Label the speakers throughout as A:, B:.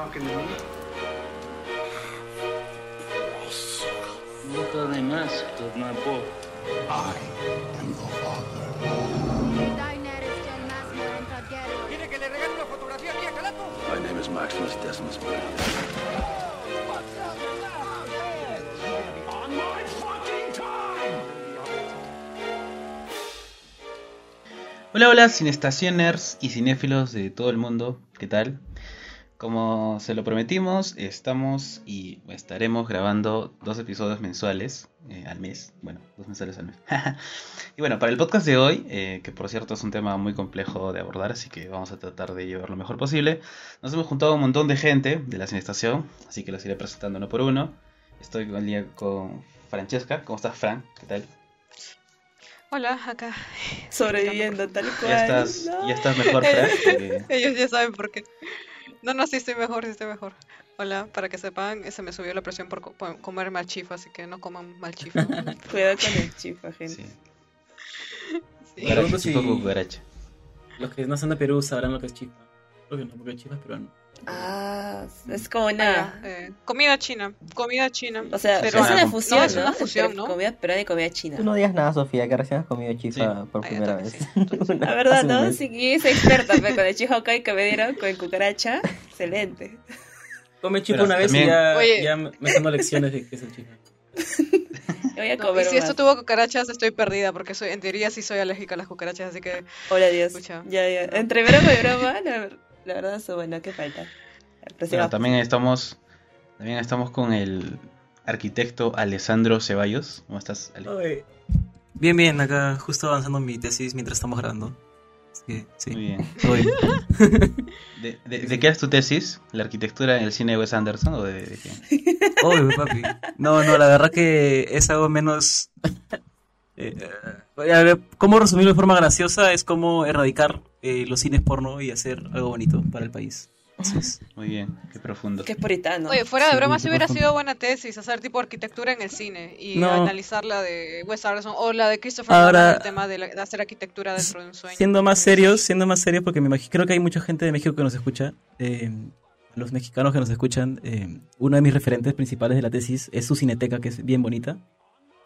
A: talking to me?
B: No t'en más, torna po.
C: I am your father.
A: My name is Maximus Decimus Meridius.
C: My!
D: Hola, hola, cinestacioners y cinéfilos de todo el mundo, ¿qué tal? Como se lo prometimos, estamos y estaremos grabando dos episodios mensuales eh, al mes. Bueno, dos mensuales al mes. y bueno, para el podcast de hoy, eh, que por cierto es un tema muy complejo de abordar, así que vamos a tratar de llevar lo mejor posible, nos hemos juntado un montón de gente de la cinestación, así que los iré presentando uno por uno. Estoy con, con Francesca. ¿Cómo estás, Fran? ¿Qué tal?
E: Hola, acá.
F: Sobreviviendo tal cual.
D: ¿Ya estás,
F: no.
D: ¿ya estás mejor, Fran?
E: Ellos ya saben por qué. No, no, sí estoy mejor, sí estoy mejor. Hola, para que sepan, se me subió la presión por co- por comer mal chifa, así que no coman mal chifa.
F: Cuidado con el chifa, gente.
D: Sí.
E: Sí.
G: Los que no son de Perú sabrán lo que es chifa. Creo que no, porque chifa es peruano.
F: Ah, es como
E: Ah,
F: una.
E: eh, comida china, comida china.
F: O sea,
E: Pero-
F: es una fusión, ¿no?
E: es una fusión, ¿no?
F: Comida peruana y comida china.
H: Tú no digas nada, Sofía, que recién has comido chifa
D: Sí.
H: por
E: Ah,
H: primera vez.
E: sí. Entonces,
F: La verdad, ¿no? Si es experta, pe, con el chifa hokkaido que me dieron, con el cucaracha, excelente.
G: Come chifa una vez
D: también-
G: y ya,
E: Oye.
G: ya me me dando lecciones de qué es el chifa.
F: Voy a
E: no,
F: comer
E: y si
F: más.
E: esto tuvo cucarachas, estoy perdida, porque soy, en teoría sí soy alérgica a las cucarachas, así que
F: Hola, Dios.
E: Escucha.
F: Ya, ya. Entre broma y broma, la, verdad, eso bueno, ¿qué falta?
D: Bueno, también estamos, también estamos con el arquitecto Alessandro Ceballos. ¿Cómo estás, Ale?
I: Oye, Bien, bien, acá justo avanzando mi tesis mientras estamos grabando. Así que, sí,
D: Muy bien. ¿De, de, de qué es tu tesis? ¿La arquitectura en el cine de Wes Anderson o de, de qué?
I: Obvio, papi. No, no, la verdad que es algo menos... eh, eh, a ver, ¿Cómo resumirlo de forma graciosa? Es como erradicar eh, los cines porno y hacer algo bonito para el país. Así es.
D: Muy bien, qué profundo.
F: Que es puritano.
E: Oye, fuera de
I: Sí,
E: broma,
I: qué
E: si hubiera
I: profundo.
E: sido buena tesis, hacer tipo arquitectura en el cine y
I: No.
E: analizar la de Wes Anderson o la de Christopher
I: Ahora-
E: Nolan, el tema de, la- de hacer arquitectura dentro de un sueño.
I: Siendo más serios, siendo más serios, porque me imagino, creo que hay mucha gente de México que nos escucha. eh, los mexicanos que nos escuchan, eh, uno de mis referentes principales de la tesis es su cineteca, que es bien bonita.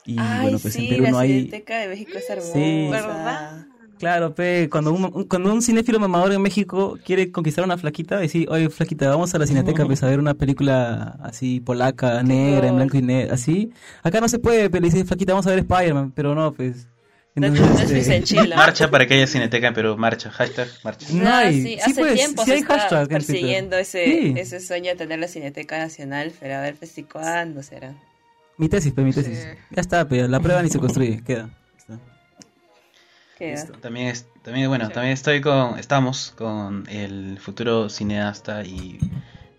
I: Y
F: Ay,
I: bueno, pues
F: sí,
I: en Perú
F: la
I: no hay.
F: Cineteca de México es hermosa.
I: Sí.
E: ¿Verdad?
I: Claro, pe, cuando un, cuando un cinéfilo mamador en México quiere conquistar a una flaquita, decir, oye, flaquita, vamos a la cineteca pues, a ver una película así polaca, negra, en blanco y negro, así. Acá no se puede, pero le dice, flaquita, vamos a ver Spider-Man, pero no, pues.
F: No-
I: Entonces,
F: no es
I: este,
F: Luis en Chile.
D: Marcha para que haya cineteca en Perú. Marcha. Hashtag marcha.
I: No
F: No,
I: hay.
F: sí,
I: Sí,
F: hace
I: pues,
F: tiempo
I: sí
F: se
I: hay
F: está
I: hashtag
F: persiguiendo ese,
I: Sí.
F: ese sueño de tener la Cineteca Nacional, pero a ver, pues, ¿y cuándo será?
I: Mi tesis, pe, mi tesis.
E: Sí.
I: Ya está, pe, la prueba ni se construye, queda. Está.
F: Queda.
D: También, es, también, bueno, también estoy con, estamos con el futuro cineasta y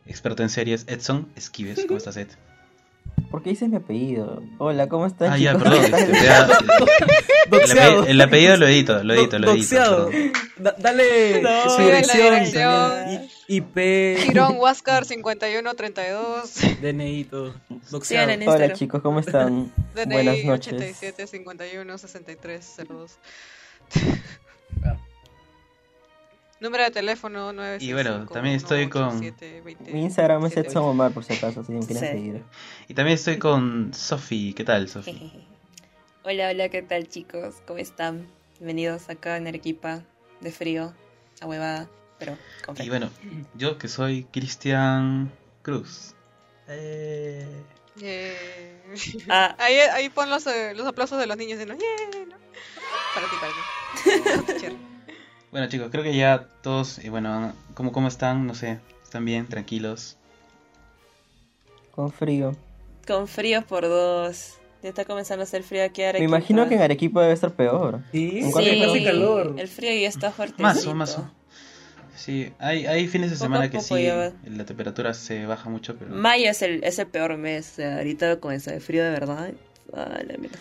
D: experto en series, Edson Esquives. ¿Cómo estás, Ed?
H: ¿Por qué dices mi apellido? Hola, ¿cómo estás?
D: Ah, ya,
H: chicos?
D: perdón. este, vea, el, el apellido lo edito, lo edito, lo edito.
I: Da- dale
F: No,
I: su
E: la
I: dirección. I- IP,
E: Girón Huáscar 5132,
I: DNI, todo. Doxeado.
F: en
H: Hola chicos, ¿cómo están? Buenas
E: DNI
H: noches.
E: 87 51 63 02. Número de teléfono 9
D: Y bueno, también estoy con-
H: Mi Instagram es Edson Omar, por si acaso, si me quieren
F: Sí.
H: seguir.
D: Y también estoy con Sofi. ¿Qué tal, Sofi?
F: Hola, hola, ¿qué tal chicos? ¿Cómo están? Bienvenidos acá en Arequipa, de frío, a huevada, pero con
D: Y
F: frío.
D: bueno, yo que soy Cristian Cruz. Eh,
E: Yeah.
F: Ah,
E: Ahí, ahí pon los, eh, los aplausos de los niños de los yeah, ¿no? Para ti, para ti.
D: Bueno chicos, creo que ya todos, y bueno, ¿cómo, ¿cómo están? No sé, ¿están bien? ¿Tranquilos?
H: Con frío.
F: con frío por dos. Ya está comenzando a hacer frío aquí en
H: Me
F: Arequipa.
H: imagino que en Arequipa debe estar peor.
I: Sí,
H: ¿En
F: Sí,
H: hace
I: calor?
F: el frío ya está fuerte.
D: Mazo, mazo. Sí, hay, hay fines de
F: Poco
D: semana que sí,
F: ya
D: la temperatura se baja mucho, pero...
F: Mayo es el, es el peor mes. O sea, ahorita con ese frío de verdad. ah, la mierda.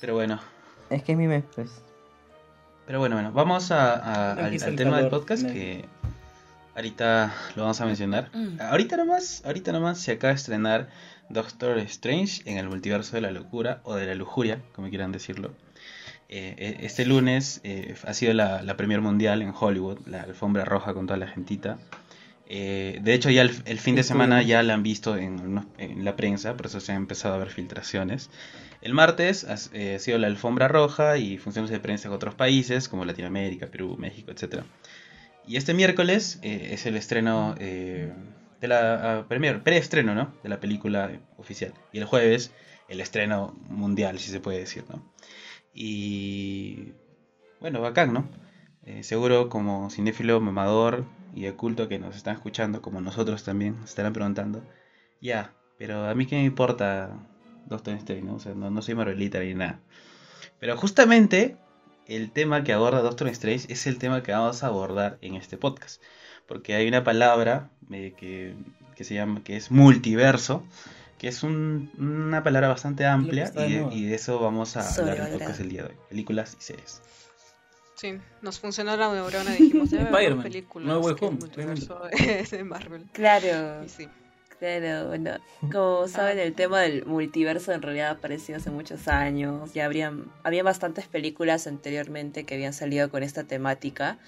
D: Pero bueno,
H: Es que es mi mes, pues.
D: Pero bueno, bueno, vamos a, al, tema del podcast
G: No.
D: que ahorita lo vamos a mencionar.
F: Mm.
D: Ahorita nomás, ahorita nomás se acaba de estrenar Doctor Strange en el multiverso de la locura o de la lujuria, como quieran decirlo. Eh, eh, este lunes eh, ha sido la, la premier mundial en Hollywood, la alfombra roja con toda la gentita. Eh, de hecho, ya el, el fin de semana ya la han visto en, la prensa, por eso se han empezado a ver filtraciones. El martes ha, eh, ha sido la alfombra roja y funciones de prensa en otros países como Latinoamérica, Perú, México, etc. Y este miércoles eh, es el estreno de la ah, premier, preestreno, ¿no? De la película oficial. Y el jueves el estreno mundial, si se puede decir, ¿no? Y bueno, bacán, ¿no? Seguro como cinéfilo mamador y de culto que nos están escuchando, como nosotros también, se estarán preguntando, ya, pero a mí qué me importa Doctor Strange, ¿no? O sea, no, no soy Marvelita ni nada. Pero justamente el tema que aborda Doctor Strange es el tema que vamos a abordar en este podcast. Porque hay una palabra eh, que, que se llama, que es multiverso, que es un- una palabra bastante amplia y, y de eso vamos a hablar en el podcast el día de hoy. Películas y series.
E: Sí, nos funcionó la neurona, dijimos, debe haber
I: Spider-Man,
E: películas
I: No Way
E: que
I: Home,
E: el multiverso es de Marvel.
F: Claro,
E: Y sí.
F: claro, bueno, como saben el tema del multiverso en realidad apareció hace muchos años, ya habrían, había bastantes películas anteriormente que habían salido con esta temática,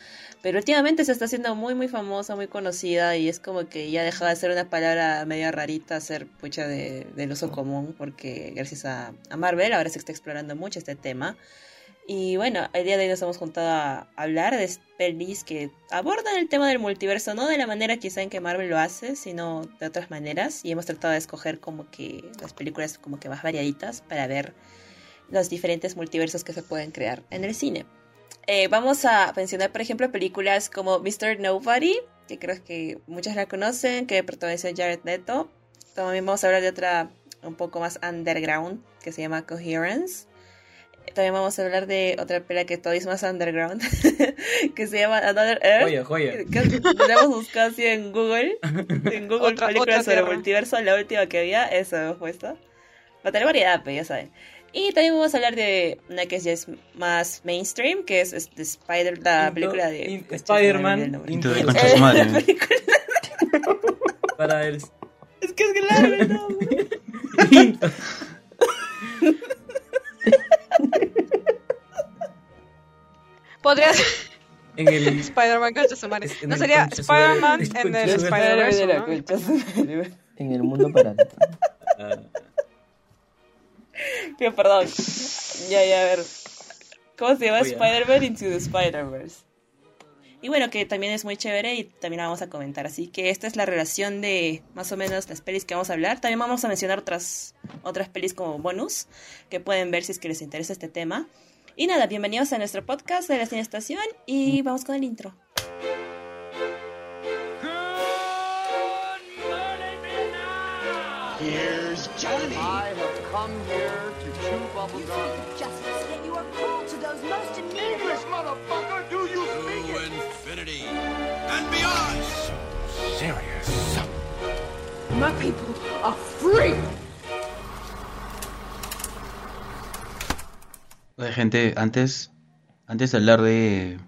F: pero últimamente se está haciendo muy muy famosa, muy conocida y es como que ya dejaba de ser una palabra media rarita a ser pucha de, del uso común porque gracias a, a Marvel ahora se está explorando mucho este tema. Y bueno, el día de hoy nos hemos juntado a hablar de pelis que abordan el tema del multiverso, no de la manera quizá en que Marvel lo hace, sino de otras maneras. Y hemos tratado de escoger como que las películas como que más variaditas para ver los diferentes multiversos que se pueden crear en el cine. Eh, vamos a mencionar, por ejemplo, películas como Mr. Nobody, que creo que muchos la conocen, que protagoniza Jared Leto. También vamos a hablar de otra un poco más underground, que se llama Coherence. También vamos a hablar de otra película que todavía es más underground, que se llama Another Earth.
I: Joya, joya.
F: Que la hemos buscado así en Google. En Google
E: Otra-
F: películas
E: otra
F: sobre
E: tierra.
F: multiverso, la última que había, eso hemos puesto. Va a tener variedad, pero ya saben. Y también vamos a hablar de una que ya es más mainstream, que es, este, Spider, la
I: Into-
F: película de el
I: Spider-Man. Eh,
D: de
I: Para el.
F: Es que es claro, no.
E: Podría ser
I: en el.
E: Spider-Man contra su madre. No sería. Spider-Man en el Spider-Verse.
H: En el mundo paralelo.
I: ah,
F: Que, perdón. Ya, ya, a ver. ¿Cómo se llama? Spider-Man Into the Spider-Verse. Y bueno, que también es muy chévere y también la vamos a comentar. Así que esta es la relación de más o menos las pelis que vamos a hablar. También vamos a mencionar otras, otras pelis como bonus que pueden ver si es que les interesa este tema. Y nada, bienvenidos a nuestro podcast de la Cine Estación y vamos con el intro.
C: Here's Johnny.
J: I have come here to chew bubble gum.
K: Justice, yet you are cruel to those most in need
C: English, motherfucker, do you speak it?
B: infinity and beyond.
C: Serious.
J: My people are free.
D: Oye, gente, antes, antes de hablar de,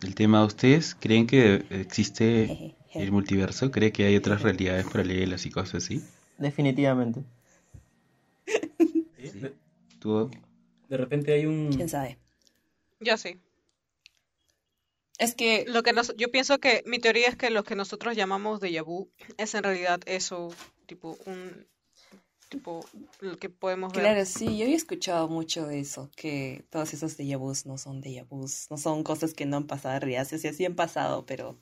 D: del tema, ¿ustedes creen que existe el multiverso? ¿Creen que hay otras realidades paralelas y cosas así?
H: Definitivamente.
I: sí, de,
D: ¿Tú?
I: de repente hay un.
F: ¿Quién sabe?
E: Yo sí.
F: Es que
E: Lo que nos, yo pienso que mi teoría es que lo que nosotros llamamos déjà vu es en realidad eso, tipo un tipo lo que podemos ver.
F: Claro, sí, yo había escuchado mucho de eso, que todos esos déjà vus no son déjà vus, no son cosas que no han pasado en sí han pasado, pero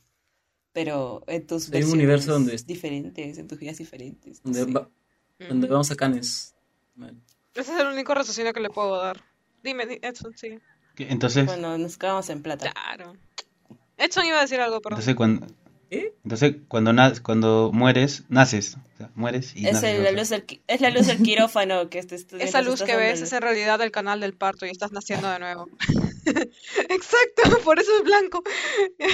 F: pero en tus
I: Hay un universo donde es-
F: diferentes, en tus vidas diferentes. no
I: Donde, va- vamos a Canes.
E: Ese es el único raciocinio que le puedo dar. Dime, di- Edson, sí.
D: ¿Qué? Entonces,
F: Bueno, nos quedamos en plata.
E: Claro. Edson iba a decir algo, perdón.
D: entonces cuando,
I: ¿Qué?
D: entonces cuando na- cuando mueres, naces, o sea, mueres y
F: Es,
D: naces.
F: el- la luz del, es la luz del quirófano que este estudiante
E: Esa luz que ves es en realidad el canal del parto y estás naciendo de nuevo. Exacto, por eso es blanco.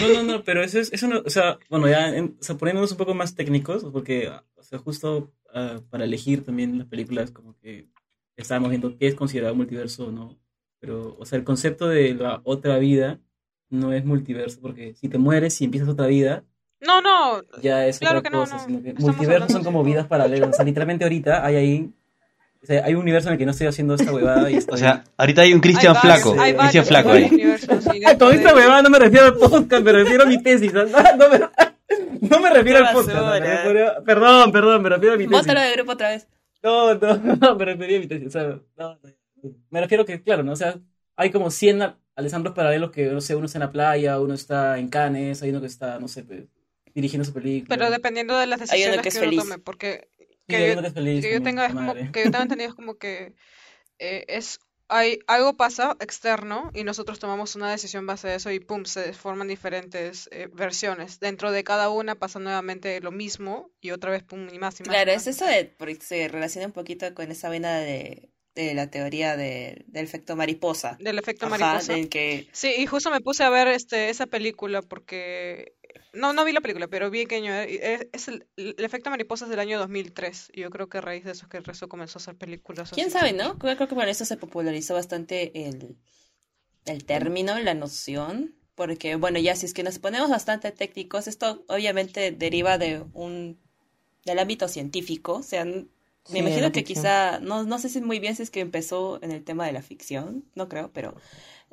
I: No, no, no, pero eso es, eso no, o sea, bueno, ya, en- o sea, poniéndonos un poco más técnicos, porque, o sea, justo ah, para elegir también las películas, como que estábamos viendo qué es considerado multiverso o no, pero, o sea, el concepto de la otra vida no es multiverso, porque si te mueres y empiezas otra vida,
E: No, no.
I: ya es
E: Claro
I: otra
E: que no,
I: cosa,
E: no. Estamos
I: multiversos son como vidas paralelas, o sea, literalmente ahorita hay ahí, o sea, hay un universo en el que no estoy haciendo esta huevada y estoy...
D: O sea, ahorita hay un Cristian Flaco,
E: hay
D: Cristian Flaco ahí.
I: con esta huevada no me refiero al podcast, me refiero a mi tesis. No, no me, No me refiero al podcast. ¿no? Refiero- Perdón, perdón, me refiero a mi tesis.
F: Bótalo de grupo otra vez.
I: No, no, no, me refería a mi tesis. O sea, no, no. Me refiero que, claro, ¿no? O sea, hay como 100 a- Alessandros paralelos que, no sé, uno está en la playa, uno está en Cannes, hay uno que está, no sé, pues, dirigiendo su película.
E: Pero dependiendo de las decisiones
F: que
E: uno
F: feliz.
E: tome, porque que, yo,
I: es feliz
E: que yo tenga es como que yo tengo entendido es como que eh, es hay algo pasa externo y nosotros tomamos una decisión base de eso y pum se forman diferentes eh, versiones dentro de cada una pasa nuevamente lo mismo y otra vez pum y más y más
F: Claro,
E: y
F: es eso de, porque se relaciona un poquito con esa vena de, de la teoría de- del efecto mariposa.
E: del efecto
F: Ajá,
E: mariposa
F: del que
E: sí y justo me puse a ver este esa película porque no no vi la película pero vi que es, es el, el efecto mariposa es del año 2003 y yo creo que a raíz de eso es que el resto comenzó a hacer películas
F: ¿Quién sabe, no? Creo, creo que por eso se popularizó bastante el, el término, la noción, porque, bueno, ya si es que nos ponemos bastante técnicos, esto obviamente deriva de un del ámbito científico, o sea,
H: Sí,
F: me imagino que
H: ficción.
F: quizá, no, no sé si muy bien si es que empezó en el tema de la ficción, no creo, pero,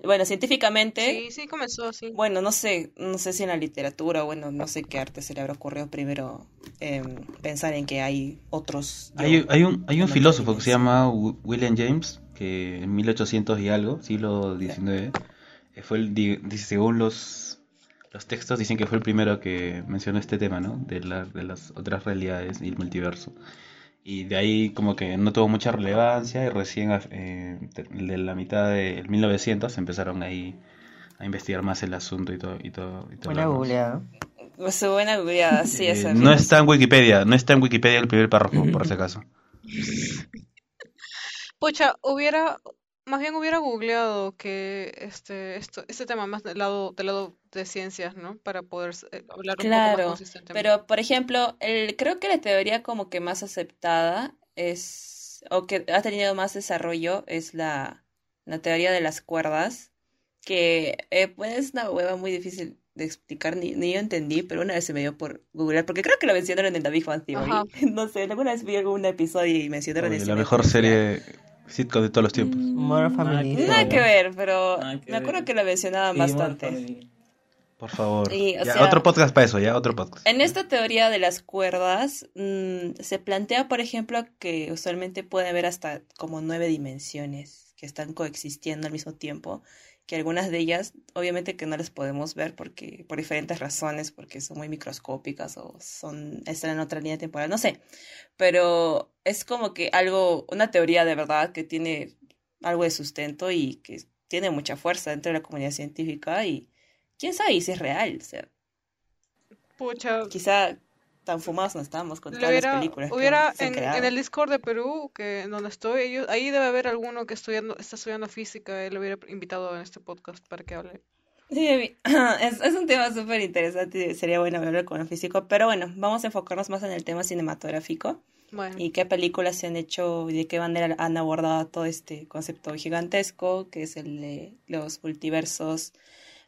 F: bueno, científicamente,
E: sí sí comenzó así
F: bueno, no sé, no sé si en la literatura, bueno, no sé qué arte se le habrá ocurrido primero em, pensar en que hay otros. yo,
D: Hay, hay un, hay un filósofo que se llama Wi- William James, que en 1800 y algo, siglo XIX, eh, fue el, según los, los textos, dicen que fue el primero que mencionó este tema, ¿no? De, la- de las otras realidades y el multiverso. Y de ahí como que no tuvo mucha relevancia y recién eh, de la mitad del 1900 empezaron ahí a investigar más el asunto y todo. Y todo, y todo
H: Buena googleada.
F: Pues buena googleada, sí,
D: Eh,
F: esa.
D: no está en Wikipedia, no está en Wikipedia el primer párrafo, por si acaso.
E: Pucha, hubiera, más bien hubiera googleado que este, esto, este tema más del lado, del lado de ciencias, ¿no? Para poder eh, hablar un poco más
F: Claro,
E: consistentemente.
F: pero por ejemplo, el, creo que la teoría como que más aceptada es, o que ha tenido más desarrollo, es la, la teoría de las cuerdas, que eh, pues es una hueva muy difícil de explicar, ni, ni yo entendí, pero una vez se me dio por googlear, porque creo que lo mencionaron en The Big Bang Theory.
E: Ajá.
F: No sé, alguna vez vi algún episodio y mencionaron
D: Oye, la mejor serie sitcom de todos los tiempos.
H: Modern Family.
I: Nada
F: Nada que ver, pero
I: que
F: me acuerdo
I: ver.
F: que lo mencionaban
I: Sí,
F: bastante.
D: Por favor.
F: Y,
D: Ya,
F: sea-
D: otro podcast para eso, ya, otro podcast.
F: En esta teoría de las cuerdas, mm, se plantea, por ejemplo, que usualmente puede haber hasta como nueve dimensiones que están coexistiendo al mismo tiempo, que algunas de ellas, obviamente que no las podemos ver porque, por diferentes razones, porque son muy microscópicas o son, están en otra línea temporal, no sé, pero es como que algo, una teoría de verdad que tiene algo de sustento y que tiene mucha fuerza dentro de la comunidad científica y quién sabe si es real, o sea,
E: Pucha,
F: quizá tan fumados no estamos con todas las
E: hubiera,
F: películas que
E: hubiera
F: han
E: en, en el Discord de Perú, que donde estoy, ellos, ahí debe haber alguno que estudiando, está estudiando física, él lo hubiera invitado en este podcast para que hable.
F: Sí, es, es un tema súper interesante sería bueno hablar con el físico, pero bueno, vamos a enfocarnos más en el tema cinematográfico
E: Bueno,
F: y qué películas se han hecho y de qué manera han abordado todo este concepto gigantesco que es el de los multiversos,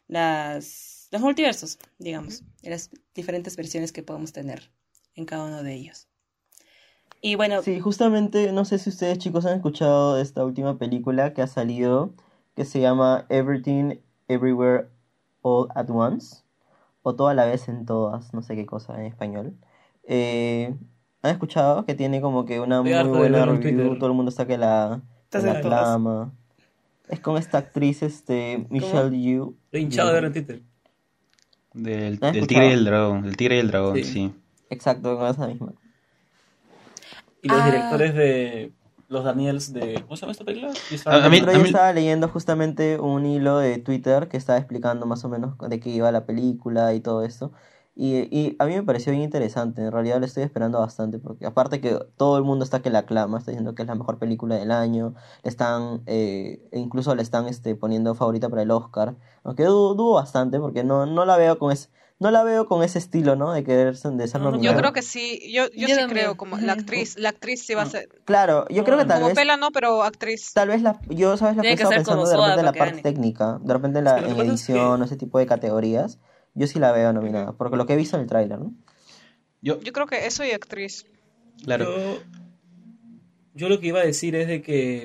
F: las, los multiversos, digamos, y las diferentes versiones que podemos tener en cada uno de ellos. Y bueno,
H: Sí, justamente, no sé si ustedes chicos han escuchado de esta última película que ha salido, que se llama Everything, Everywhere, All at Once, o Todo a la vez en todas, no sé qué cosa en español. Eh, ¿Han escuchado? Que tiene como que una
I: Estoy
H: muy
I: de
H: buena review,
I: Twitter.
H: todo el mundo está que la, aclama. Es con esta actriz, este, Michelle Yeoh.
I: Estoy hinchado de ver en Twitter.
D: Del,
H: ¿La has
D: del tigre y el dragón. El tigre y el dragón,
I: Sí.
D: sí.
H: Exacto, con esa misma.
I: Y los
F: Ah.
I: directores de los Daniels de. ¿Cómo se llama esta película?
D: A- a mí-
H: yo estaba leyendo justamente un hilo de Twitter que estaba explicando más o menos de qué iba la película y todo esto. Y, y a mí me pareció bien interesante, en realidad lo estoy esperando bastante, porque aparte que todo el mundo está que la aclama, está diciendo que es la mejor película del año, le están, eh, incluso le están este, poniendo favorita para el Oscar, aunque dudo, dudo bastante, porque no, no la veo con ese, no la veo con ese estilo, ¿no? De querer ser- de ser
I: No, no,
H: nominada.
E: yo creo que sí, yo, yo,
F: Yo
E: sí
F: también.
E: creo, como la actriz, la actriz sí va a ser,
H: Claro, yo creo que tal
E: como
H: vez
E: Pela no, pero actriz.
H: Tal vez la, yo, ¿sabes? Lo que estaba pensando de repente
F: Soda
H: la parte técnica, de repente la, en edición,
I: que-
H: ese tipo de categorías, yo sí la veo nominada, porque lo que he visto en el tráiler, ¿no?
D: Yo,
E: Yo creo que eso y actriz.
D: claro.
I: Yo, yo lo que iba a decir es de que.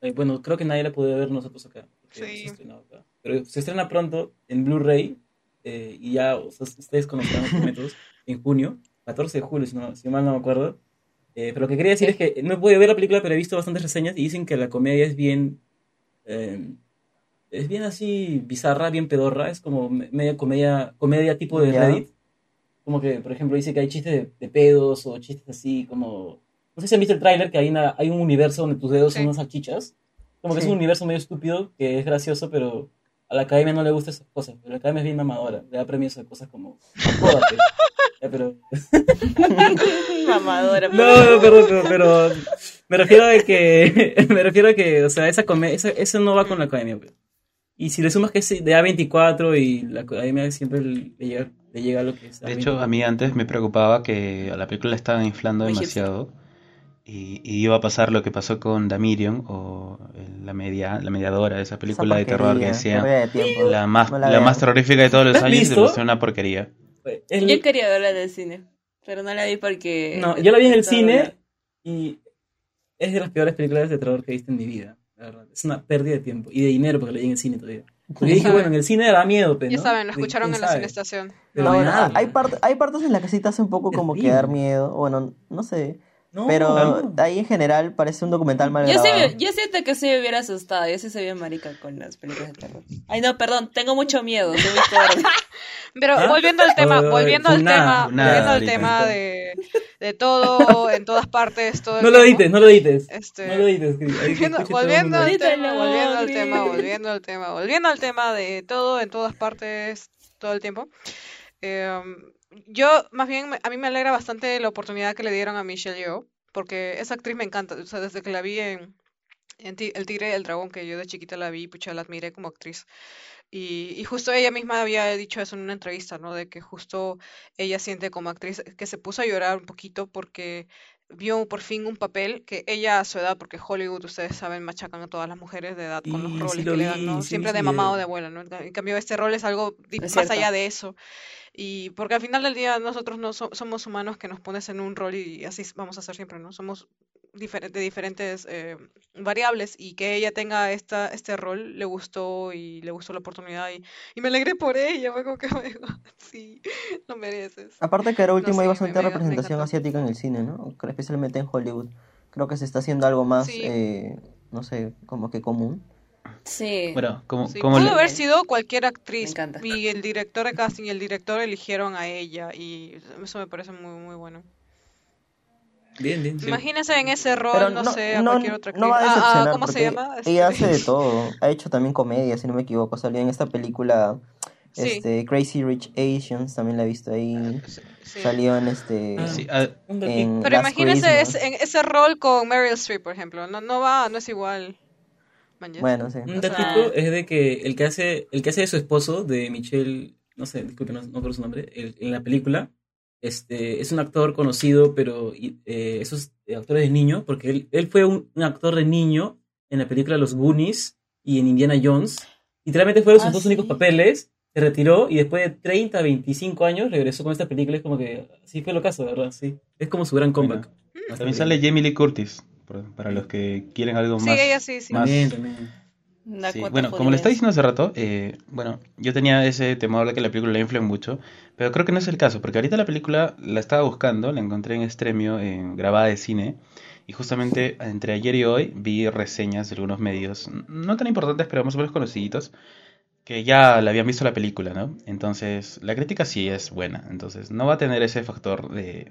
I: eh, bueno, creo que nadie la puede ver nosotros acá.
E: Sí.
I: se acá. Pero se estrena pronto en Blu-ray. eh, y ya o sea, ustedes conocerán los métodos. en junio, 14 de julio, si, no, si mal no me acuerdo. Eh, pero lo que quería decir es que no he podido ver la película, pero he visto bastantes reseñas y dicen que la comedia es bien. eh, es bien así bizarra, bien pedorra. Es como me- media comedia, comedia tipo de
H: Ya.
I: Reddit. Como que, por ejemplo, dice que hay chistes de, de pedos o chistes así como. No sé si han visto el tráiler, que hay, una, hay un universo donde tus dedos son
E: Sí.
I: unas salchichas. Como que es un universo medio estúpido, que es gracioso, pero a la academia no le gustan esas cosas. Pero la academia es bien mamadora. Le da premios a cosas como. Jódate. Ya, pero.
F: Mamadora.
I: No, no, perdón, pero, pero me refiero a que, me refiero a que, o sea, esa come- esa- eso no va con la academia. pues. Y si le sumas que es de A24 y la academia siempre le llega, le llega lo que es.
D: De hecho, a mí antes me preocupaba que a la película la estaban inflando
F: Muy
D: demasiado y, y iba a pasar lo que pasó con Damirion o el- la media la mediadora de esa película de terror que decía
H: de
D: la más
H: No la
D: más terrorífica de todos los
I: ¿La has
D: años y demostró una porquería.
I: El-
F: Yo quería verla en el cine, pero no la vi porque...
I: no, yo la vi en el cine y es de las peores películas de terror que he visto en mi vida. La verdad. Es una pérdida de tiempo y de dinero porque la vi en el cine todavía. Porque dije, bueno, en el cine da miedo, pero.
E: Ya saben, lo escucharon en la cine estación.
I: Pero
H: No, bueno,
I: nada.
H: hay, part- hay partes en las que sí te hace un poco
I: Es
H: como que dar miedo. Bueno, no sé.
I: No,
H: pero
I: no.
H: ahí en general parece un documental mal
F: Yo, sí,
H: grabado.
F: yo siento que sí me hubiera asustado, yo sí soy bien marica con las películas de terror. Ay, no, perdón, tengo mucho miedo, soy muy.
E: Pero
I: ¿Ah?
E: volviendo al tema, volviendo al tema, volviendo al tema de, de todo, en todas partes, todo el
I: No lo edites, no lo edites.
E: Este,
I: No lo que
E: Volviendo, al tema, volviendo al tema, volviendo al tema, volviendo al tema de todo en todas partes, todo el tiempo. Em, yo, más bien, a mí me alegra bastante la oportunidad que le dieron a Michelle Yeoh, porque esa actriz me encanta, o sea, desde que la vi en, El Tigre y el Dragón, que yo de chiquita la vi, pucha, la admiré como actriz. Y, y justo ella misma había dicho eso en una entrevista, ¿no? De que justo ella siente como actriz que se puso a llorar un poquito porque vio por fin un papel que ella a su edad, porque Hollywood, ustedes saben, machacan a todas las mujeres de edad con los roles
I: sí lo
E: que le dan, ¿no?
I: sí
E: Siempre de mamá o de abuela, ¿no? En cambio, este rol es algo
F: Es
E: más
F: cierto.
E: allá de eso. Y porque al final del día nosotros no so- somos humanos que nos pones en un rol y así vamos a ser siempre, ¿no? Somos difer- de diferentes eh, variables y que ella tenga esta, este rol le gustó y le gustó la oportunidad y, y me alegré por ella, fue como que, "Oh sí, lo mereces.
H: Aparte que ahora último
E: No,
H: hay
E: sí,
H: bastante
E: me- me- me
H: representación asiática en el cine, ¿no? Especialmente en Hollywood. Creo que se está haciendo algo más,
E: Sí.
H: eh, no sé, como que común.
F: Sí.
D: Bueno, como,
E: Sí,
D: como
E: pudo
D: le-
E: haber sido cualquier actriz y el director de casting y el director eligieron a ella y eso me parece muy muy bueno.
I: Bien, bien.
E: Imagínense en ese rol,
H: Pero
E: no,
H: no,
E: sé, a
H: no,
E: cualquier otra actriz.
H: no va a
E: Ah, ah,
H: decepcionar
E: ¿cómo se llama?
H: ella
E: Este,
H: hace de todo. Ha hecho también comedia, si no me equivoco. Salió en esta película
E: Sí.
H: este, Crazy Rich Asians, también la he visto ahí.
E: sí.
H: Salió en este...
I: Ah,
D: sí, ah,
H: en
E: Pero imagínense
H: Christmas.
E: ese, en ese rol con Meryl Streep, por ejemplo. No, no va, no es igual. Man.
H: Bueno, sí.
I: Un
E: O sea-
I: datito es de que el que hace, el que hace de su esposo, de Michelle, no sé, disculpe, no, no recuerdo su nombre, el- en la película, este, es un actor conocido, pero eh, esos actores de niño, porque él, él fue un, un actor de niño en la película Los Goonies y en Indiana Jones. Literalmente fueron sus
F: Ah,
I: dos
F: ¿sí?
I: únicos papeles, se retiró y después de 30, 25 años regresó con esta película. Es como que, sí fue lo caso, ¿verdad? Sí. Es como su gran comeback.
D: también sale Jamie Lee Curtis, para los que quieren algo
E: Sí,
D: más.
E: ella sí, sí.
D: más-
I: También, también.
D: Sí, bueno, como le estaba diciendo hace rato, eh, bueno, yo tenía ese temor de que la película la inflen mucho, pero creo que no es el caso, porque ahorita la película la estaba buscando, la encontré en Estremio, en grabada de cine, y justamente entre ayer y hoy vi reseñas de algunos medios, no tan importantes, pero más o menos conocidos, que ya la habían visto la película, ¿no? Entonces, la crítica sí es buena, entonces no va a tener ese factor de,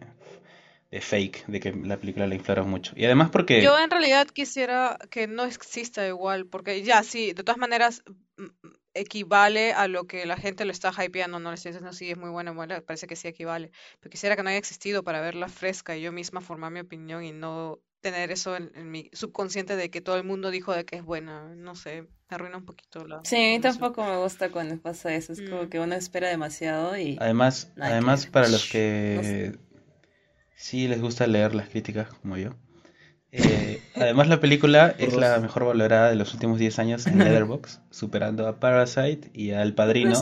D: de fake, de que la película la inflaron mucho. Y además porque...
E: Yo en realidad quisiera que no exista igual, porque ya sí, de todas maneras mm, mm, equivale a lo que la gente lo está hypeando, no le estoy diciendo sí, es muy buena, buena, parece que sí equivale, pero quisiera que no haya existido para verla fresca y yo misma formar mi opinión y no tener eso en, en mi subconsciente de que todo el mundo dijo de que es buena, no sé, me arruina un poquito la...
F: Sí, a mí tampoco me gusta cuando pasa eso, es como
E: Mm.
F: que uno espera demasiado y...
D: Además,
F: Nada
D: además para los
F: No
D: que sí les gusta leer las críticas como yo. eh, además la película es la mejor valorada de los últimos 10 años en Letterboxd, superando a Parasite y a El Padrino,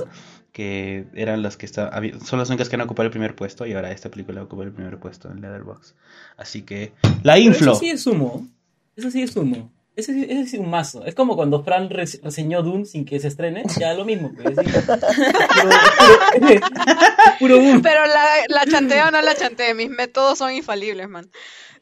D: que eran los que está, son las únicas que han ocupado el primer puesto y ahora esta película ocupa el primer puesto en Letterboxd. Así que la
I: Pero
D: inflo.
I: Eso sí es humo. Eso sí es humo. Ese, ese es un mazo. Es como cuando Fran res- reseñó Dune sin que se estrene, ya lo mismo. Pues, sí. puro, puro, puro Dune.
E: Pero la, la chanteo o no la chanteo, mis métodos son infalibles, man.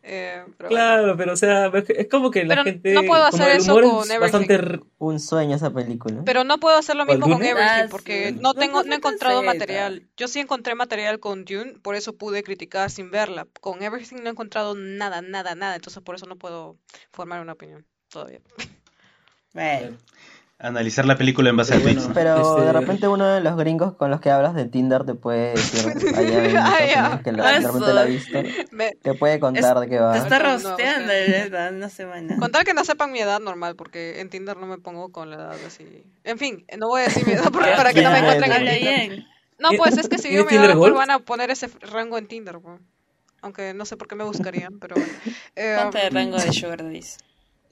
E: Eh, pero bueno.
I: Claro, pero o sea, es como que la
E: Pero
I: gente.
E: no puedo hacer eso con
I: es bastante.
E: Everything.
I: r-
H: Un sueño esa película.
E: Pero no puedo hacer lo
I: ¿Cuál,
E: mismo con? Everything
F: Ah,
E: porque
F: sí.
E: no tengo, no he encontrado material. Yo sí encontré material con Dune, por eso pude criticar sin verla. Con Everything no he encontrado nada, nada, nada. Entonces por eso no puedo formar una opinión todavía.
F: Bueno,
D: Analizar la película en base a
I: bueno.
H: Pero
I: Este-
H: de repente uno de los gringos con los que hablas de Tinder te puede decir, allá
E: Ah,
H: que de repente la ha visto,
E: Me-
H: te puede contar de qué va.
F: te está rosteando una semana.
E: Con tal que no sepan mi edad normal, porque en Tinder no me pongo con la edad así. En fin, no voy a decir mi edad por- para que no me encuentren. No, pues es que si digo
I: ¿Tienes
E: mi edad,
I: Gold?
E: van a poner ese rango en Tinder, pues. Aunque no sé por qué me buscarían, pero bueno. Eh,
F: ¿Cuánto de rango de Sugar Daddies?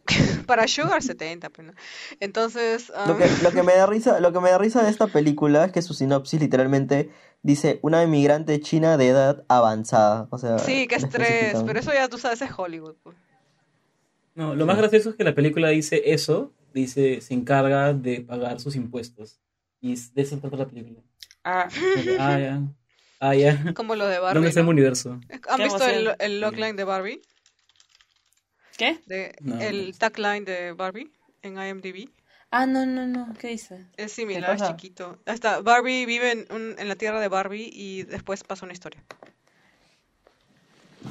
E: para Sugar 70, pues, ¿no? Entonces, um,
H: Lo que, lo que me da risa, lo que me da risa de esta película es que su sinopsis literalmente dice una inmigrante china de edad avanzada. O sea,
E: sí, qué
H: lo
E: estrés, pero eso ya tú sabes es Hollywood. pues.
I: No, lo más gracioso es que la película dice eso, dice, se encarga de pagar sus impuestos. Y de eso trata la película.
F: Ah,
I: que, Ah, ya. Ah, ya.
E: Como lo de Barbie.
I: ¿Dónde está el
E: ¿no?
I: universo?
E: ¿Han visto el, el logline de Barbie?
F: ¿Qué?
E: De,
I: No, no
E: el
I: visto.
E: tagline de Barbie en IMDb.
F: Ah, no, no, no. ¿Qué dice?
E: Es similar, es chiquito. Hasta Barbie vive en, un- en la tierra de Barbie y después pasa una historia.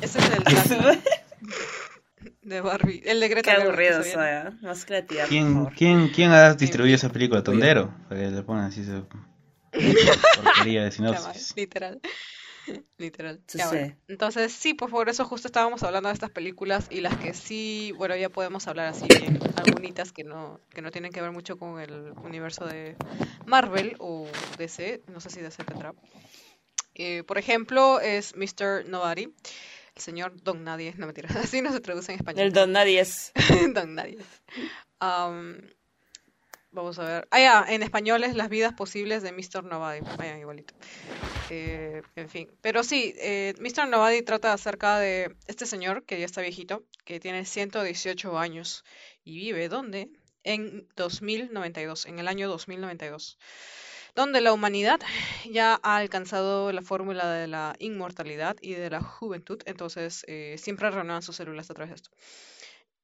E: Ese es el tagline de Barbie. El de
F: Qué
E: Greta Gerwig,
F: aburrido soy. Más creatividad, por
D: ¿Quién,
F: favor.
D: quién, quién ha distribuido esa película? Tondero. Para que le pongan así su porquería de sinopsis.
E: Literal. Literal. Ya, bueno. Entonces, sí, pues por eso justo estábamos hablando de estas películas y las que sí, bueno, ya podemos hablar así bien, algunitas que no, que no tienen que ver mucho con el universo de Marvel o DC, no sé si DC tendrá. Eh, por ejemplo, es Mr. Nobody, el señor Don Nadie, no mentira, así no se traduce en español.
F: El Don Nadie es.
E: Don Nadie. Vamos a ver. Ah, ya, en español es Las vidas posibles de Mr. Nobody. Vaya, igualito. Eh, en fin. Pero sí, eh, Mr. Nobody trata acerca de este señor que ya está viejito, que tiene 118 años y vive ¿dónde? En 2092, en el año 2092 donde la humanidad ya ha alcanzado la fórmula de la inmortalidad y de la juventud, entonces eh, siempre renuevan sus células a través de esto.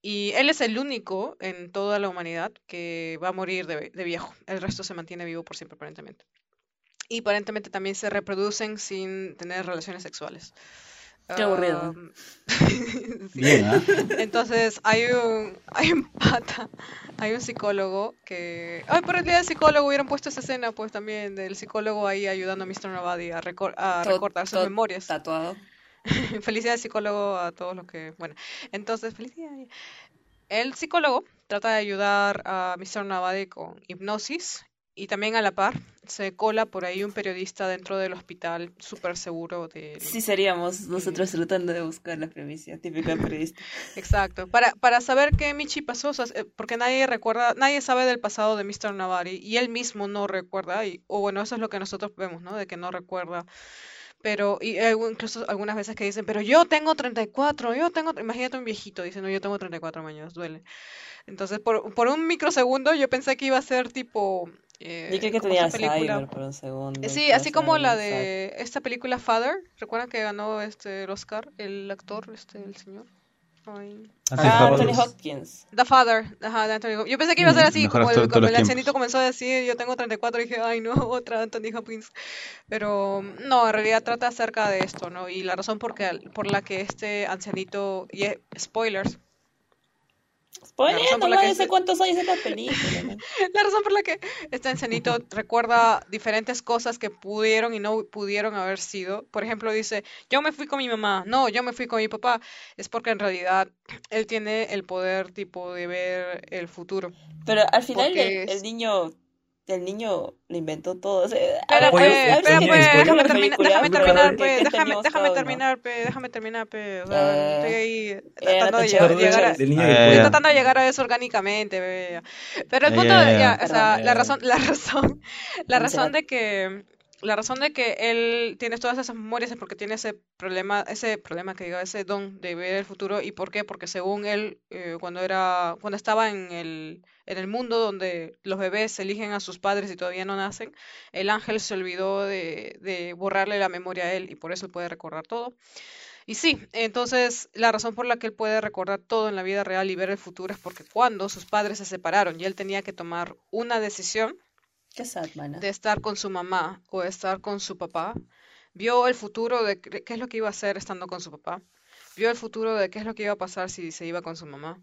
E: Y él es el único en toda la humanidad que va a morir de, de viejo. El resto se mantiene vivo por siempre, aparentemente. Y aparentemente también se reproducen sin tener relaciones sexuales.
F: Qué aburrido.
E: Sí.
D: Bien, ¿ah?
E: Entonces hay un, hay un pata, hay un psicólogo que... Ay, por el día del psicólogo hubieran puesto esa escena pues también del psicólogo ahí ayudando a Mr. Nobody a, recor- a recordar sus memorias.
F: Tatuado.
E: Felicidades psicólogo a todos los que... Bueno, entonces, felicidades. El psicólogo trata de ayudar a Mr. Nobody con hipnosis y también a la par se cola por ahí un periodista dentro del hospital súper seguro de...
F: Sí, seríamos nosotros tratando de buscar la premisa típica periodista.
E: Exacto, para, para saber qué Michi pasó, o sea, eh, porque nadie recuerda, nadie sabe del pasado de Mr. Navari y él mismo no recuerda, y, o bueno, eso es lo que nosotros vemos, ¿no? De que no recuerda. Pero, y eh, incluso algunas veces que dicen, pero yo tengo 34, yo tengo, imagínate un viejito diciendo, yo tengo 34 años, duele. Entonces, por, por un microsegundo yo pensé que iba a ser tipo... Eh,
F: Yo creo que tenía Alzheimer por un segundo.
E: Sí, así como la de esta película Father, ¿recuerdan que ganó este el Oscar el actor, este el señor? Ay.
F: Ah. Anthony Hopkins.
E: The Father, ajá, de Anthony Hopkins. Yo pensé que iba a ser así,
D: Mejor
E: como el, como ancianito comenzó a decir, yo tengo 34, y dije, ay no, otra Anthony Hopkins. Pero no, en realidad trata acerca de esto, ¿no? Y la razón por, que, por la que este ancianito, y eh, spoilers, La razón por la que
F: sé cuántos años es la película. ¿no?
E: La razón por la que este ancianito recuerda diferentes cosas que pudieron y no pudieron haber sido. Por ejemplo, dice, yo me fui con mi mamá, no, yo me fui con mi papá. Es porque en realidad él tiene el poder tipo de ver el futuro.
F: Pero al final el niño el niño lo inventó todo. O sea,
I: Oye,
F: a-
E: pues, espera, pues, déjame, termina- déjame
F: pero
E: terminar,
F: ¿qué-
E: pues, déjame, déjame terminar, pues, déjame terminar, pues, o sea,
F: Eh,
E: estoy ahí
F: era
E: tratando de, llegar, a,
D: Eh,
I: del
E: estoy tratando de llegar a eso orgánicamente, ya. Pero el
D: Ya,
E: punto,
D: ya,
E: o sea, la razón, la razón, la razón de que la razón de que él tiene todas esas memorias es porque tiene ese problema, ese problema que diga, ese don de ver el futuro. ¿Y por qué? Porque según él, eh, cuando era, cuando estaba en el, en el mundo donde los bebés eligen a sus padres y todavía no nacen, el ángel se olvidó de, de borrarle la memoria a él y por eso él puede recordar todo. Y sí, entonces la razón por la que él puede recordar todo en la vida real y ver el futuro es porque cuando sus padres se separaron y él tenía que tomar una decisión, de estar con su mamá o estar con su papá, vio el futuro de qué es lo que iba a hacer estando con su papá, vio el futuro de qué es lo que iba a pasar si se iba con su mamá.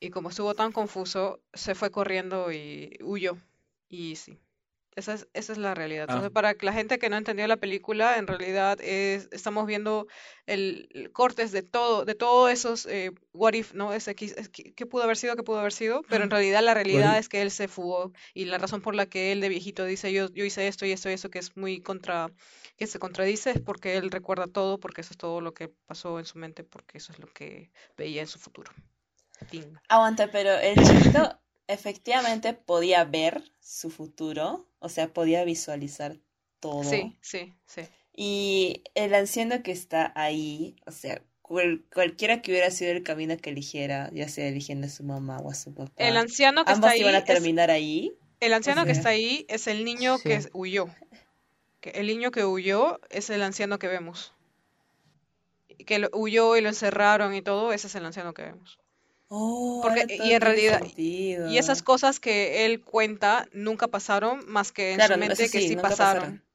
E: Y como estuvo tan confuso, se fue corriendo y huyó. Y sí, esa es, esa es la realidad.
I: Ah.
E: Entonces, para la gente que no entendió la película, en realidad es, estamos viendo el, el cortes de todo, de todos esos eh, what if, ¿no? Ese, qué, es- qué- qué pudo haber sido, qué pudo haber sido, pero en realidad la realidad es que él se fugó y la razón por la que él de viejito dice yo, yo hice esto y esto y eso que es muy contra, que se contradice es porque él recuerda todo, porque eso es todo lo que pasó en su mente, porque eso es lo que veía en su futuro. Fin.
F: Aguanta, pero el chiquito efectivamente podía ver su futuro, o sea, podía visualizar todo.
E: Sí, sí, sí.
F: Y el anciano que está ahí, o sea, cual- cualquiera que hubiera sido el camino que eligiera, ya sea eligiendo a su mamá o a su papá,
E: El anciano que
F: ambos
E: está ahí
F: iban a
E: es-
F: terminar ahí.
E: El anciano que
F: sea.
E: está ahí es el niño que huyó. Que el niño que huyó es el anciano que vemos. Y Que lo- huyó y lo encerraron y todo, ese es el anciano que vemos.
F: Oh,
E: Porque- y en realidad-
F: sentido.
E: Y esas cosas que él cuenta nunca pasaron, más que en
F: Claro,
E: su mente que
F: sí,
E: sí
F: nunca
E: pasaron.
F: pasaron.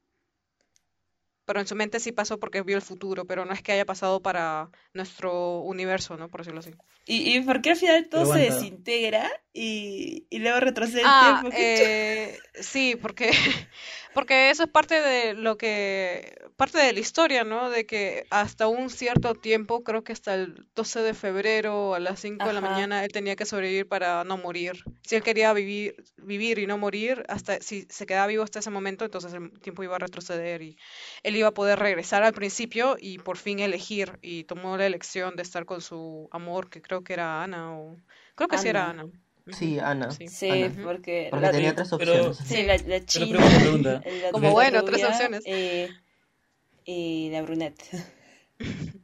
E: Pero en su mente sí pasó porque vio el futuro, pero no es que haya pasado para nuestro universo, ¿no? Por decirlo así.
F: ¿Y, y por qué al final todo
I: Pero
F: se desintegra y, y luego retrocede el
E: Ah,
F: tiempo? ¿Qué chu-
E: eh, sí, porque, porque eso es parte de lo que, parte de la historia, ¿no? De que hasta un cierto tiempo, creo que hasta el 12 de febrero a las 5 de la
F: Ajá.
E: mañana, él tenía que sobrevivir para no morir. Si él quería vivir, vivir y no morir, hasta si se quedaba vivo hasta ese momento, entonces el tiempo iba a retroceder y él iba a poder regresar al principio y por fin elegir y tomó la elección de estar con su amor, que creo que era Ana o creo que sí era
F: Ana.
H: Sí, Ana.
E: Sí.
F: Sí,
H: Ana.
F: porque,
H: Porque
F: la,
H: tenía tres
I: pero-
H: opciones.
F: sí, la, la china,
I: pregunta, pregunta.
F: la
E: Como
F: rubia
E: bueno, tres opciones.
F: eh, y la brunette.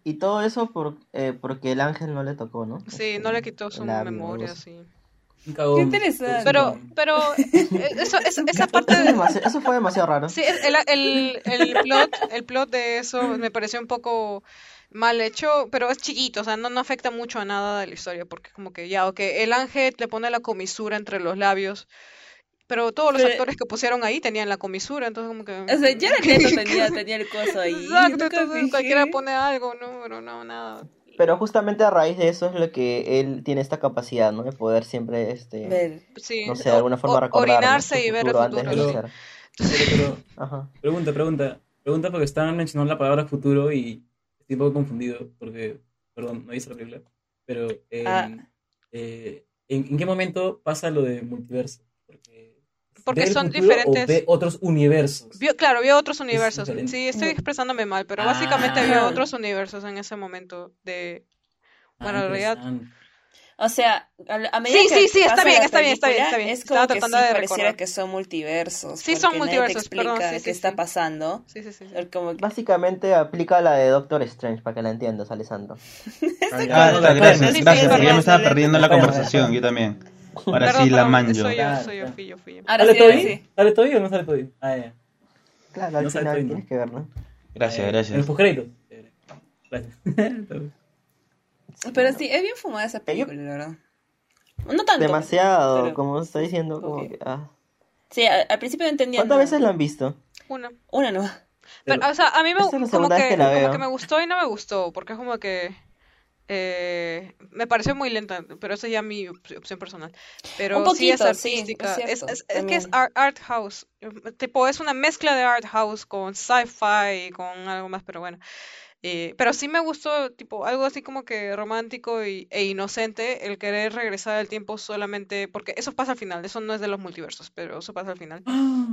H: Y todo eso por, eh, porque el ángel no le tocó, ¿no?
E: Sí,
H: Este,
E: no le quitó su memoria, sí.
F: Qué interesante.
E: Pero, pero eh, eso, eso- esa parte de,
H: eso fue demasiado raro.
E: sí, el, el, el plot, el plot de eso me pareció un poco mal hecho, pero es chiquito, o sea, no, no afecta mucho a nada de la historia, porque como que ya, ok, el ángel le pone la comisura entre los labios, pero todos los
F: Pero-
E: actores que pusieron ahí tenían la comisura, entonces como que...
F: O sea, ya tenía, tenía el coso ahí.
E: Exacto, entonces cualquiera pone algo, no, pero no, nada.
H: Pero justamente a raíz de eso es lo que él tiene esta capacidad, ¿no? De poder siempre, este,
F: Ver.
E: Sí,
H: no sé, de alguna forma
E: o-
H: recordar
E: orinarse y ver el
H: futuro antes de.
I: Pero, pero,
H: Ajá.
I: pregunta, pregunta. Pregunta porque estaban mencionando la palabra futuro y estoy un poco confundido porque, perdón, no hice la película. Pero, eh,
F: Ah.
I: eh, ¿en, en qué momento pasa lo de multiverso? Porque,
E: Porque
I: ¿ve el
E: son
I: futuro
E: diferentes-
I: O ve otros universos.
E: Vio, claro, vio otros universos.
I: diferente.
E: Sí, estoy
F: Mm.
E: expresándome mal, pero básicamente vio
F: Ah.
E: otros universos en ese momento de...
I: Ah,
E: Bueno, en realidad...
F: O sea, a, medida
E: Sí,
F: que
E: sí, sí, está bien, está bien, está bien, está bien.
F: Es
E: Estaba
F: como que sí
E: tratando de
F: pareciera
E: recordar.
F: que son multiversos.
E: Sí, son
F: nadie te
E: multiversos,
F: explica
E: perdón, sí,
F: qué
E: sí,
F: está pasando.
E: Sí, sí, sí.
F: Como que-
H: Básicamente aplica la de Doctor Strange, para que la entiendas, Alessandro.
D: Ah, gracias,
E: sí,
D: gracias, ya me estaba perdiendo la conversación, yo también. Ahora
E: Perdón,
D: sí la
E: perdón,
D: manjo.
E: Soy yo, soy yo,
I: claro.
E: fui yo, fui yo.
F: Ahora
I: ¿Sale
F: sí, ahora sí.
I: ¿Sale Toby o no sale Toby? Ah, ya.
H: Claro, al
I: No
H: final tienes que verlo.
D: Gracias,
I: Eh, En
D: gracias.
I: los postcréditos. Eh, Gracias.
F: Pero sí, es bien fumada esa película, la verdad. No tanto.
H: Demasiado,
F: pero-
H: como está diciendo, como que, ah.
F: Sí, al principio no entendía
H: ¿Cuántas veces la han visto?
E: Una.
F: Una no.
E: Pero, o sea, a mí me, como que,
H: que
E: como que me gustó y no me gustó, porque es como que eh, me pareció muy lenta, pero esa es ya mi op- opción personal. Pero
F: Un poquito, sí, es
E: artística, es,
F: cierto,
E: es- es que es art house, tipo es una mezcla de art house con sci-fi y con algo más, pero bueno. Eh, pero sí me gustó, tipo, algo así como que romántico y, e inocente, el querer regresar al tiempo solamente, porque eso pasa al final, eso no es de los multiversos, pero eso pasa al final.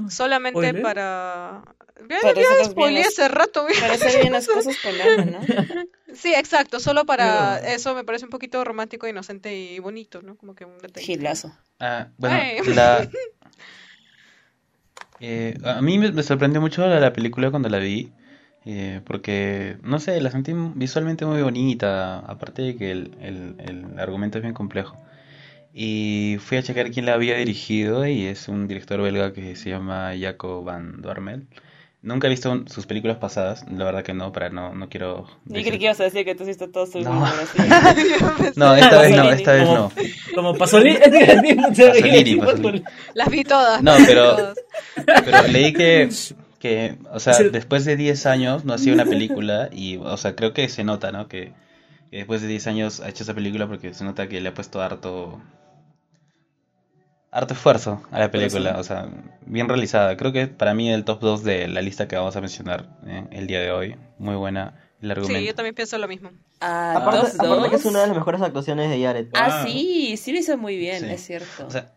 E: Solamente
I: ¿Spoiler?
E: para... Ya, ya hace rato.
F: Para hacer bien las cosas ¿no?
E: Sí, exacto, solo para eso me parece un poquito romántico, inocente y bonito, ¿no? Como que un detalle.
F: Gilazo.
D: Ah, bueno,
E: Ay.
D: la, Eh, a mí me, me sorprendió mucho la, la película cuando la vi, eh, porque, no sé, la sentí visualmente muy bonita, aparte de que el, el, el argumento es bien complejo. Y fui a checar quién la había dirigido y es un director belga que se llama Jaco van Dormel. Nunca he visto un- sus películas pasadas, la verdad que no, para no, no quiero...
F: Yo
D: decir-
F: creí que ibas a decir que tú hiciste todo su
D: No.
F: así.
D: No, esta vez no, esta vez
I: Como,
D: no.
I: como Pasolini.
D: Pasolini, Pasolini.
E: Las vi todas.
D: No,
E: las vi
D: pero,
E: todas.
D: pero leí que, que, o sea,
I: el-
D: después de 10 años no hacía una película y, o sea, creo que se nota, ¿no? Que, que después de 10 años ha hecho esa película porque se nota que le ha puesto harto, harto esfuerzo a la película, o sea, bien realizada. Creo que para mí el top 2 de la lista que vamos a mencionar eh, el día de hoy. Muy buena el argumento.
E: Sí, yo también pienso lo mismo.
F: Ah,
H: Aparte,
F: dos,
H: aparte que es una de las mejores actuaciones de Jared.
F: Ah, sí, sí lo hizo muy bien,
D: Sí.
F: es cierto.
D: O sea,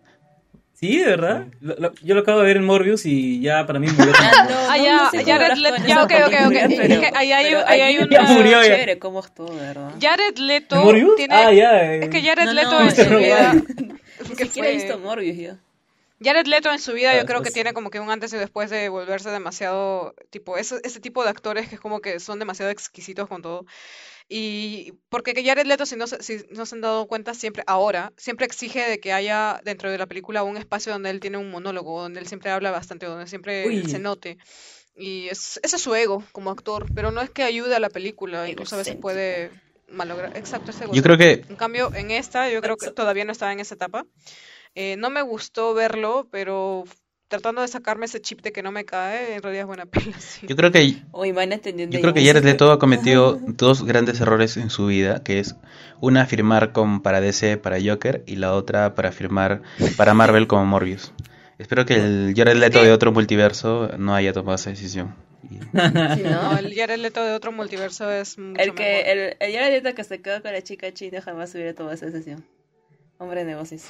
I: Sí, de verdad. Lo- lo- yo lo acabo de ver en Morbius y ya para mí murió.
F: Ah, no,
E: Ah,
F: no,
E: ya,
F: no sé
E: Jared Leto- ya, ok, ok, ok.
F: película,
E: Es
F: pero-
E: que ahí hay-
F: pero
E: ahí hay una-
F: estuvo
I: murió ya.
F: chévere cómo estuvo, verdad.
E: Jared Leto
I: ¿En Morbius?
E: tiene...
I: Ah, ya. eh.
E: Es que Jared
F: No,
E: Leto
F: no,
E: en su vida...
F: Ni
E: que
F: siquiera he visto Morbius yo.
E: Jared Leto en su vida
I: Ah,
E: yo creo que
I: después-
E: tiene como que un antes y después de volverse demasiado, tipo, ese, ese tipo de actores que es como que son demasiado exquisitos con todo. Y porque que Jared Leto, si no, se- si no se han dado cuenta, siempre, ahora, siempre exige de que haya dentro de la película un espacio donde él tiene un monólogo, donde él siempre habla bastante, donde siempre
I: Uy.
E: se note. Y es, ese es su ego como actor, pero no es que ayude a la película, incluso a veces puede malograr. Exacto, ese
D: yo creo que
E: en cambio, en esta, yo creo que todavía no estaba en esa etapa. Eh, no me gustó verlo, pero tratando de sacarme ese chip de que no me cae, en realidad es buena peli. sí.
D: Yo creo que
F: entendiendo
D: Yo creo que Jared Leto ha cometido dos grandes errores en su vida, que es una firmar con para DC para Joker y la otra para firmar para Marvel como Morbius. Espero que el Jared Leto de otro multiverso no haya tomado esa decisión.
F: Sí,
E: No,
F: ¿no?
E: el Jared Leto de otro multiverso es mucho
F: El
E: mejor.
F: que, el, el Jared Leto que se quedó con la chica china jamás hubiera tomado esa decisión. Hombre de negocios.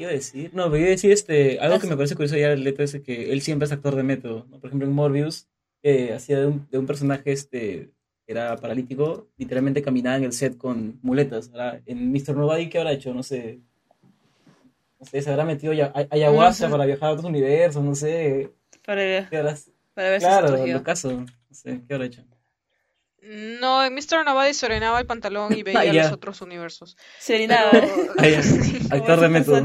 I: Iba a decir, no, pero iba a decir este, algo que me parece curioso de Jared Leto es que él siempre es actor de método. ¿no? Por ejemplo, en Morbius, eh, hacía de un, de un personaje este, que era paralítico, literalmente caminaba en el set con muletas. Ahora, en Mr. Nobody, ¿qué habrá hecho? No sé. No sé, se habrá metido aya- ay- ayahuasca para viajar a otros universos, no sé.
F: Para,
I: ¿Qué
F: para ver si
I: Claro, lo caso. No sé, ¿qué habrá hecho?
E: No, en Mr. Nobody se orinaba el pantalón y veía
I: Ah,
E: los otros universos.
F: Se orinaba.
E: Pero-
I: Ah, Actor de método.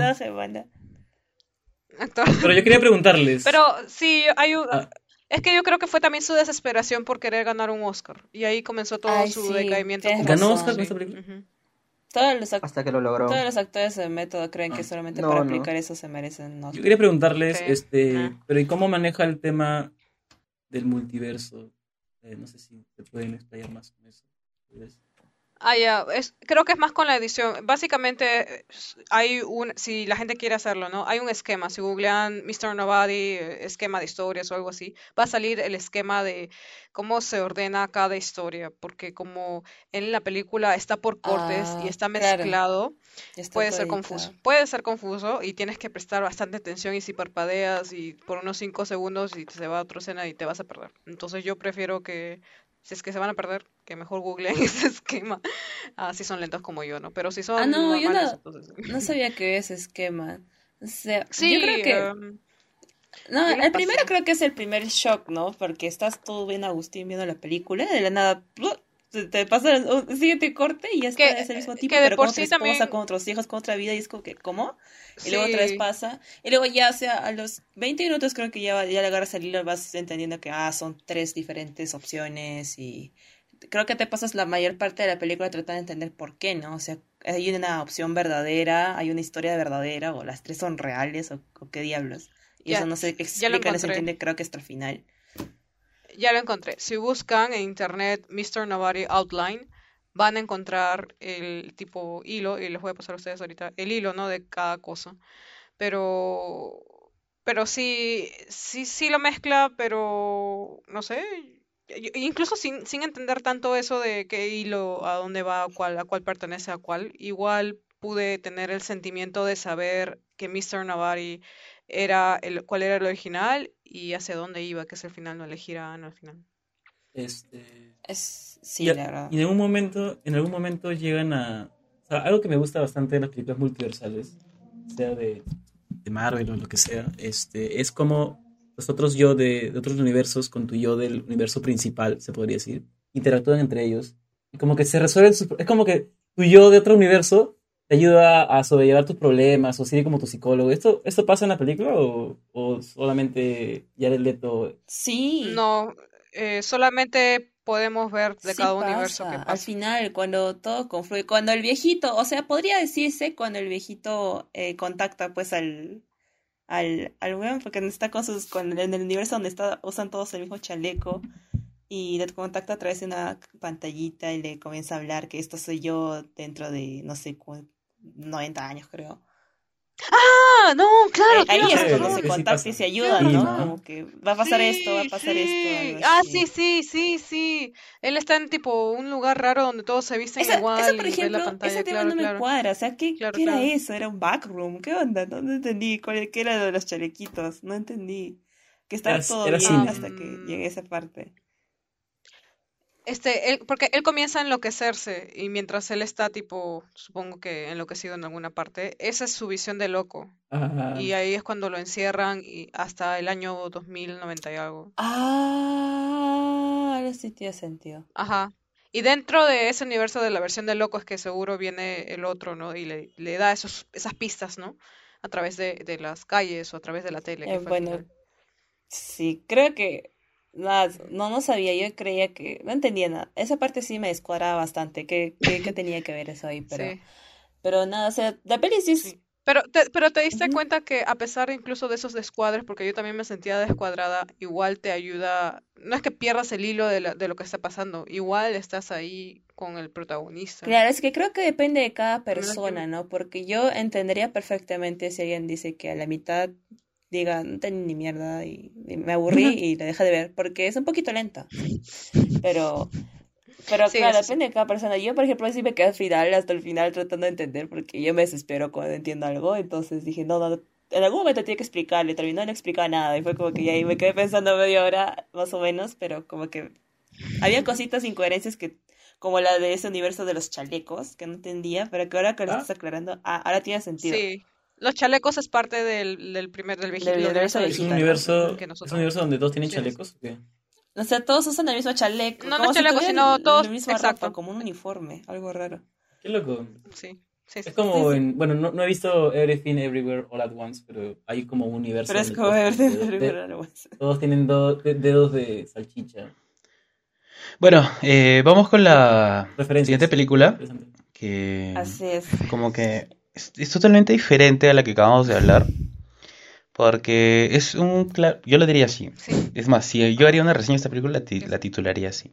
E: Actor.
I: Pero yo quería preguntarles.
E: Pero sí, hay un...
I: Ah.
E: Es que yo creo que fue también su desesperación por querer ganar un Oscar. Y ahí comenzó todo
F: Ay,
E: su
F: sí,
E: decaimiento.
I: ¿Ganó. Oscar con
E: Sí.
I: esta película?
F: Todos los,
H: Hasta que lo logró.
F: todos los actores de método creen que solamente
H: No,
F: para
H: no.
F: aplicar eso se merecen no
I: Yo quería preguntarles, este,
E: Ah.
I: pero ¿y cómo maneja el tema del multiverso? Eh, no sé si te pueden explayar más con eso.
E: Ah, ya, es, creo que es más con la edición. Básicamente, hay un, si la gente quiere hacerlo, ¿no? Hay un esquema. Si googlean Mr. Nobody, eh, esquema de historias o algo así, va a salir el esquema de cómo se ordena cada historia. Porque como en la película está por cortes y
F: Ah,
E: está mezclado,
F: está
E: puede ser confuso. Puede ser confuso y tienes que prestar bastante atención y si parpadeas y por unos 5 segundos y se va a otra escena y te vas a perder. Entonces yo prefiero que, si es que se van a perder, que mejor googleen ese esquema. Ah, si son lentos como yo, ¿no? Pero si son
F: Ah, no, yo
E: normales,
F: no,
E: entonces...
F: no sabía que ese esquema. O sea,
E: Sí,
F: yo creo que...
E: em,
F: No,
E: yo
F: el primero creo que es el primer shock, ¿no? Porque estás todo bien Agustín viendo la película, de la nada te, pasa un siguiente corte y ya está
E: Que-
F: es el mismo tipo,
E: que de
F: pero
E: por
F: con otra
E: sí
F: esposa,
E: también-
F: con otros hijos, con otra vida, y es como que, ¿cómo? Y luego otra vez pasa, y luego ya, o sea, a los 20 minutos creo que ya, ya le agarras el hilo, vas entendiendo que, ah, son tres diferentes opciones y creo que te pasas la mayor parte de la película tratando de entender por qué, ¿no? O sea, hay una opción verdadera, hay una historia verdadera, o las tres son reales, o, o qué diablos. Y
E: Ya,
F: eso no se explica, no se entiende, creo que hasta el final.
E: Ya lo encontré. Si buscan en internet Mr. Nobody Outline, van a encontrar el tipo hilo, y les voy a pasar a ustedes ahorita, el hilo, ¿no? De cada cosa. Pero, pero sí, sí, sí lo mezcla, pero no sé. Incluso sin, sin entender tanto eso de qué hilo, a dónde va, a cuál, a cuál pertenece a cuál, igual pude tener el sentimiento de saber que Mr. Nobody era el, cuál era el original y hacia dónde iba, que es el final, no elegir a Ana al final.
I: Este,
F: Es, sí,
I: y,
F: la verdad.
I: y en algún momento, en algún momento llegan a, o sea, algo que me gusta bastante de las películas multiversales, sea de, de Marvel o lo que sea, este, es como los otros yo de, de otros universos con tu yo del universo principal, se podría decir, interactúan entre ellos. Y como que se resuelven sus... Es como que tu yo de otro universo te ayuda a sobrellevar tus problemas o sirve como tu psicólogo. ¿Esto, esto pasa en la película o, o solamente Jared Leto?
F: Sí.
E: No, eh, solamente podemos ver de
F: Sí
E: cada universo
F: pasa.
E: que
F: Al
E: pasa.
F: final, cuando todo confluye, cuando el viejito, o sea, podría decirse cuando el viejito eh, contacta pues al, al, al weón, porque está con sus, con, en el universo donde está, usan todos el mismo chaleco, y le contacta a través de una pantallita y le comienza a hablar que esto soy yo dentro de, no sé, cu- 90 años creo.
E: Ah, no, claro,
F: Eh, ahí es cuando se
I: sí, sí pasa.
F: y se ayudan,
E: Tienes
F: ¿no?
E: razón.
F: Como que va a pasar esto, va a
E: Sí,
F: pasar
E: sí.
F: esto,
E: Ah, sí, sí, sí, sí. Él está en tipo un lugar raro donde todos se visten
F: Esa,
E: igual
F: esa, por
E: ve la
F: ejemplo,
E: pantalla,
F: ese tema
E: claro,
F: no me
E: claro.
F: cuadra. O sea, ¿qué,
E: Claro,
F: qué era eso? ¿Era un backroom? ¿Qué onda? No, no entendí. ¿Cuál, ¿Qué era lo de los chalequitos? No entendí. Que estaba
I: Era-
F: todo
I: era
F: bien
I: cine.
F: hasta que llegué a esa parte.
E: Este, él, porque él comienza a enloquecerse y mientras él está tipo, supongo que enloquecido en alguna parte, esa es su visión de loco.
I: Ah,
E: Y ahí es cuando lo encierran y hasta el año 2090 y algo.
F: Ah, ahora sí tiene sentido.
E: Ajá. Y dentro de ese universo de la versión de loco es que seguro viene el otro, ¿no? Y le, le da esos, esas pistas, ¿no? A través de, de las calles o a través de la tele, que
F: Eh, bueno, sí, creo que no, no sabía, yo creía que no entendía nada. Esa parte sí me descuadraba bastante, ¿qué, qué, qué tenía que ver eso ahí? Pero,
E: Sí.
F: pero nada, o sea, la peli sí.
E: Pero te, pero te diste cuenta que a pesar incluso de esos descuadres, porque yo también me sentía descuadrada, igual te ayuda, no es que pierdas el hilo de, la- de lo que está pasando, igual estás ahí con el protagonista.
F: Claro, es que creo que depende de cada
E: que-
F: persona, ¿no? Porque yo entendería perfectamente si alguien dice que a la mitad diga, no tengo ni mierda y, y me aburrí y la deja de ver, porque es un poquito lenta. Pero, pero
E: Sí,
F: claro,
E: sí.
F: depende de cada persona. Yo, por ejemplo, sí me quedé al final, hasta el final, tratando de entender, porque yo me desespero cuando entiendo algo, entonces dije, no, no, en algún momento tiene que explicarle, terminó de no explicar nada, y fue como que ya ahí me quedé pensando media hora, más o menos, pero como que había cositas, incoherencias que, como la de ese universo de los chalecos, que no entendía, pero que ahora que lo
I: Ah.
F: estás aclarando, ah, ahora tiene sentido.
E: Sí. Los chalecos es parte del, del primer, del
F: Del universo
I: ¿Es un universo,
E: que
I: es un universo donde todos tienen
E: Sí.
I: chalecos? ¿o qué?
F: O sea, todos usan el mismo chaleco,
E: No, no
F: si
E: chaleco, sino todos-
F: la misma
E: exacto.
F: ropa, como un uniforme, algo raro.
I: Qué loco.
E: Sí, sí, sí.
I: Es como
F: Sí, sí.
I: en, bueno, no, no he visto Everything Everywhere All at Once, pero hay como un universo
F: Pero es como
I: todos,
F: ver
I: tienen
F: de-
I: dedos- de- todos tienen do- de- dedos de salchicha.
D: Bueno, eh, vamos con la siguiente película, que
F: Así es.
D: como que es, es totalmente diferente a la que acabamos de hablar, porque es un... Yo lo diría así.
E: Sí.
D: Es más, si yo haría una reseña de esta película, la, ti- la titularía así.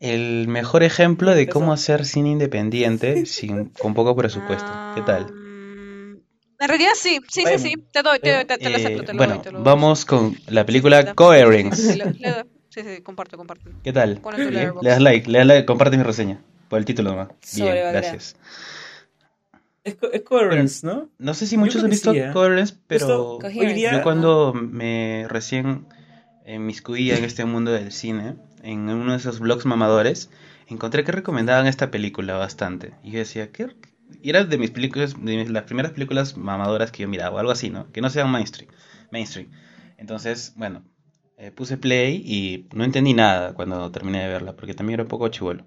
D: El mejor ejemplo de cómo hacer cine independiente sin, con poco presupuesto. ¿Qué tal?
E: Mm, En realidad sí, sí,
I: Bueno,
E: sí, sí. Te doy, te,
I: pero,
E: te, te lo acepto,
D: Eh,
E: te lo
D: bueno,
E: doy, te lo
D: vamos con la película Coherence.
E: da- Sí, sí, comparto, comparto.
D: ¿Qué tal? ¿Sí? Le das like, le das like, comparte mi reseña. Por el título nomás. Bien, gracias.
I: Es, co- es Coherence, ¿no?
D: No sé si muchos han visto
I: sí, ¿eh?
D: Coherence, pero
F: Coherence.
I: hoy día...
D: yo cuando me recién inmiscuía en este mundo del cine, en uno de esos blogs mamadores, encontré que recomendaban esta película bastante. Y yo decía, ¿qué? Y era de mis películas, de mis- las primeras películas mamadoras que yo miraba, algo así, ¿no? Que no sean mainstream. mainstream. Entonces, bueno, eh, puse play y no entendí nada cuando terminé de verla, porque también era un poco chivolo.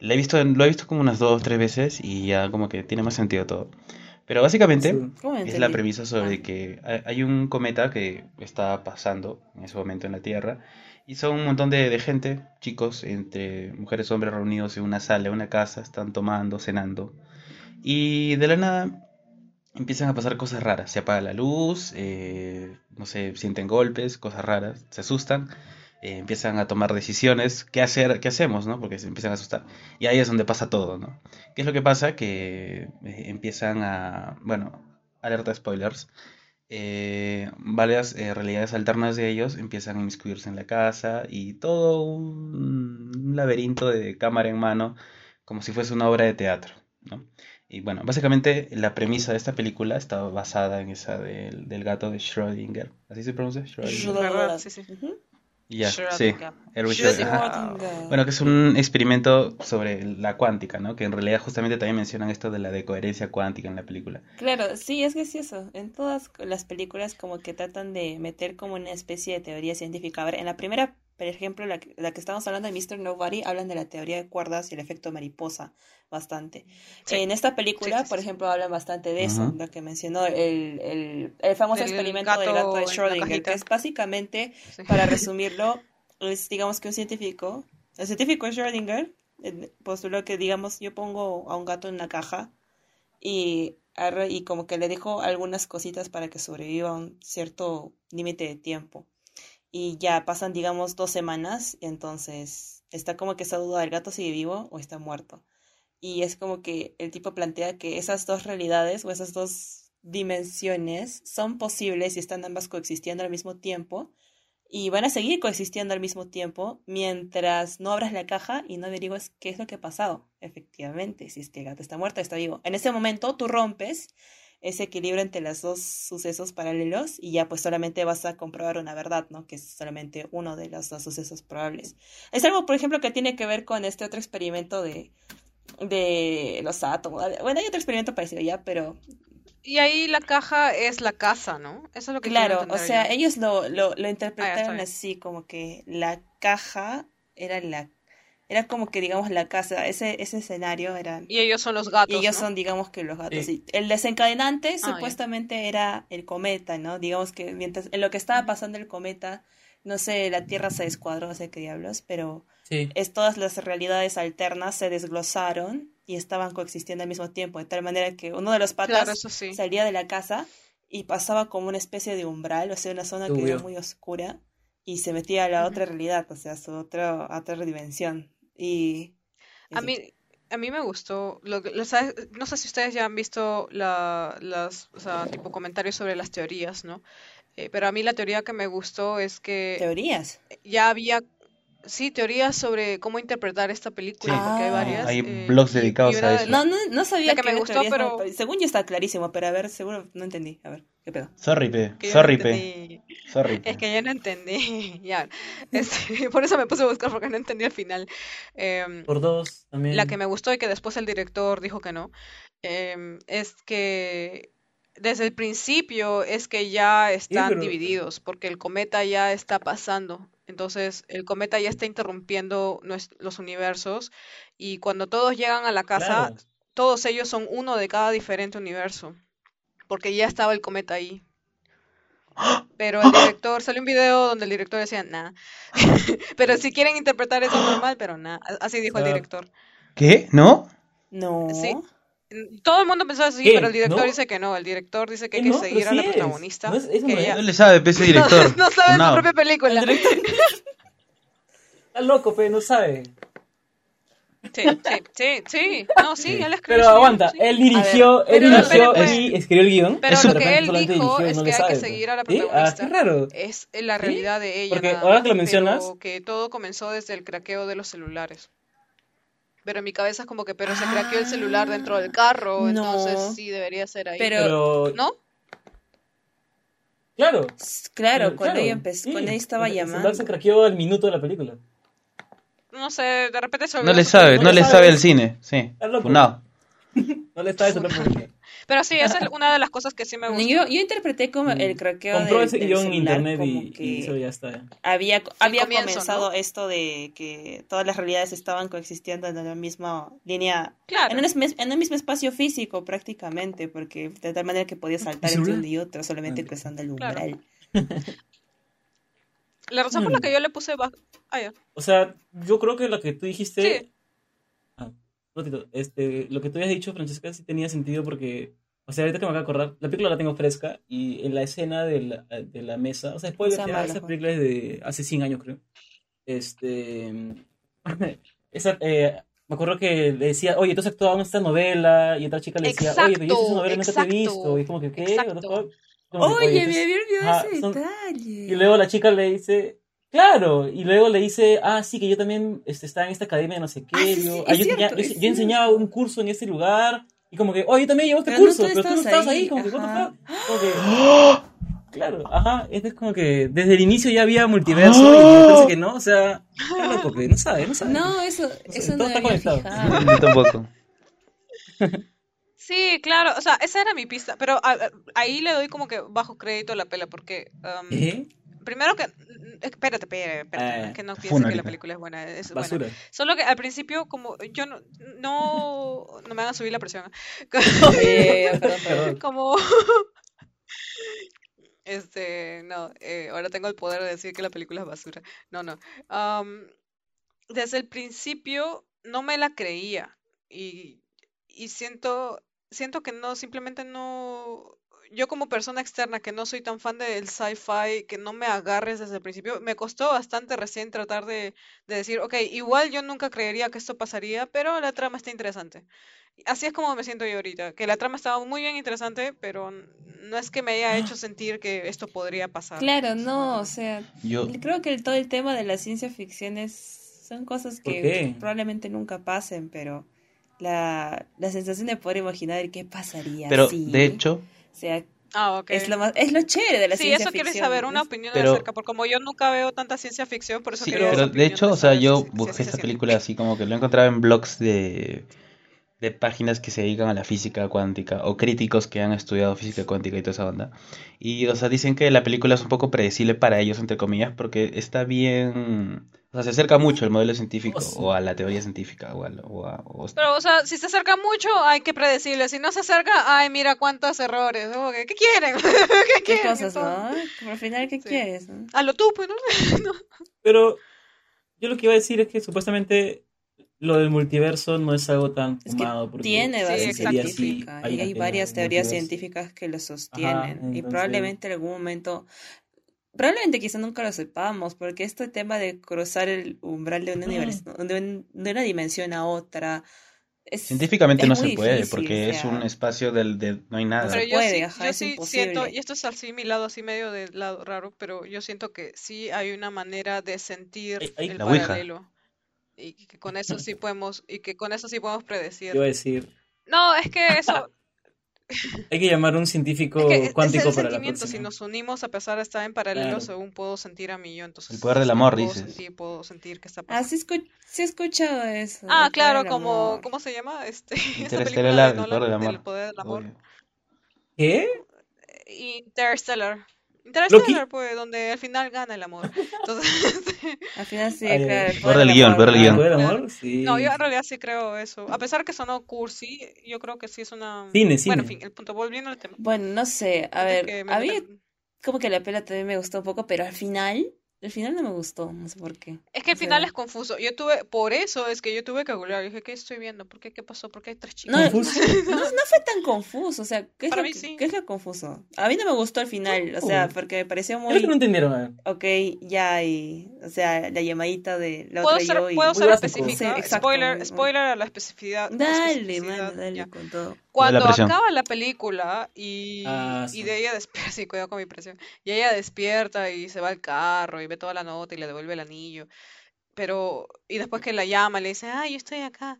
D: La he visto, lo he visto como unas dos, tres veces y ya como que tiene más sentido todo. Pero básicamente
I: Sí.
F: ¿Cómo
D: es la premisa sobre
F: Ah.
D: que hay- hay un cometa que está pasando en ese momento en la Tierra y son un montón de, de gente, chicos, entre mujeres y hombres reunidos en una sala, en una casa, están tomando, cenando y de la nada empiezan a pasar cosas raras. Se apaga la luz, eh, no sé, sienten golpes, cosas raras, se asustan, eh, empiezan a tomar decisiones. ¿Qué hacer? ¿Qué hacemos? ¿no? Porque se empiezan a asustar. Y ahí es donde pasa todo, ¿no? ¿Qué es lo que pasa? Que eh, empiezan a, bueno, alerta de spoilers. eh, varias eh, realidades alternas de ellos empiezan a inmiscuirse en la casa y todo un, un laberinto de cámara en mano, como si fuese una obra de teatro, ¿no? Y bueno, básicamente la premisa de esta película está basada en esa del, del gato de Schrödinger. ¿Así se pronuncia? Schrödinger.
E: Sí, sí.
F: Ujú.
D: Ya, sí. Bueno, que es un experimento sobre la cuántica, ¿no? Que en realidad justamente también mencionan esto de la decoherencia cuántica en la película.
F: Claro, sí, es gracioso. En todas las películas como que tratan de meter como una especie de teoría científica. A ver, en la primera, por ejemplo, la, que- la que estamos hablando de Mr. Nobody, hablan de la teoría de cuerdas y el efecto mariposa bastante.
E: Sí.
F: En esta película,
E: Sí, sí,
F: por ejemplo, hablan bastante de eso, lo que mencionó el, el, el famoso
E: Del
F: experimento del
E: gato
F: de Schrödinger, que es básicamente,
E: Sí.
F: para resumirlo, es digamos que un científico, el científico Schrödinger, postuló que digamos yo pongo a un gato en una caja y, y como que le dejo algunas cositas para que sobreviva un cierto límite de tiempo. Y ya pasan, digamos, dos semanas, y entonces está como que esa duda del gato sigue vivo o está muerto. Y es como que el tipo plantea que esas dos realidades o esas dos dimensiones son posibles y están ambas coexistiendo al mismo tiempo y van a seguir coexistiendo al mismo tiempo mientras no abras la caja y no averigues qué es lo que ha pasado, efectivamente, si es que el gato está muerto está vivo. En ese momento tú rompes ese equilibrio entre los dos sucesos paralelos y ya pues solamente vas a comprobar una verdad, ¿no? Que es solamente uno de los dos sucesos probables. Es algo, por ejemplo, que tiene que ver con este otro experimento de, de los átomos. Bueno, hay otro experimento parecido ya, pero
E: Y ahí la caja es la casa, ¿no? Eso es lo que
F: Claro, o sea,
E: yo.
F: ellos lo, lo, lo
E: Ah,
F: interpretaron así, como que la caja era la, era como que digamos la casa, ese, ese escenario era,
E: Y ellos son los gatos,
F: y ellos
E: ¿no?
F: son digamos que los gatos.
I: Sí.
F: Y el desencadenante
E: Ah,
F: supuestamente era el cometa, ¿no? Digamos que mientras, en lo que estaba pasando el cometa, no sé, la Tierra se descuadró, no sé qué diablos, pero
I: Sí.
F: es todas las realidades alternas se desglosaron y estaban coexistiendo al mismo tiempo, de tal manera que uno de los patas
E: Claro, eso sí.
F: salía de la casa y pasaba como una especie de umbral, o sea, una zona que era muy oscura y se metía a la otra realidad, o sea, a su otra, a otra dimensión. Y
E: A
F: sí.
E: mí, a mí me gustó, lo, lo no sé si ustedes ya han visto la, las, o sea, tipo comentarios sobre las teorías, ¿no? Eh, pero a mí la teoría que me gustó es que
F: teorías.
E: ya había, sí, teorías sobre cómo interpretar esta película,
D: Sí.
E: porque hay
F: Ah.
E: varias.
D: Hay
E: eh,
D: blogs dedicados
E: una
D: a eso.
F: No, no, no sabía
E: La que me gustó,
F: teorías,
E: pero-
F: no, según yo está clarísimo, pero a ver, seguro no entendí. A ver, ¿qué pedo?
D: Sorry, pe.
E: que no
D: Sorry, pe. Sorry, pe.
E: Es que yo no entendí, ya. Este, por eso me puse a buscar porque no entendí al final. Em,
I: Por dos también.
E: La que me gustó y que después el director dijo que no, em, es que desde el principio es que ya están
I: pero-
E: divididos, porque el cometa ya está pasando. Entonces, el cometa ya está interrumpiendo los universos y cuando todos llegan a la casa,
I: Claro.
E: todos ellos son uno de cada diferente universo, porque ya estaba el cometa ahí. Pero el director, salió un video donde el director decía, nah. Pero si quieren interpretar eso normal, pero nah. Así dijo el
I: Ah.
E: director.
D: ¿Qué? ¿No?
F: No.
E: Sí. Todo el mundo pensó así,
I: ¿Qué?
E: pero el director
I: ¿No?
E: dice que no. El director dice que hay
I: ¿Qué
E: que
I: no?
E: seguir
I: Pero
E: a la
I: es.
E: protagonista.
I: No es- eso
E: que
I: no es.
E: ella-
D: No le sabe, ese director.
E: no sabe
D: No.
E: su propia película.
I: Director está loco, pero no sabe.
E: Sí, sí, sí, sí. No, sí, él escribió
I: Pero aguanta,
E: sí.
I: él dirigió,
F: ver,
I: él
E: pero-
I: dirigió
E: pero-
I: y escribió el guion.
E: Pero
I: Eso
E: lo que él dijo es
I: no
E: que hay que seguir a la
I: ¿Sí? Ah,
E: protagonista.
I: qué raro.
E: Es la
I: ¿Sí?
E: realidad de ella.
I: Porque
E: nada
I: ahora que lo mencionas-
E: que todo comenzó desde el craqueo de los celulares. Pero en mi cabeza es como que, pero se craqueó el celular dentro del carro,
F: No.
E: entonces sí debería ser ahí.
F: Pero-
E: ¿No?
I: claro.
F: Claro,
I: Pero,
F: cuando
I: claro,
F: ella empezó,
I: sí.
F: cuando ella estaba
I: El- el celular
F: llamando.
I: se craqueó al minuto de la película.
E: No sé, de repente se
D: No le sabe, no le sabe el cine. Sí. Funado.
I: No le estaba esa película.
E: Pero sí, esa es una de las cosas que sí me gusta.
F: Yo, yo interpreté como el craqueo
I: Mm. Compró
F: del-
I: ese
F: del
I: guion en internet y,
F: que
I: y eso ya está.
F: había, había
E: comienzo,
F: comenzado
E: ¿no?
F: esto de que todas las realidades estaban coexistiendo en la misma línea,
E: Claro.
F: en un, esme- en un mismo espacio físico prácticamente, porque de tal manera que podía saltar entre uno y otro solamente cruzando el
E: Claro.
F: umbral.
E: La razón por la
I: Mm.
E: que yo le puse... ba- Ah.
I: O sea, yo creo que lo que tú dijiste.
E: Sí.
I: Ratito. Este, lo que tú habías dicho, Francesca, sí tenía sentido porque. O sea, ahorita que me acabo de acordar, la película la tengo fresca y en la escena de la, de la mesa. O sea, después de esa
F: Juan.
I: película es de hace 100 años, creo. Este. esa, eh, me acuerdo que le decía, oye, tú has actuado en esta novela. Y otra chica le decía, oye, pero yo esa novela y nunca te he
E: Exacto,
I: visto. Y como que, ¿qué?
E: exacto.
I: Como que,
F: Oye, me había olvidado ese
I: son-
F: detalle.
I: y luego la chica le dice, claro, y luego le dice, ah, sí, que yo también este, estaba en esta academia de no sé qué,
F: Ah, sí,
I: yo, ah, yo,
F: cierto,
I: tenía- yo- yo enseñaba un curso en ese lugar, y como que, oye, yo también llevo este
F: Pero no
I: curso, pero tú no
F: estabas
I: ahí,
F: ahí,
I: como que? Como que, Claro, ajá, este es como que desde el inicio ya había multiverso y el director dice que no, o sea, es loco que no sabe, no sabe.
F: No, eso,
I: sé,
F: eso
I: todo
F: no
I: está conectado.
D: Yo tampoco.
E: Sí, claro, o sea, esa era mi pista, pero a- a- ahí le doy como que bajo crédito a la pela, porque um,
I: ¿Eh?
E: Primero que, mm, espérate, espérate, espérate,
I: Eh,
E: es que no piense
D: funa
E: que la película es buena, es buena.
I: Basura.
E: Solo que al principio, como yo no, no, no me hagan subir la presión,
F: Eh, perdón, perdón.
E: como, este, no, eh, ahora tengo el poder de decir que la película es basura, no, no, desde el principio no me la creía y, y siento, siento que no, simplemente no, yo como persona externa que no soy tan fan del sci-fi, que no me agarres desde el principio, me costó bastante recién tratar de, de decir, ok, igual yo nunca creería que esto pasaría, pero la trama está interesante. Así es como me siento yo ahorita, que la trama estaba muy bien interesante, pero no es que me haya hecho sentir que esto podría pasar.
F: Claro, no, o sea,
D: Yo,
F: creo que el, todo el tema de la ciencia ficción es, son cosas
I: ¿Por
F: que probablemente nunca pasen, pero la, la sensación de poder imaginar qué pasaría
D: pero de hecho,
F: sea,
E: Ah, ok.
F: es lo más, es lo chévere de la
E: Sí,
F: ciencia
E: eso quieres
F: ficción.
E: saber una opinión
D: Pero-
E: de cerca, porque como yo nunca veo tanta ciencia ficción, por eso
D: sí,
E: esa
D: pero de hecho, o sea, yo busqué esta película así como que lo encontraba en blogs de, de páginas que se dedican a la física cuántica o críticos que han estudiado física cuántica y toda esa onda. Y, o sea, dicen que la película es un poco predecible para ellos, entre comillas, porque está bien, o sea, se acerca mucho al modelo científico
I: Oh, sí.
D: o a la teoría científica o, al- o a- o-
E: Pero, o sea, si se acerca mucho, hay que predecirle. Si no se acerca, ay, mira cuántos errores. Que, ¿Qué quieren? ¿Qué
F: ¿Qué
E: quieren?
F: cosas, no? Al final, ¿qué
E: Sí.
F: quieres? no?
E: A lo tú, pues, ¿no? No.
I: Pero yo lo que iba a decir es que supuestamente lo del multiverso no es algo tan
F: Es
I: fumado. porque
F: tiene
E: Sí,
F: base
E: exacto.
I: sería así,
F: científica y hay varias teorías científicas que lo sostienen y
I: entonces-
F: probablemente en algún momento, probablemente quizá nunca lo sepamos porque este tema de cruzar el umbral de una, univers- de un- de una dimensión a otra es,
D: Científicamente
F: es
D: no
F: muy
D: se puede,
F: difícil,
D: porque
F: o
D: es un espacio del de no hay nada.
F: No
E: Pero
F: se
E: yo
F: puede,
E: sí,
F: ajá,
E: yo
F: es
E: sí
F: imposible.
E: siento, y esto es así mi lado así medio del lado raro, pero yo siento que sí hay una manera de sentir
I: Ay, ay.
E: el
D: La ouija.
E: paralelo. Y que con eso sí podemos, y que con eso sí podemos predecir.
I: A decir,
E: No, es que eso,
I: hay que llamar a un científico
E: es que es
I: cuántico
E: el
I: para la
E: sentimiento, si nos unimos a pesar de estar en paralelo,
I: Claro.
E: según puedo sentir a mí yo, entonces
D: El poder del
E: sí
D: amor,
E: puedo
D: dices.
E: sentir, puedo sentir que está
F: Ah,
E: pasando.
F: sí, escu- sí he escuchado eso.
E: Ah, claro, como,
F: amor.
E: ¿cómo se llama? Este,
D: Interestelar, el poder del amor.
E: El poder del amor.
D: Obvio.
I: ¿Qué?
E: Interstellar. Interstellar, pues, donde al final gana el amor. Entonces,
F: Al final sí,
I: Ay,
F: claro. el
D: Poder del guion,
F: amor,
D: poder del guion.
I: ¿Poder del
E: Claro.
I: amor? Sí.
E: no, yo en realidad sí creo eso. A pesar que sonó cursi, yo creo que sí es una...
I: Cine,
E: Bueno, en
I: cine.
E: fin, el punto, volviendo al tema.
F: Bueno, no sé, a ver, a mí como que la pela también me gustó un poco, pero al final, al final no me gustó, no sé por qué.
E: Es que al
F: O sea,
E: final es confuso. Yo tuve, por eso es que yo tuve que googlear. Dije, ¿qué estoy viendo? ¿Por qué? ¿Qué pasó? ¿Por qué hay tres chicos?
F: No,
I: Confuso.
F: no, no fue tan confuso, o sea, ¿qué es,
E: Para
F: lo,
E: mí sí.
F: qué es lo confuso? A mí no me gustó al final, o sea,
I: Uh.
F: porque me pareció
I: Creo que no
F: muy,
I: entendieron.
F: ok, ya, y, o sea, la llamadita de la
E: Puedo
F: otra
E: ser,
F: yo y...
E: puedo
I: Muy
E: ser
I: básico.
E: específica.
F: Sí,
E: spoiler,
F: muy-
E: spoiler a la especificidad.
F: Dale, mano, dale
E: ya.
F: con todo.
E: Cuando
D: presión.
E: acaba la película y,
I: Ah,
E: y
I: sí.
E: de ella despierta, sí, cuidado con mi presión, y ella despierta y se va al carro y toda la nota y le devuelve el anillo, pero, y después que la llama le dice, ay, yo estoy acá,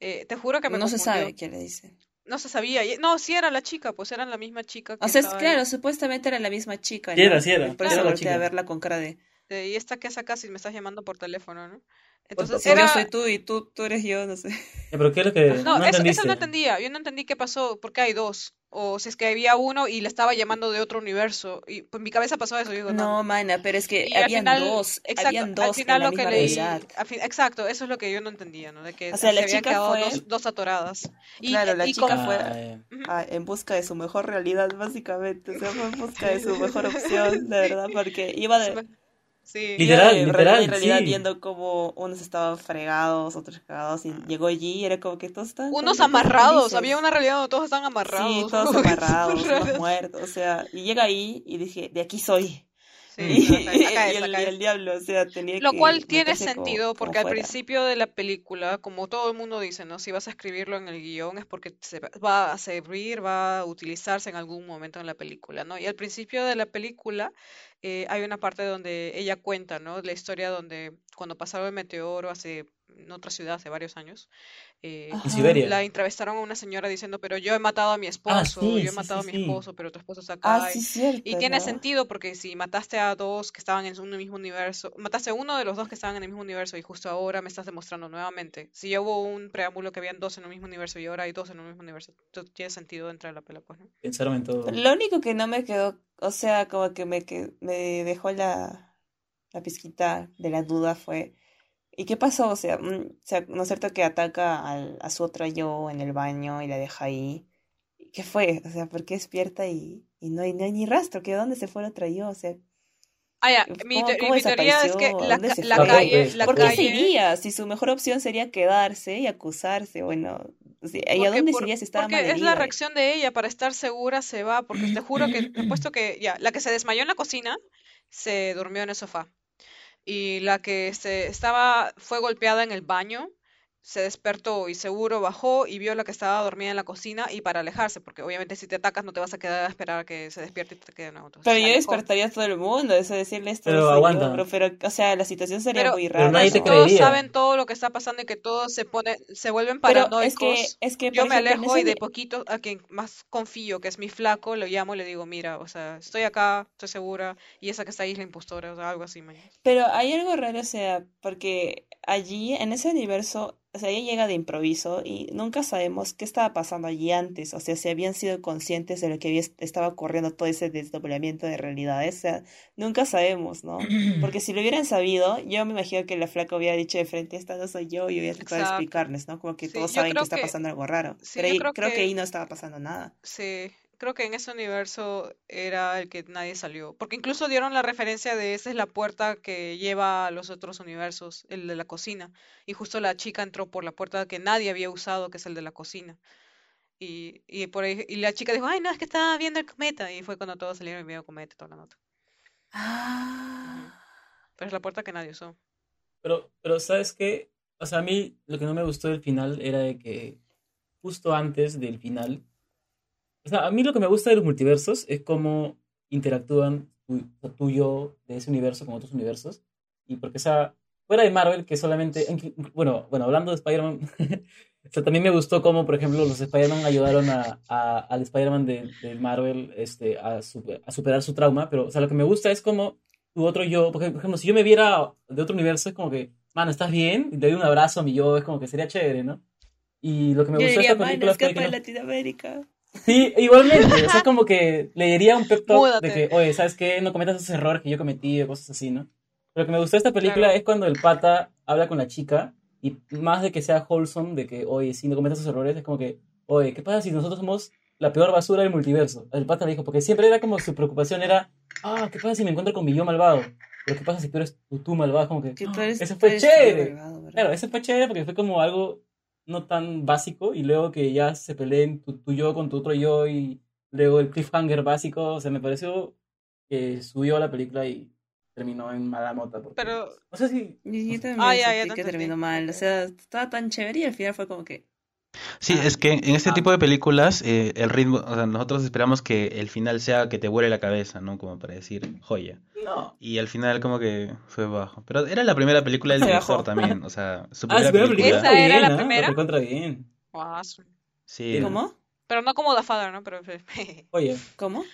E: eh, te juro que me
F: No se sabe qué le dice.
E: No se sabía, y- no, sí era la chica, pues era la misma chica que
F: O sea,
E: estaba
F: claro,
E: ahí.
F: supuestamente era la misma chica,
I: Sí era,
F: ¿no?
I: sí era,
F: Por
I: era
F: eso
I: la
F: volteé a
I: chica.
F: verla con cara de...
E: Eh, y esta que es acá si me estás llamando por teléfono, ¿no? Entonces
F: Si yo
E: era...
F: soy tú y tú, tú eres yo, no sé.
I: Ya, pero ¿qué es lo que
E: No,
I: no,
E: eso, eso no entendía. Yo no entendí qué pasó, porque hay dos. O si es que había uno y le estaba llamando de otro universo. Y pues en mi cabeza pasó eso. Digo,
F: No, mana, pero es que
E: Y al
F: habían
E: final,
F: dos,
E: exacto,
F: habían
E: al
F: dos
E: final
F: en la
E: lo que leí, al fin- exacto, eso es lo que yo no entendía, ¿no? De que
F: O sea,
E: se
F: la
E: habían
F: chica
E: quedado
F: fue-
E: dos, dos atoradas. Y,
F: Claro, la
E: y
F: chica fue
I: Ah, ya.
F: ah, en busca de su mejor realidad, básicamente. O sea, fue en busca de su mejor opción, de verdad, porque iba de,
E: Sí.
I: Literal,
F: de
I: literal,
F: realidad en realidad
I: sí.
F: viendo como unos estaban fregados, otros cagados, y llegó allí y era como que todos estaban
E: Unos amarrados,
F: felices.
E: había una realidad donde todos están amarrados.
F: Sí, todos amarrados, unos muertos, o sea, y llega ahí y dije, de aquí soy.
E: Sí,
F: y, el, y el diablo, o sea, tenía
E: Lo
F: que
E: cual tiene
F: como-
E: sentido
F: como
E: porque al
F: fuera.
E: principio de la película, como todo el mundo dice, ¿no? Si vas a escribirlo en el guion es porque se va- va a servir, va a utilizarse en algún momento en la película, ¿no? Y al principio de la película, eh, hay una parte donde ella cuenta, ¿no? La historia donde cuando pasaron el meteoro hace en otra ciudad hace varios años, eh,
F: Ajá.
I: En Siberia.
E: la entrevistaron a una señora diciendo, pero yo he matado a mi esposo,
I: Ah, sí,
E: yo he
I: sí,
E: matado
I: sí,
E: a mi
I: sí.
E: esposo, pero tu esposo está acá.
F: Ah,
E: y-
F: sí, cierto.
E: y tiene
F: ¿no?
E: sentido porque si mataste a dos que estaban en un mismo universo, mataste a uno de los dos que estaban en el mismo universo y justo ahora me estás demostrando nuevamente. Si ya hubo un preámbulo que habían dos en un mismo universo y ahora hay dos en un mismo universo, tiene sentido dentro de la pelea, pues, ¿no?
I: Pensaron en todo.
F: Lo único que no me quedó, o sea, como que me, que, me dejó la, la pizquita de la duda fue, ¿y qué pasó? O sea, mm, ¿no es cierto que ataca al, a su otro yo en el baño y la deja ahí? ¿Qué fue? O sea, ¿por qué despierta y, y no hay, no hay ni rastro? ¿Que dónde se fue el otro yo? O sea,
E: Ah, ya, mi,
F: ¿cómo,
E: te-
F: cómo
E: mi teoría es que la, la calle, la
F: ¿Por qué se
E: calle,
F: iría? Si su mejor opción sería quedarse y acusarse, bueno, ¿y a dónde
E: por-
F: se iría si estaba
E: porque es la reacción de ella para estar segura se va, porque te juro que, te puesto que, ya, la que se desmayó en la cocina se durmió en el sofá. Y la que se estaba, fue golpeada en el baño, se despertó y seguro bajó y vio la que estaba dormida en la cocina y para alejarse, porque obviamente si te atacas no te vas a quedar a esperar a que se despierte y te quede. Entonces,
F: Pero yo
E: alejó.
F: despertaría a todo el mundo, eso decirle esto
I: Pero
F: soy yo,
I: aguanta.
F: pero, pero, o sea, la situación sería
E: Pero,
F: muy
I: Pero
F: rara.
I: nadie te
F: ¿no?
E: todos saben todo lo que está pasando y que todos se pone, se vuelven
F: Pero
E: paranoicos.
F: es que, es que,
E: Yo me alejo
F: ese
E: y de poquito a quien más confío, que es mi flaco, lo llamo y le digo, mira, o sea, estoy acá, estoy segura, y esa que está ahí es la impostora, o sea, algo así, mañana.
F: Pero hay algo raro, o sea, porque allí, en ese universo, o sea, ella llega de improviso y nunca sabemos qué estaba pasando allí antes, o sea, si habían sido conscientes de lo que había, estaba ocurriendo todo ese desdoblamiento de realidades, o sea, nunca sabemos, ¿no? Porque si lo hubieran sabido, yo me imagino que la flaca hubiera dicho de frente, esta no soy yo, y hubiera tratado de explicarles, ¿no? Como que
E: Sí,
F: todos saben que está pasando algo raro.
E: sí,
F: Pero
E: yo
F: ahí-
E: creo
F: creo que
E: que-
F: ahí no estaba pasando nada.
E: Sí, creo que en ese universo era el que nadie salió, porque incluso dieron la referencia de esa es la puerta que lleva a los otros universos, el de la cocina, y justo la chica entró por la puerta que nadie había usado, que es el de la cocina. Y, y por ahí, y la chica dijo, ay, no, es que estaba viendo el cometa, y fue cuando todos salieron y vieron el cometa y toda la nota.
F: Ah.
E: Pero es la puerta que nadie usó.
I: Pero, pero ¿sabes qué? O sea, a mí lo que no me gustó del final era de que justo antes del final, o sea, a mí lo que me gusta de los multiversos es cómo interactúan tú y yo de ese universo con otros universos. Y porque, o sea, fuera de Marvel, que solamente, bueno, bueno, hablando de Spider-Man, o sea, también me gustó cómo, por ejemplo, los Spider-Man ayudaron a, a- al Spider-Man de, de Marvel este, a, super- a superar su trauma, pero, o sea, lo que me gusta es como tu otro yo, porque, por ejemplo, si yo me viera de otro universo, es como que, mano, ¿estás bien? Y te doy un abrazo a mi yo, es como que sería chévere, ¿no? Y lo que me
F: Yo
I: gustó de
F: diría,
I: esta
F: mano,
I: película fue
F: escapa
I: que no-
F: Latinoamérica.
I: Sí, igualmente. O sea, como que le diría un pep talk de
E: Múdate.
I: que, oye, ¿sabes qué? No cometas esos errores que yo cometí o cosas así, ¿no? Lo que me gustó de esta película
E: Claro.
I: es cuando el pata habla con la chica y más de que sea wholesome, de que, oye, si no cometas esos errores, es como que, oye, ¿qué pasa si nosotros somos la peor basura del multiverso? El pata le dijo, porque siempre era como su preocupación era, ah, ¿qué pasa si me encuentro con mi yo malvado? Pero ¿qué pasa si tú eres tú, tú malvado? Como que,
F: Que tú
I: "Ah,
F: eres-
I: ese fue chévere.
F: malvado.
I: Claro, ese fue chévere porque fue como algo no tan básico y luego que ya se peleen tu, tu yo con tu otro yo y luego el cliffhanger básico, o sea, me pareció que subió a la película y terminó en mala nota. Porque,
E: Pero,
I: no sé si...
F: Y yo también
E: Ah, ya, ya
F: que terminó mal, o sea, estaba tan chévere y al final fue como que...
D: Sí,
F: Ah.
D: es que en este
I: Ah.
D: tipo de películas eh, el ritmo, o sea, nosotros esperamos que el final sea que te vuele la cabeza, ¿no? Como para decir, joya.
I: No.
D: Y al final como que fue bajo. Pero era la primera película del director también, o sea, su
I: Ah,
D: primera
I: su primera
D: película.
I: película
E: Esa
I: está
E: era
I: bien,
E: la
I: ¿ah?
E: primera.
I: Recontra bien.
E: guaso.
D: Sí.
F: ¿Cómo?
E: Pero no como The Father, ¿no? Pero,
I: Oye,
F: ¿Cómo?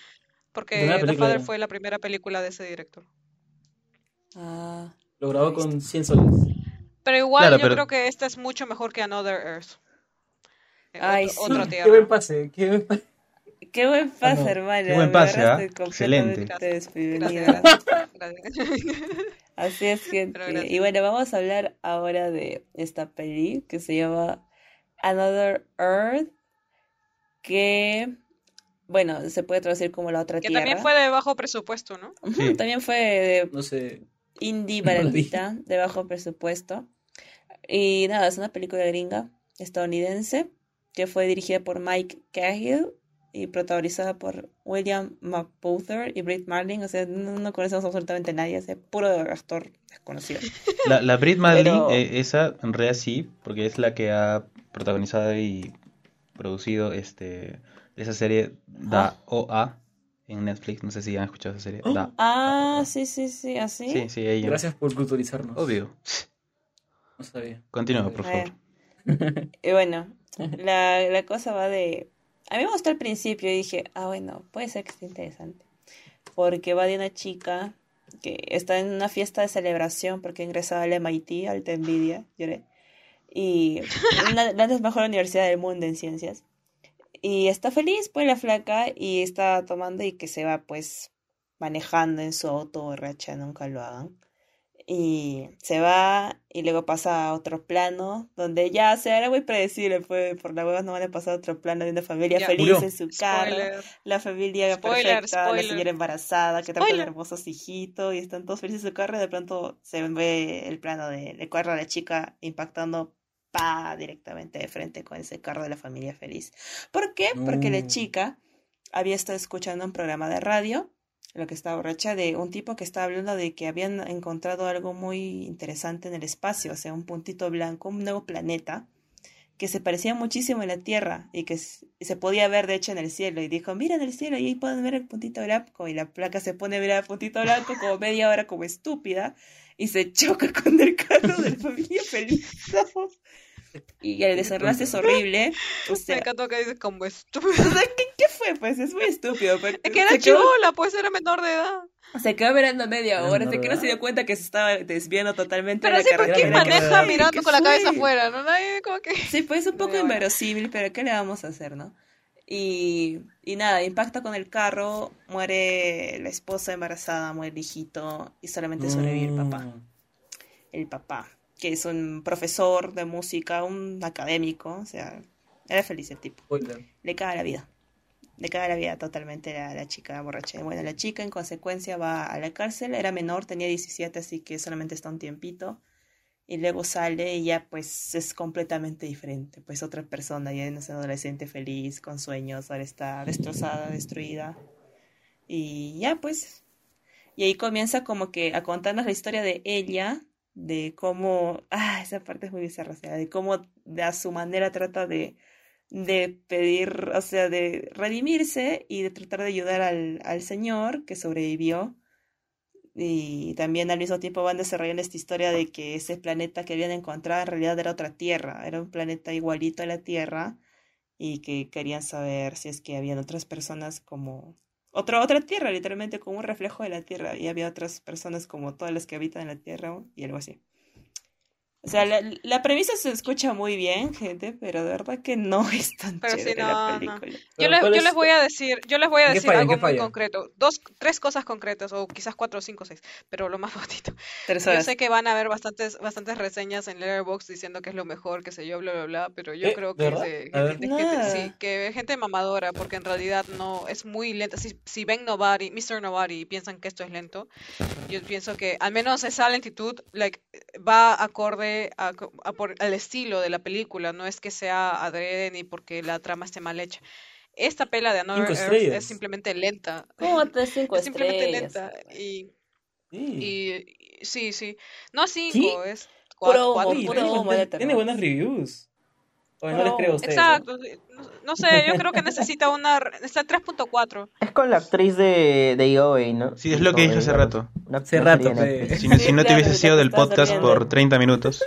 E: porque The Father
I: era.
E: fue la primera película de ese director.
F: Ah,
I: lo grabó con 100 soles.
E: Pero igual
D: Claro,
E: yo
D: pero-
E: creo que esta es mucho mejor que Another Earth. Eh,
F: Ay,
E: otro-
F: sí.
I: Qué buen pase, qué buen pase.
F: qué buen pase,
I: no.
F: hermano.
D: Qué buen pase, ¿ah?
F: agarraste
D: Excelente.
F: completamente
E: Gracias,
F: desprevenida.
E: Gracias, gracias.
F: Así es, gente. Y bueno, vamos a hablar ahora de esta peli que se llama Another Earth, que, bueno, se puede traducir como la otra
E: Que
F: tierra.
E: también fue de bajo presupuesto, ¿no?
D: Sí.
F: También fue de
I: No sé.
F: indie
I: No
F: baratita, de bajo presupuesto. Y nada, es una película gringa, estadounidense, que fue dirigida por Mike Cahill y protagonizada por William Mapother y Britt Marling. O sea, no, no conocemos absolutamente a nadie, es puro actor desconocido.
D: La, la Brit Madley,
F: Pero-
D: eh, esa en realidad sí, porque es la que ha protagonizado y producido este esa serie Da OA, en Netflix. No sé si han escuchado esa serie.
I: Oh.
D: Da.
F: Ah, sí, sí, sí, así.
D: Sí, sí, ella.
I: Gracias por culturizarnos.
D: Obvio.
I: No sabía.
D: Continúa, por favor.
F: Y bueno, la, la cosa va de... A mí me gustó al principio y dije, ah, bueno, puede ser que esté interesante. Porque va de una chica que está en una fiesta de celebración porque ha ingresado al MIT, al Nvidia, lloré. Y una, la mejor universidad del mundo en ciencias. Y está feliz, pues, la flaca, y está tomando y que se va, pues, manejando en su auto borracha, nunca lo hagan. Y se va y luego pasa a otro plano donde ya se era muy predecible, pues por la hueva no van a pasar a otro plano de una familia
E: Ya.
F: feliz
I: Murió.
F: en su carro, la familia
E: Spoiler,
F: perfecta,
E: spoiler.
F: la señora embarazada que trae hermosos hijitos y están todos felices en su carro y de pronto se ve el plano de, de carro a la chica impactando pa directamente de frente con ese carro de la familia feliz. ¿Por qué? Porque la
I: No.
F: chica había estado escuchando un programa de radio lo que estaba borracha de un tipo que estaba hablando de que habían encontrado algo muy interesante en el espacio, o sea, un puntito blanco, un nuevo planeta que se parecía muchísimo a la Tierra y que se podía ver de hecho en el cielo y dijo, mira en el cielo y ahí pueden ver el puntito blanco y la placa se pone a ver el puntito blanco como media hora como estúpida y se choca con el carro de la familia. Y el desenlace es horrible. O
E: Me
F: sea,
E: encantó que dices como estúpido.
F: o sea, ¿qué, qué fue? Pues es muy estúpido. porque
E: Es que era chivola, pues era menor de edad.
F: se quedó mirando media hora, hasta que no se dio cuenta que se estaba desviando totalmente
E: Pero
F: de
E: sí,
F: la
E: ¿por
F: carretera.
E: qué
I: Era menor de
E: maneja mirando
F: ¿Qué
E: con la cabeza
F: fue?
E: afuera? ¿No? Nadie como que...
F: Sí, pues un poco
E: Pero bueno.
F: inverosímil, pero ¿qué le vamos a hacer, no? Y, y nada, impacta con el carro, muere la esposa embarazada, muere el hijito y solamente sobrevive el papá.
I: Mm.
F: El papá, que es un profesor de música, un académico, o sea, era feliz el tipo. Le caga la vida. Le caga la vida totalmente a la chica borracha. Bueno, la chica en consecuencia va a la cárcel. Era menor, tenía 17, así que solamente está un tiempito. Y luego sale y ya pues es completamente diferente. Pues otra persona, ya no es una adolescente feliz, con sueños, ahora está destrozada, destruida. Y ya pues. Y ahí comienza como que a contarnos la historia de ella, de cómo, ah, esa parte es muy bizarra, o sea, de cómo a su manera trata de, de pedir, o sea, de redimirse y de tratar de ayudar al, al señor que sobrevivió. Y también al mismo tiempo van desarrollando esta historia de que ese planeta que habían encontrado en realidad era otra Tierra, era un planeta igualito a la Tierra y que querían saber si es que habían otras personas como otra otra Tierra, literalmente como un reflejo de la Tierra y había otras personas como todas las que habitan en la Tierra y algo así. O sea, la, la premisa se escucha muy bien, gente, pero de verdad que no es tan
E: Pero
F: chévere
E: no,
F: la
E: no.
F: película.
E: Yo
I: Pero
E: les,
I: ¿cuál
E: yo
I: es-
E: les voy a decir, yo les voy a
I: ¿En qué
E: decir
I: falla? ¿En
E: algo muy
I: falla?
E: concreto. Dos, tres cosas concretas, o quizás cuatro, cinco, seis, pero lo más bonito.
F: Tres
E: Yo
F: horas.
E: sé que van a haber bastantes, bastantes reseñas en Letterboxd diciendo que es lo mejor, que sé yo, bla, bla, bla, pero yo
I: ¿Eh?
E: creo
I: ¿De
E: que
I: ver.
E: gente, gente- sí, que es gente mamadora, porque en realidad no, es muy lenta. Si, si ven Nobody, Mr. Nobody y piensan que esto es lento, yo pienso que al menos esa lentitud like, va acorde a, a por, al estilo de la película, no es que sea adrede ni porque la trama esté mal hecha. Esta pela de Another
I: Cinco
E: Earth
I: estrellas.
E: es simplemente lenta.
F: ¿Cómo te cinco
E: Es simplemente
F: estrellas?
E: lenta. Y,
I: Sí.
E: y, y- sí, sí. No cinco, es
F: Puro
E: cuatro, cuatro,
F: puro
I: tiene buenas reviews. Oye, no les creo a ustedes. ¿no?
E: Exacto. No, no sé, yo creo que necesita una... Está 3.4.
H: Es con la actriz de, de Yoey, ¿no?
D: Sí, es lo que dije hace rato.
I: Hace rato.
H: Netflix.
D: Si no, si no te hubiese sido del podcast por 30 minutos.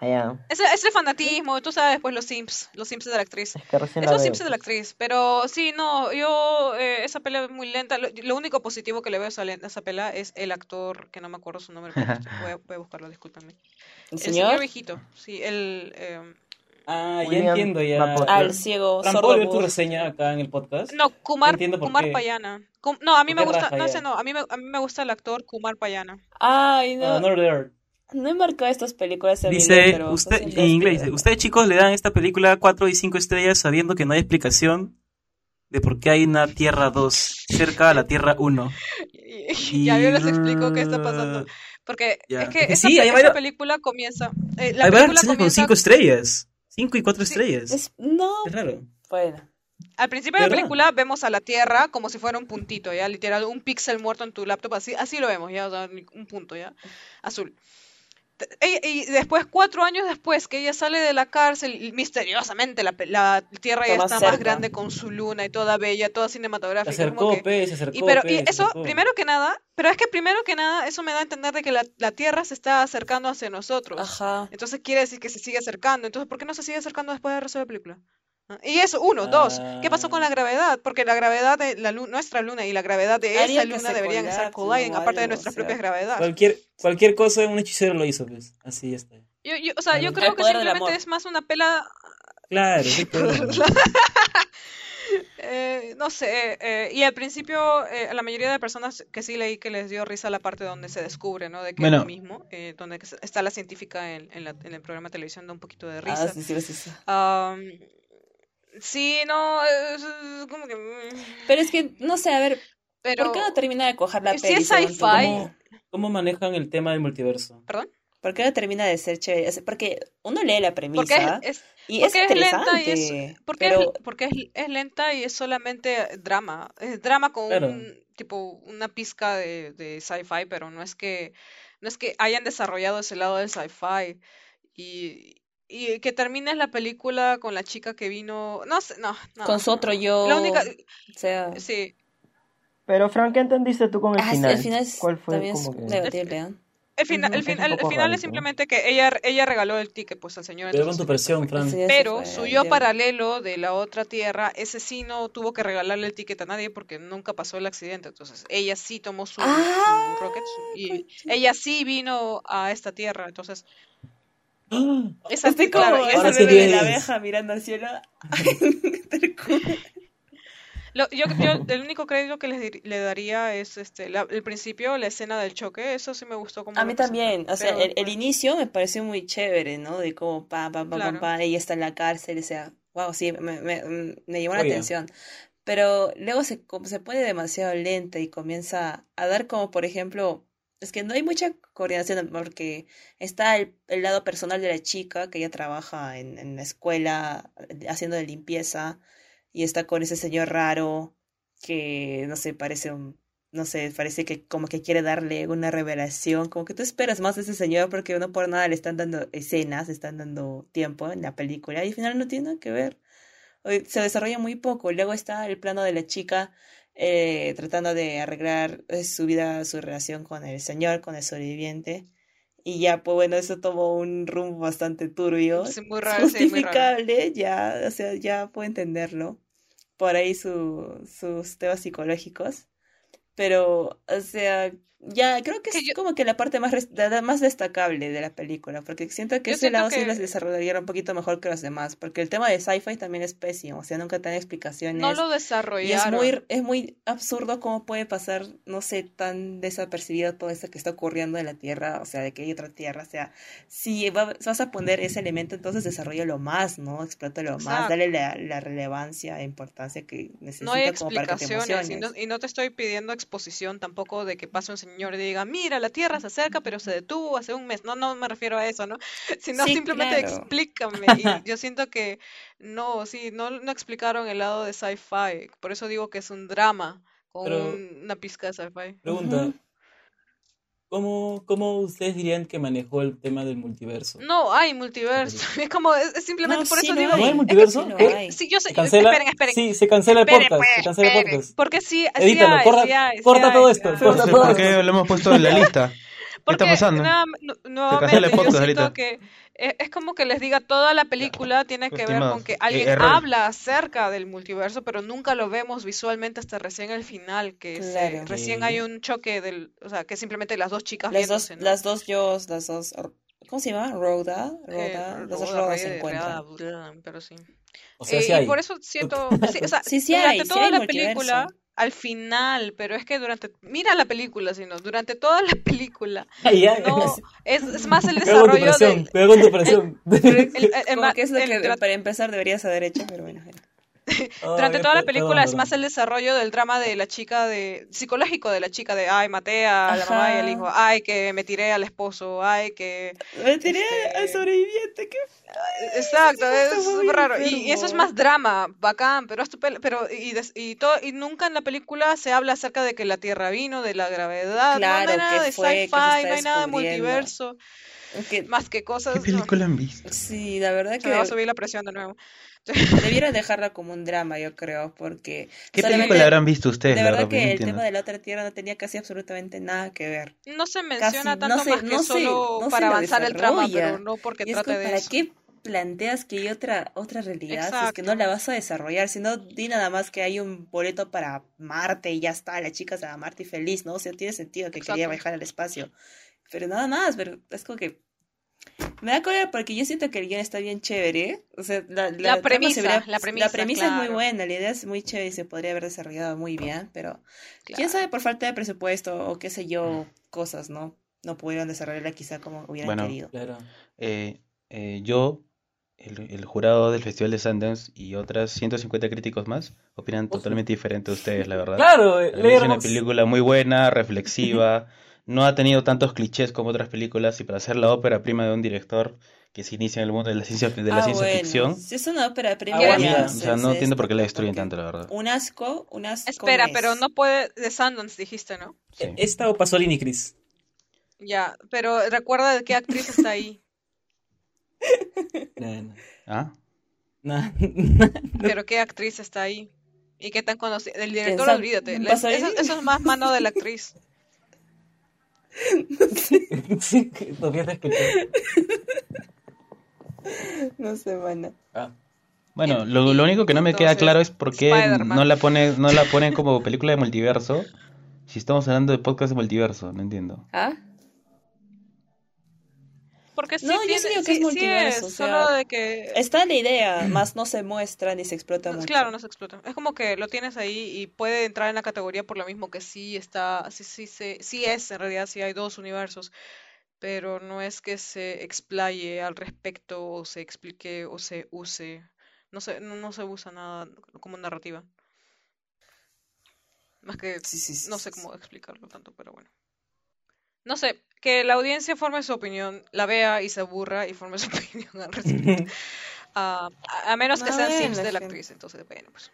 H: Ah, ya.
E: Ese, ese fanatismo, tú sabes, pues los simps, los simps de la actriz.
H: Es que recién
E: Es
H: la
E: los
H: veo.
E: simps de la actriz, pero sí, no, yo, eh, esa pelea es muy lenta. Lo, lo único positivo que le veo a esa, esa pelea es el actor, que no me acuerdo su nombre, pero voy, a, voy a buscarlo, discúlpenme.
F: ¿El
E: El señor
F: señor?
E: viejito, sí, el... eh,
I: Ah, ya
H: William
I: entiendo ya.
H: Mapote.
F: Al ciego sordo
I: ¿puedo ver tu reseña acá en el podcast?
E: no, Kumar,
I: por
E: Kumar
I: qué.
E: Payana. Cum- no, a mí
I: ¿Por
E: me gusta,
I: raja
E: no
I: ya?
E: sé, no, a mí me, a mí me gusta el actor Kumar Payana.
F: Ay, no.
I: Ah, Another Earth.
F: No he marcado estas películas en
L: Dice,
F: pero
L: usted, en inglés, dice, ustedes chicos le dan a esta película 4 y 5 estrellas sabiendo que no hay explicación de por qué hay una Tierra 2 cerca a la Tierra 1.
E: Y, ya yo les explico qué está pasando. Porque es que
L: Es que
E: esa,
L: sí,
E: pe-
L: hay
E: esa
L: varios-
E: película comienza... eh, la
L: Hay
E: película
L: con
E: comienza
L: 5 estrellas. 5 y 4
E: Sí,
L: estrellas.
F: Es- no,
I: Es raro.
F: bueno.
E: Al principio de la
I: ¿Verdad?
E: película vemos a la Tierra como si fuera un puntito, ya, literal, un píxel muerto en tu laptop, así, así lo vemos, ya, o sea, ni- un punto, ya, azul. Y después, cuatro años después que ella sale de la cárcel, y misteriosamente la, pe- la Tierra ya
F: Está más
E: grande con su luna y toda bella, toda
I: Se
E: cinematográfica.
I: acercó,
E: como que-
I: pe, se acercó,
E: y pero
I: pe,
E: y
I: se
E: eso,
I: acercó.
E: primero que nada, pero es que primero que nada, eso me da a entender de que la, la Tierra se está acercando hacia nosotros.
F: Ajá.
E: Entonces quiere decir que se sigue acercando. Entonces, ¿por qué no se sigue acercando después del resto de la película? ¿Ah? Y eso, uno. Dos, ¿qué pasó con la gravedad? Porque la gravedad de la nuestra luna y la gravedad de esa luna deberían estar colliding, aparte de nuestras
F: o sea.
E: propias gravedades.
I: Cualquier, cualquier cosa un hechicero lo hizo, pues. Así ya está.
E: Yo, yo- o sea, yo creo que simplemente es más una pela
I: Claro, sí, pero-
E: Eh, no sé, eh, y al principio eh, la mayoría de personas que sí leí que les dio risa la parte donde se descubre, ¿no? De que
D: Bueno.
E: es lo mismo, eh, donde está la científica en, en la- en el programa de televisión, da un poquito de risa.
F: Ah, sí, sí, sí, sí.
E: Sí, no, es, es como que... mm,
F: Pero es que, no sé, a ver,
E: Pero,
F: ¿por qué no termina de coger la
E: si
F: peli?
E: es
I: ¿Cómo, ¿Cómo manejan el tema del multiverso?
E: ¿perdón?
F: ¿Por qué no termina de ser chévere? O sea, porque uno lee la premisa
E: es,
F: y es
E: porque es lenta y es, porque
F: pero
E: es, porque es, es lenta y es solamente drama. Es drama con
I: Claro.
E: un tipo una pizca de, de sci-fi, pero no es que no es que hayan desarrollado ese lado del sci-fi y y que termines la película con la chica que vino, no sé, no, no.
F: con su otro yo,
E: La única,
F: o sea,
E: sí,
H: Pero, Frank, ¿qué entendiste tú con el
F: ah,
H: final?
F: el final es,
H: ¿Cuál fue
F: también es
H: que...?
F: debatible, ¿eh?
E: el final, el final, el
H: poco
E: final es simplemente que ella, ella regaló el ticket pues al señor. Entonces
I: tu presión, Fran.
E: Pero su
F: el
E: yo paralelo de la otra tierra, ese sí no tuvo que regalarle el ticket a nadie porque nunca pasó el accidente. Entonces, ella sí tomó su, su
F: Ah,
E: rocket su- y
F: concha.
E: ella sí vino a esta tierra. Entonces, Esa
F: Estoy
E: claro,
F: como
I: Ahora
E: esa-
F: de la abeja mirando al cielo.
E: lo- yo, yo el único crédito que les dir- le daría es este la- el principio, la escena del choque. Eso sí me gustó como
F: A mí también, o sea,
E: pero
F: el, el
E: después-
F: inicio me pareció muy chévere, ¿no? De cómo pa, pa, pa, pa,
E: Claro.
F: pa, ella está en la cárcel, o sea, wow, sí, me, me, mm, me llamó la
I: Oye.
F: atención. Pero luego se, como se pone demasiado lenta y comienza a dar como, por ejemplo, es que no hay mucha coordinación porque está el, el lado personal de la chica que ella trabaja en, en la escuela haciendo de limpieza y está con ese señor raro que, no sé, parece un no sé, parece que como que quiere darle una revelación, como que tú esperas más de ese señor porque no por nada le están dando escenas, le están dando tiempo en la película y al final no tiene nada que ver. Se desarrolla muy poco. Luego está el plano de la chica eh, tratando de arreglar eh, su vida, su relación con el señor, con el sobreviviente. Y ya, pues bueno, eso tomó un rumbo bastante turbio.
E: Sí, muy raro, sí, muy raro.
F: Justificable, ya, o sea, ya puedo entenderlo. Por ahí su, sus temas psicológicos. Pero, o sea, ya creo que es
E: Que yo-
F: como que la parte más, más destacable de la película, porque siento que
E: Yo
F: ese lado sí
E: que-
F: las desarrollaron un poquito mejor que los demás, porque el tema de sci-fi también es pésimo, o sea, nunca te dan explicaciones.
E: no lo
F: Y es
E: desarrollaron.
F: muy, es muy absurdo cómo puede pasar, no sé, tan desapercibido todo esto que está ocurriendo en la Tierra, o sea, de que hay otra Tierra, o sea, si va- vas a poner ese elemento, entonces desarrollalo más, ¿no? Explótalo más,
E: Exacto.
F: dale la, la relevancia e importancia que necesita
E: No hay
F: como para que te
E: y no, y no te estoy pidiendo exposición tampoco de que pase un señor y diga, mira, la Tierra se acerca, pero se detuvo hace un mes. No, no me refiero a eso, ¿no? Sino
F: Sí,
E: simplemente
F: claro.
E: explícame. Y yo siento que no, sí, no, no explicaron el lado de sci-fi. Por eso digo que es un drama con
I: Pero-
E: una pizca de sci-fi.
I: Pregunta. ¿Cómo, ¿Cómo ustedes dirían que manejó el tema del multiverso?
E: No hay multiverso. Es como, es, es simplemente
F: No,
E: por
F: sí
E: eso
F: lo
E: digo.
F: hay.
I: ¿No hay
F: Es que
I: multiverso?
F: sí
I: ¿Qué?
F: hay.
E: Sí, yo sé.
I: ¿Se cancela?
E: Esperen, esperen.
I: Sí, se cancela el podcast.
E: pues,
I: se cancela el podcast.
E: Porque sí, sí
I: Edítalo,
E: hay,
I: corta,
E: sí hay, sí
I: corta todo esto, corta todo
D: ¿por qué lo hemos puesto en la lista? ¿Qué
E: Porque
D: está pasando? cancela
E: nuevamente
D: el
E: yo siento que es, es como que les diga toda la película tiene que ver con que
D: eh,
E: alguien
D: error.
E: habla acerca del multiverso, pero nunca lo vemos visualmente hasta recién el final, que se-
F: Claro.
E: recién
I: Sí.
E: hay un choque del, o sea, que simplemente las dos chicas
F: Las dos,
E: ¿no?
F: las dos yo, las dos, ¿cómo se llama? Rhoda,
E: Eh,
F: Rhoda, las dos
E: Roda,
F: Rhodas
E: Rey
F: se encuentran.
E: Pero sí.
I: O sea,
E: Eh,
I: sí
E: y
I: hay.
E: por eso siento, sí, o sea,
F: Sí, sí
E: durante
F: hay, sí
E: toda
F: hay
E: la
F: multiverso.
E: Al final, pero es que durante, mira la película, sino durante toda la película,
I: Ay, ya,
E: no, es, es más el desarrollo de,
I: cuidado con tu presión.
E: el- el- el
F: Como
E: ma-
F: que es lo
E: el
F: que
E: dra-
F: para empezar deberías haber hecho, pero bueno.
E: Durante toda la película
I: perdón,
E: es más el desarrollo del drama de la chica de psicológico de la chica de ay maté a la mamá y al hijo, ay que me tiré al esposo, ay que
F: Me tiré
E: Este-
F: al sobreviviente, ¿qué?
E: exacto, es súper raro y, y eso es más drama, bacán, pero es tu pel- pero y, des- y todo y nunca en la película se habla acerca de que la Tierra vino, de la gravedad, no, no hay nada
F: que
E: de
F: que
E: sci-fi, no hay nada de multiverso. Más que cosas.
D: ¿Qué película han visto?
F: Sí, la verdad que
E: me va a subir la presión de nuevo.
F: debieron dejarla como un drama, yo creo, porque
D: ¿Qué película habrán visto ustedes?
F: de verdad que
D: no
F: el
D: entiendo.
F: tema de la otra tierra no tenía casi absolutamente nada que ver.
E: No se menciona
F: Casi,
E: tanto
F: no se-
E: más que
F: no se-
E: solo para avanzar el trama,
F: desarrolla.
E: pero no porque
F: Y es
E: trate
F: como,
E: de
F: ¿para
E: eso.
F: qué planteas que hay otra otra realidad si es que no la vas a desarrollar? Si no, di nada más que hay un boleto para Marte y ya está, la chica se va a Marte y feliz, ¿no? O sea, tiene sentido que quería viajar al espacio. Pero nada más, pero es como que... Me da cólera porque yo siento que el guion está bien chévere. O sea, la,
E: premisa,
F: se hubiera-
E: la premisa,
F: es muy buena, la idea es muy chévere y se podría haber desarrollado muy bien, pero quién sabe por falta de presupuesto o qué sé yo, cosas, ¿no? No pudieron desarrollarla quizá como hubieran
D: Bueno,
F: querido.
I: Claro.
D: Eh, eh, yo, el, el jurado del Festival de Sundance y otras 150 críticos más opinan totalmente diferente a ustedes, la verdad.
I: Claro, eh,
D: es una película muy buena, reflexiva, no ha tenido tantos clichés como otras películas y para ser la ópera prima de un director que se inicia en el mundo de la ciencia, de la
F: Ah,
D: ciencia
F: bueno,
D: ficción,
F: Si es una ópera prima, ya,
D: o sea, no entiendo por qué la destruyen tanto, la verdad.
F: Un asco, un asco
E: Espera, pero no puede. De Sundance dijiste, ¿no?
D: Sí.
I: Esta o Pasolini y Chris.
E: Ya, pero recuerda de qué actriz está ahí.
I: No, no.
D: ¿Ah?
I: No.
E: Pero qué actriz está ahí. Y qué tan conocida. El director, olvídate. Eso es más mano de la actriz.
I: Sí, todavía te escuché.
F: No sé, bueno.
I: Ah.
D: Bueno, lo, lo único que no me queda claro es por qué no la pone, no la ponen como película de multiverso si estamos hablando de podcast de multiverso, no entiendo.
F: ¿Ah?
E: Porque sí
F: No, yo sí digo que
E: sí-
F: es
E: sí
F: multiverso, o
E: solo
F: sea,
E: de que...
F: Está la idea, más no se muestra ni se explota mucho.
E: Claro, no se explota. Es como que lo tienes ahí y puede entrar en la categoría por lo mismo que sí está, sí, sí, se- sí es, en realidad sí hay dos universos, pero no es que se explaye al respecto o se explique o se use. No se, no, no se usa nada como narrativa. Más que
F: Sí, sí, sí,
E: no
F: sí,
E: sé
F: sí.
E: cómo explicarlo tanto, pero bueno. No sé, que la audiencia forme su opinión, la vea y se aburra y forme su opinión al respecto. Ah, a, a menos que sean sims de la actriz, entonces bueno, pues.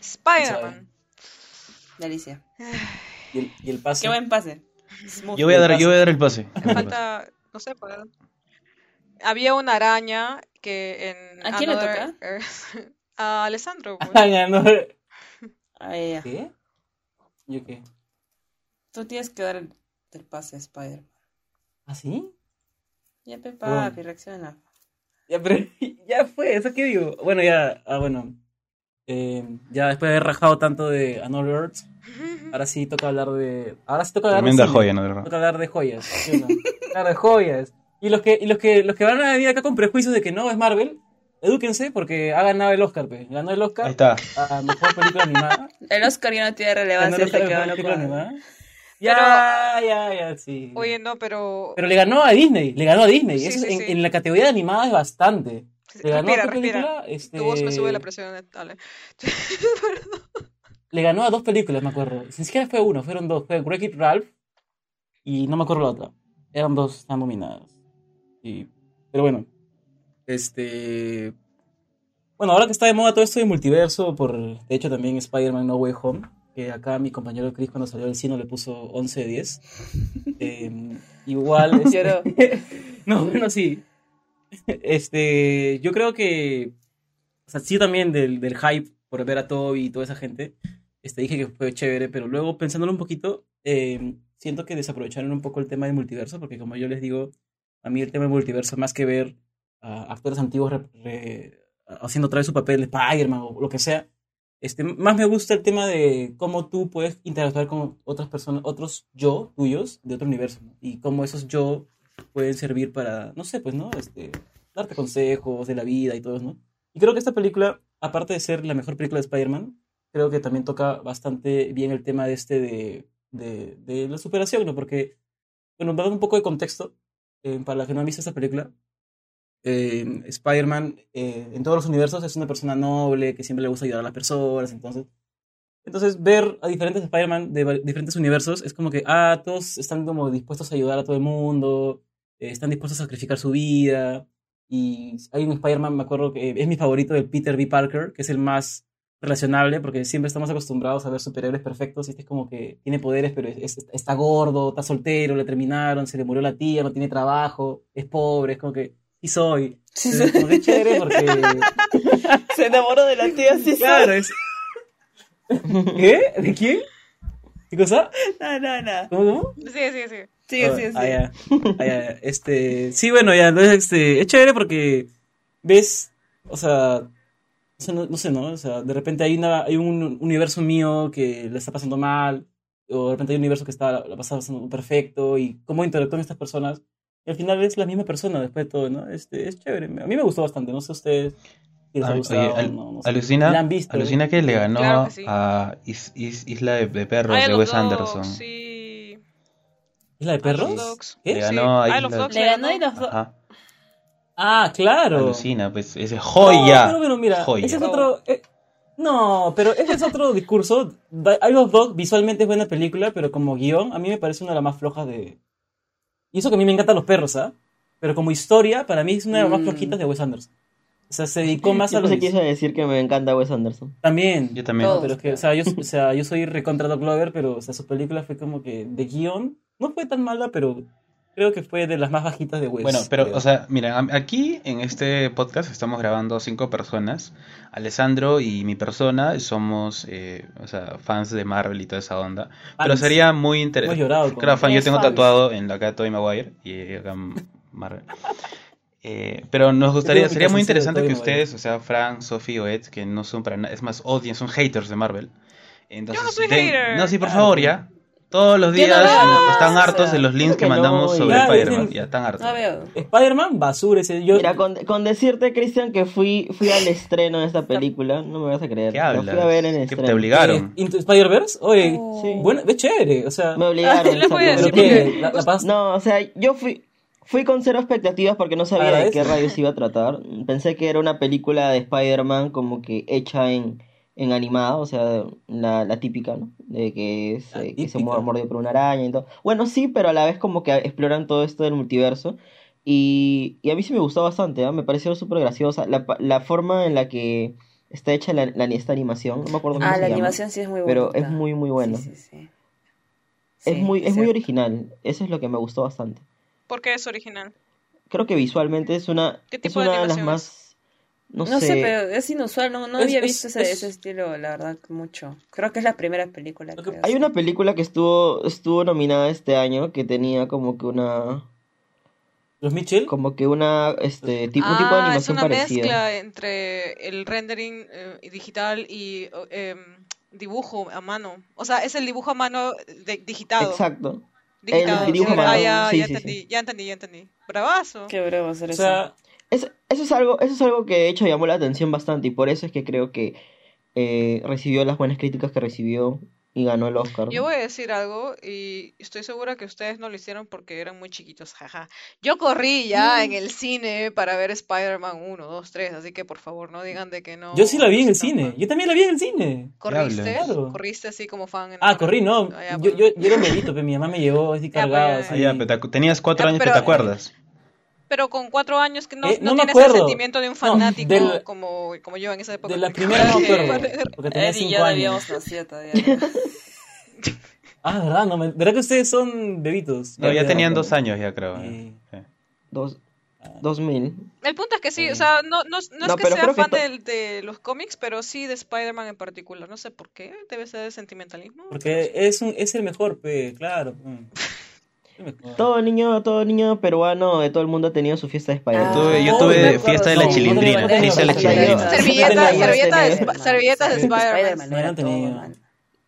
E: Spider-Man.
F: Delicia.
I: Y el, y el pase.
F: Qué buen pase. Smooth.
D: Yo voy a dar, yo voy a dar el pase.
E: Me falta, no sé, para... Había una araña que en
F: ¿A quién le
E: Another
F: toca?
E: Earth- A Alessandro. pues.
I: Ya, no. ¿Qué? ¿Yo qué?
F: Tú tienes que dar el, el pase a Spider.
I: ¿Ah, sí?
F: Ya, pe, papi, reacciona.
I: Ya, pero ya fue, ¿eso qué digo? Bueno, ya, ah, bueno. Eh, ya después de haber rajado tanto de Another Earth, ahora sí toca hablar de. Ahora sí toca hablar
D: Tremenda
I: de
D: joya, ¿no?
I: Toca hablar de joyas. ¿sí de joyas. Y los que, y los que, los que van a venir acá con prejuicios de que no es Marvel, edúquense porque ha ganado el Oscar, pe. Ganó el
D: Ahí
I: Oscar
D: está.
I: a mejor película animada.
F: El Oscar ya no tiene
I: Ganó
F: relevancia
I: el
F: que
I: mejor película animada. Ya, ya, ya, sí.
E: Oye, no, pero...
I: Pero le ganó a Disney, le ganó a Disney.
E: Sí,
I: Eso
E: sí,
I: en,
E: sí.
I: en la categoría de animada es bastante. Le ganó
E: respira,
I: a película, este,
E: Tu voz me sube la presión. eh, Dale.
I: le ganó a dos películas, me acuerdo. Ni siquiera fue uno, fueron dos. Fue Wreck-It Ralph y no me acuerdo la otra. Eran dos, están nominadas. Y, pero bueno, este... Bueno, ahora que está de moda todo esto de multiverso, por de hecho también Spider-Man No Way Home, que acá mi compañero Chris cuando salió del cine le puso 11 de 10. Eh, igual... este- no, bueno, sí. Este, yo creo que, o sea, sí también del, del hype por ver a Toby y toda esa gente, este, dije que fue chévere, pero luego pensándolo un poquito, eh, siento que desaprovecharon un poco el tema del multiverso, porque como yo les digo, a mí el tema del multiverso, más que ver a actores antiguos re- re- haciendo otra vez su papel de Spider-Man o lo que sea, este, más me gusta el tema de cómo tú puedes interactuar con otras personas, otros yo tuyos de otro universo, ¿no? y cómo esos yo pueden servir para, no sé, pues, ¿no? Este, darte consejos de la vida y todo, ¿no? Y creo que esta película, aparte de ser la mejor película de Spider-Man, creo que también toca bastante bien el tema de este de, de, de la superación, ¿no? Porque, bueno, para dar un poco de contexto, eh, para los que no han visto esta película, eh, Spider-Man eh, en todos los universos es una persona noble, que siempre le gusta ayudar a las personas, entonces... Entonces, ver a diferentes Spider-Man de diferentes universos es como que, ah, todos están como dispuestos a ayudar a todo el mundo, eh, están dispuestos a sacrificar su vida. Y hay un Spider-Man, me acuerdo que es mi favorito, el Peter B. Parker, que es el más relacionable porque siempre estamos acostumbrados a ver superhéroes perfectos este es como que tiene poderes pero es- es- está gordo, está soltero, le terminaron, se le murió la tía, no tiene trabajo, es pobre, es como que sí soy.
F: Sí,
I: Entonces, como que es chévere porque
F: Se enamoró de la tía, sí.
I: claro, es ¿Qué? ¿De quién? ¿Qué cosa?
F: No, no, no.
I: ¿Cómo, cómo?
E: Sigue, sigue, sigue.
F: Sigue,
I: Ah,
F: sigue,
I: ah,
F: sigue.
I: ya. Ah, ya. Este, sí, bueno, ya, entonces, este, es chévere porque ves, o sea, o sea, no, no sé, ¿no? O sea, de repente hay una, hay un universo mío que le está pasando mal, o de repente hay un universo que está, la pasa pasando perfecto, y cómo interactúan estas personas, al final es la misma persona después de todo, ¿no? Este, es chévere, a mí me gustó bastante, no sé a ustedes. si les ha
D: Ay,
I: gustado,
D: oye, al-
I: no, no sé.
D: alucina,
I: ¿La han visto?
D: alucina que le ganó
E: Claro que sí.
D: a Is- Is- Isla de, de Perros de Wes Anderson.
E: Sí.
I: ¿Es la de perros? ¿Qué?
D: Le
E: Sí,
D: ganó a
E: Isle
D: Isla de-
F: Le ganó y los dos.
D: Ajá.
I: Ah, claro.
D: Alucina, pues, ese joya.
I: No, pero, pero mira,
D: joya.
I: ese es otro. eh, no, pero ese es otro discurso. Isle of Dog visualmente es buena película, pero como guion, a mí me parece una de las más flojas de. Y eso que a mí me encantan los perros, ¿ah? Pero como historia, para mí es una de las más
F: Mm.
I: flojitas de Wes Anderson. O sea, se dedicó más a lo
H: que a decir que me encanta Wes Anderson.
I: También.
D: Yo también.
F: Todo.
I: Pero es que, o sea, yo, o sea, yo soy recontra Doc Lover, pero, o sea, su película fue como que de guion. No fue tan mala, pero creo que fue de las más bajitas de Wes.
D: Bueno, pero,
I: creo.
D: o sea, miren, am- aquí en este podcast estamos grabando cinco personas. Alessandro y mi persona somos, eh, o sea, fans de Marvel y toda esa onda. Pero
I: Fans.
D: sería muy
I: Hemos
D: interesante.
I: llorado con-
D: Claro, fan, yo tengo
F: fans.
D: tatuado en la cara Tobey Maguire y acá Marvel. Eh, pero nos gustaría, sería muy interesante que ustedes, o sea, Frank, Sophie o Ed, que no son para nada, es más, odian, son haters de Marvel. Entonces,
E: Yo no soy
D: den-
E: hater.
D: No, sí, por
I: Ah,
D: favor, ya. Todos los
F: no
D: días están
F: o
D: hartos
F: sea,
D: de los links que
H: que
D: mandamos
H: no,
D: sobre
I: Claro,
D: Spider-Man. Ya están hartos.
F: No.
I: Spider-Man, basura ese. Yo,
H: Mira, con, con decirte, Cristian, que fui, fui al estreno de esta película, no me vas a creer.
D: ¿Qué
H: La
D: hablas?
H: fui a ver en
D: ¿Qué
H: estreno.
D: te obligaron?
I: Eh, Spider-Verse, oye,
F: Oh.
H: Sí.
I: bueno, es chévere, o sea,
H: Me obligaron.
E: Les voy a
H: exacto.
I: pero
E: decir
I: qué, la, la paz-
H: No, o sea, yo fui, fui con cero expectativas porque no sabía de qué rayos iba a tratar. Pensé que era una película de Spider-Man como que hecha en, en animada, o sea, la, la típica, ¿no? De que se, que se muerde mordido por una araña y todo. Bueno, sí, pero a la vez como que exploran todo esto del multiverso. Y, y a mí sí me gustó bastante, ¿ah? Me pareció súper graciosa. La, la forma en la que está hecha la, la- esta animación, no me acuerdo cómo
F: Ah,
H: se
F: la
H: llama.
F: animación sí es muy buena.
H: Pero es muy, muy bueno.
F: Sí, sí, sí.
H: Es
F: Sí,
H: muy, es muy original. Eso es lo que me gustó bastante.
E: Porque es original.
H: Creo que visualmente es una,
E: ¿Qué
H: es
E: tipo de
H: una de las
E: animación
H: más... No,
F: No, sé,
H: sé,
F: pero es inusual, no, no
I: Es-
F: había
I: es-
F: visto ese,
I: es-
F: ese estilo, la verdad, mucho. Creo que es la primera película.
I: Que-
F: creo,
H: Hay una película que estuvo, estuvo nominada este año que tenía como que una...
I: los Mitchell,
H: Como que una... Este, tipo, un tipo de
E: Ah, es
H: animación
E: una
H: parecida.
E: mezcla entre el rendering eh, digital y eh, em, dibujo a mano. O sea, es el dibujo a mano de- digitado.
H: Exacto.
E: Digitado.
H: el dibujo
F: a mano,
E: Ah, ya,
H: sí,
E: ya
H: sí,
E: entendí, ya entendí, ya entendí. Bravazo.
F: Qué bravo hacer
I: o
F: eso.
H: Es- eso, es algo, eso es algo que de hecho llamó la atención bastante y por eso es que creo que eh, recibió las buenas críticas que recibió y ganó el Oscar.
E: Yo voy a decir algo y estoy segura que ustedes no lo hicieron porque eran muy chiquitos, jaja. Yo corrí ya en el cine para ver Spider-Man 1, 2, 3, así que por favor no digan de que no.
I: yo sí la vi en el cine,
E: fan.
I: yo también la vi en el cine.
E: ¿Corriste?
I: Claro.
E: ¿Corriste así como fan?
I: Ah, corrí, no,
E: Ah, ya,
I: yo,
E: pues.
I: yo, yo era un bebito, pero mi mamá me llevó así
E: Ya, pues,
D: Ah,
I: así.
D: ya, pero te- tenías cuatro
E: Ya,
D: años
E: pero-
D: te acuerdas.
E: Pero con cuatro años que no,
I: Eh,
E: no
I: no
E: tienes el sentimiento de un
I: No,
E: fanático
I: del-
E: como, como yo en esa época.
I: De la
E: que
I: primera no
E: de
I: acuerdo, porque tenía
F: Ed y
I: cinco
F: yo
I: años.
F: todavía.
I: Ah, verdad, no, me- verdad que ustedes son bebitos.
D: No, ya tenían
I: me
D: dos años ya creo.
I: Sí.
D: eh. Sí.
H: Dos, 2000.
E: El punto es que sí,
I: Sí.
E: o sea, no, no, no es
H: No,
E: que
H: pero
E: sea
H: que
E: fan
H: to-
E: del- de, los cómics, pero sí de Spider-Man en particular. No sé por qué, debe ser de sentimentalismo.
I: Porque es, un, es el mejor, pe, claro.
H: Todo niño, todo niño peruano de todo el mundo ha tenido su fiesta de Spider-Man.
F: Ah,
D: Tuve- yo
F: Oh,
D: tuve fiesta de la chilindrina, fiesta de la chilindrina.
E: Servilletas de Spider-Man.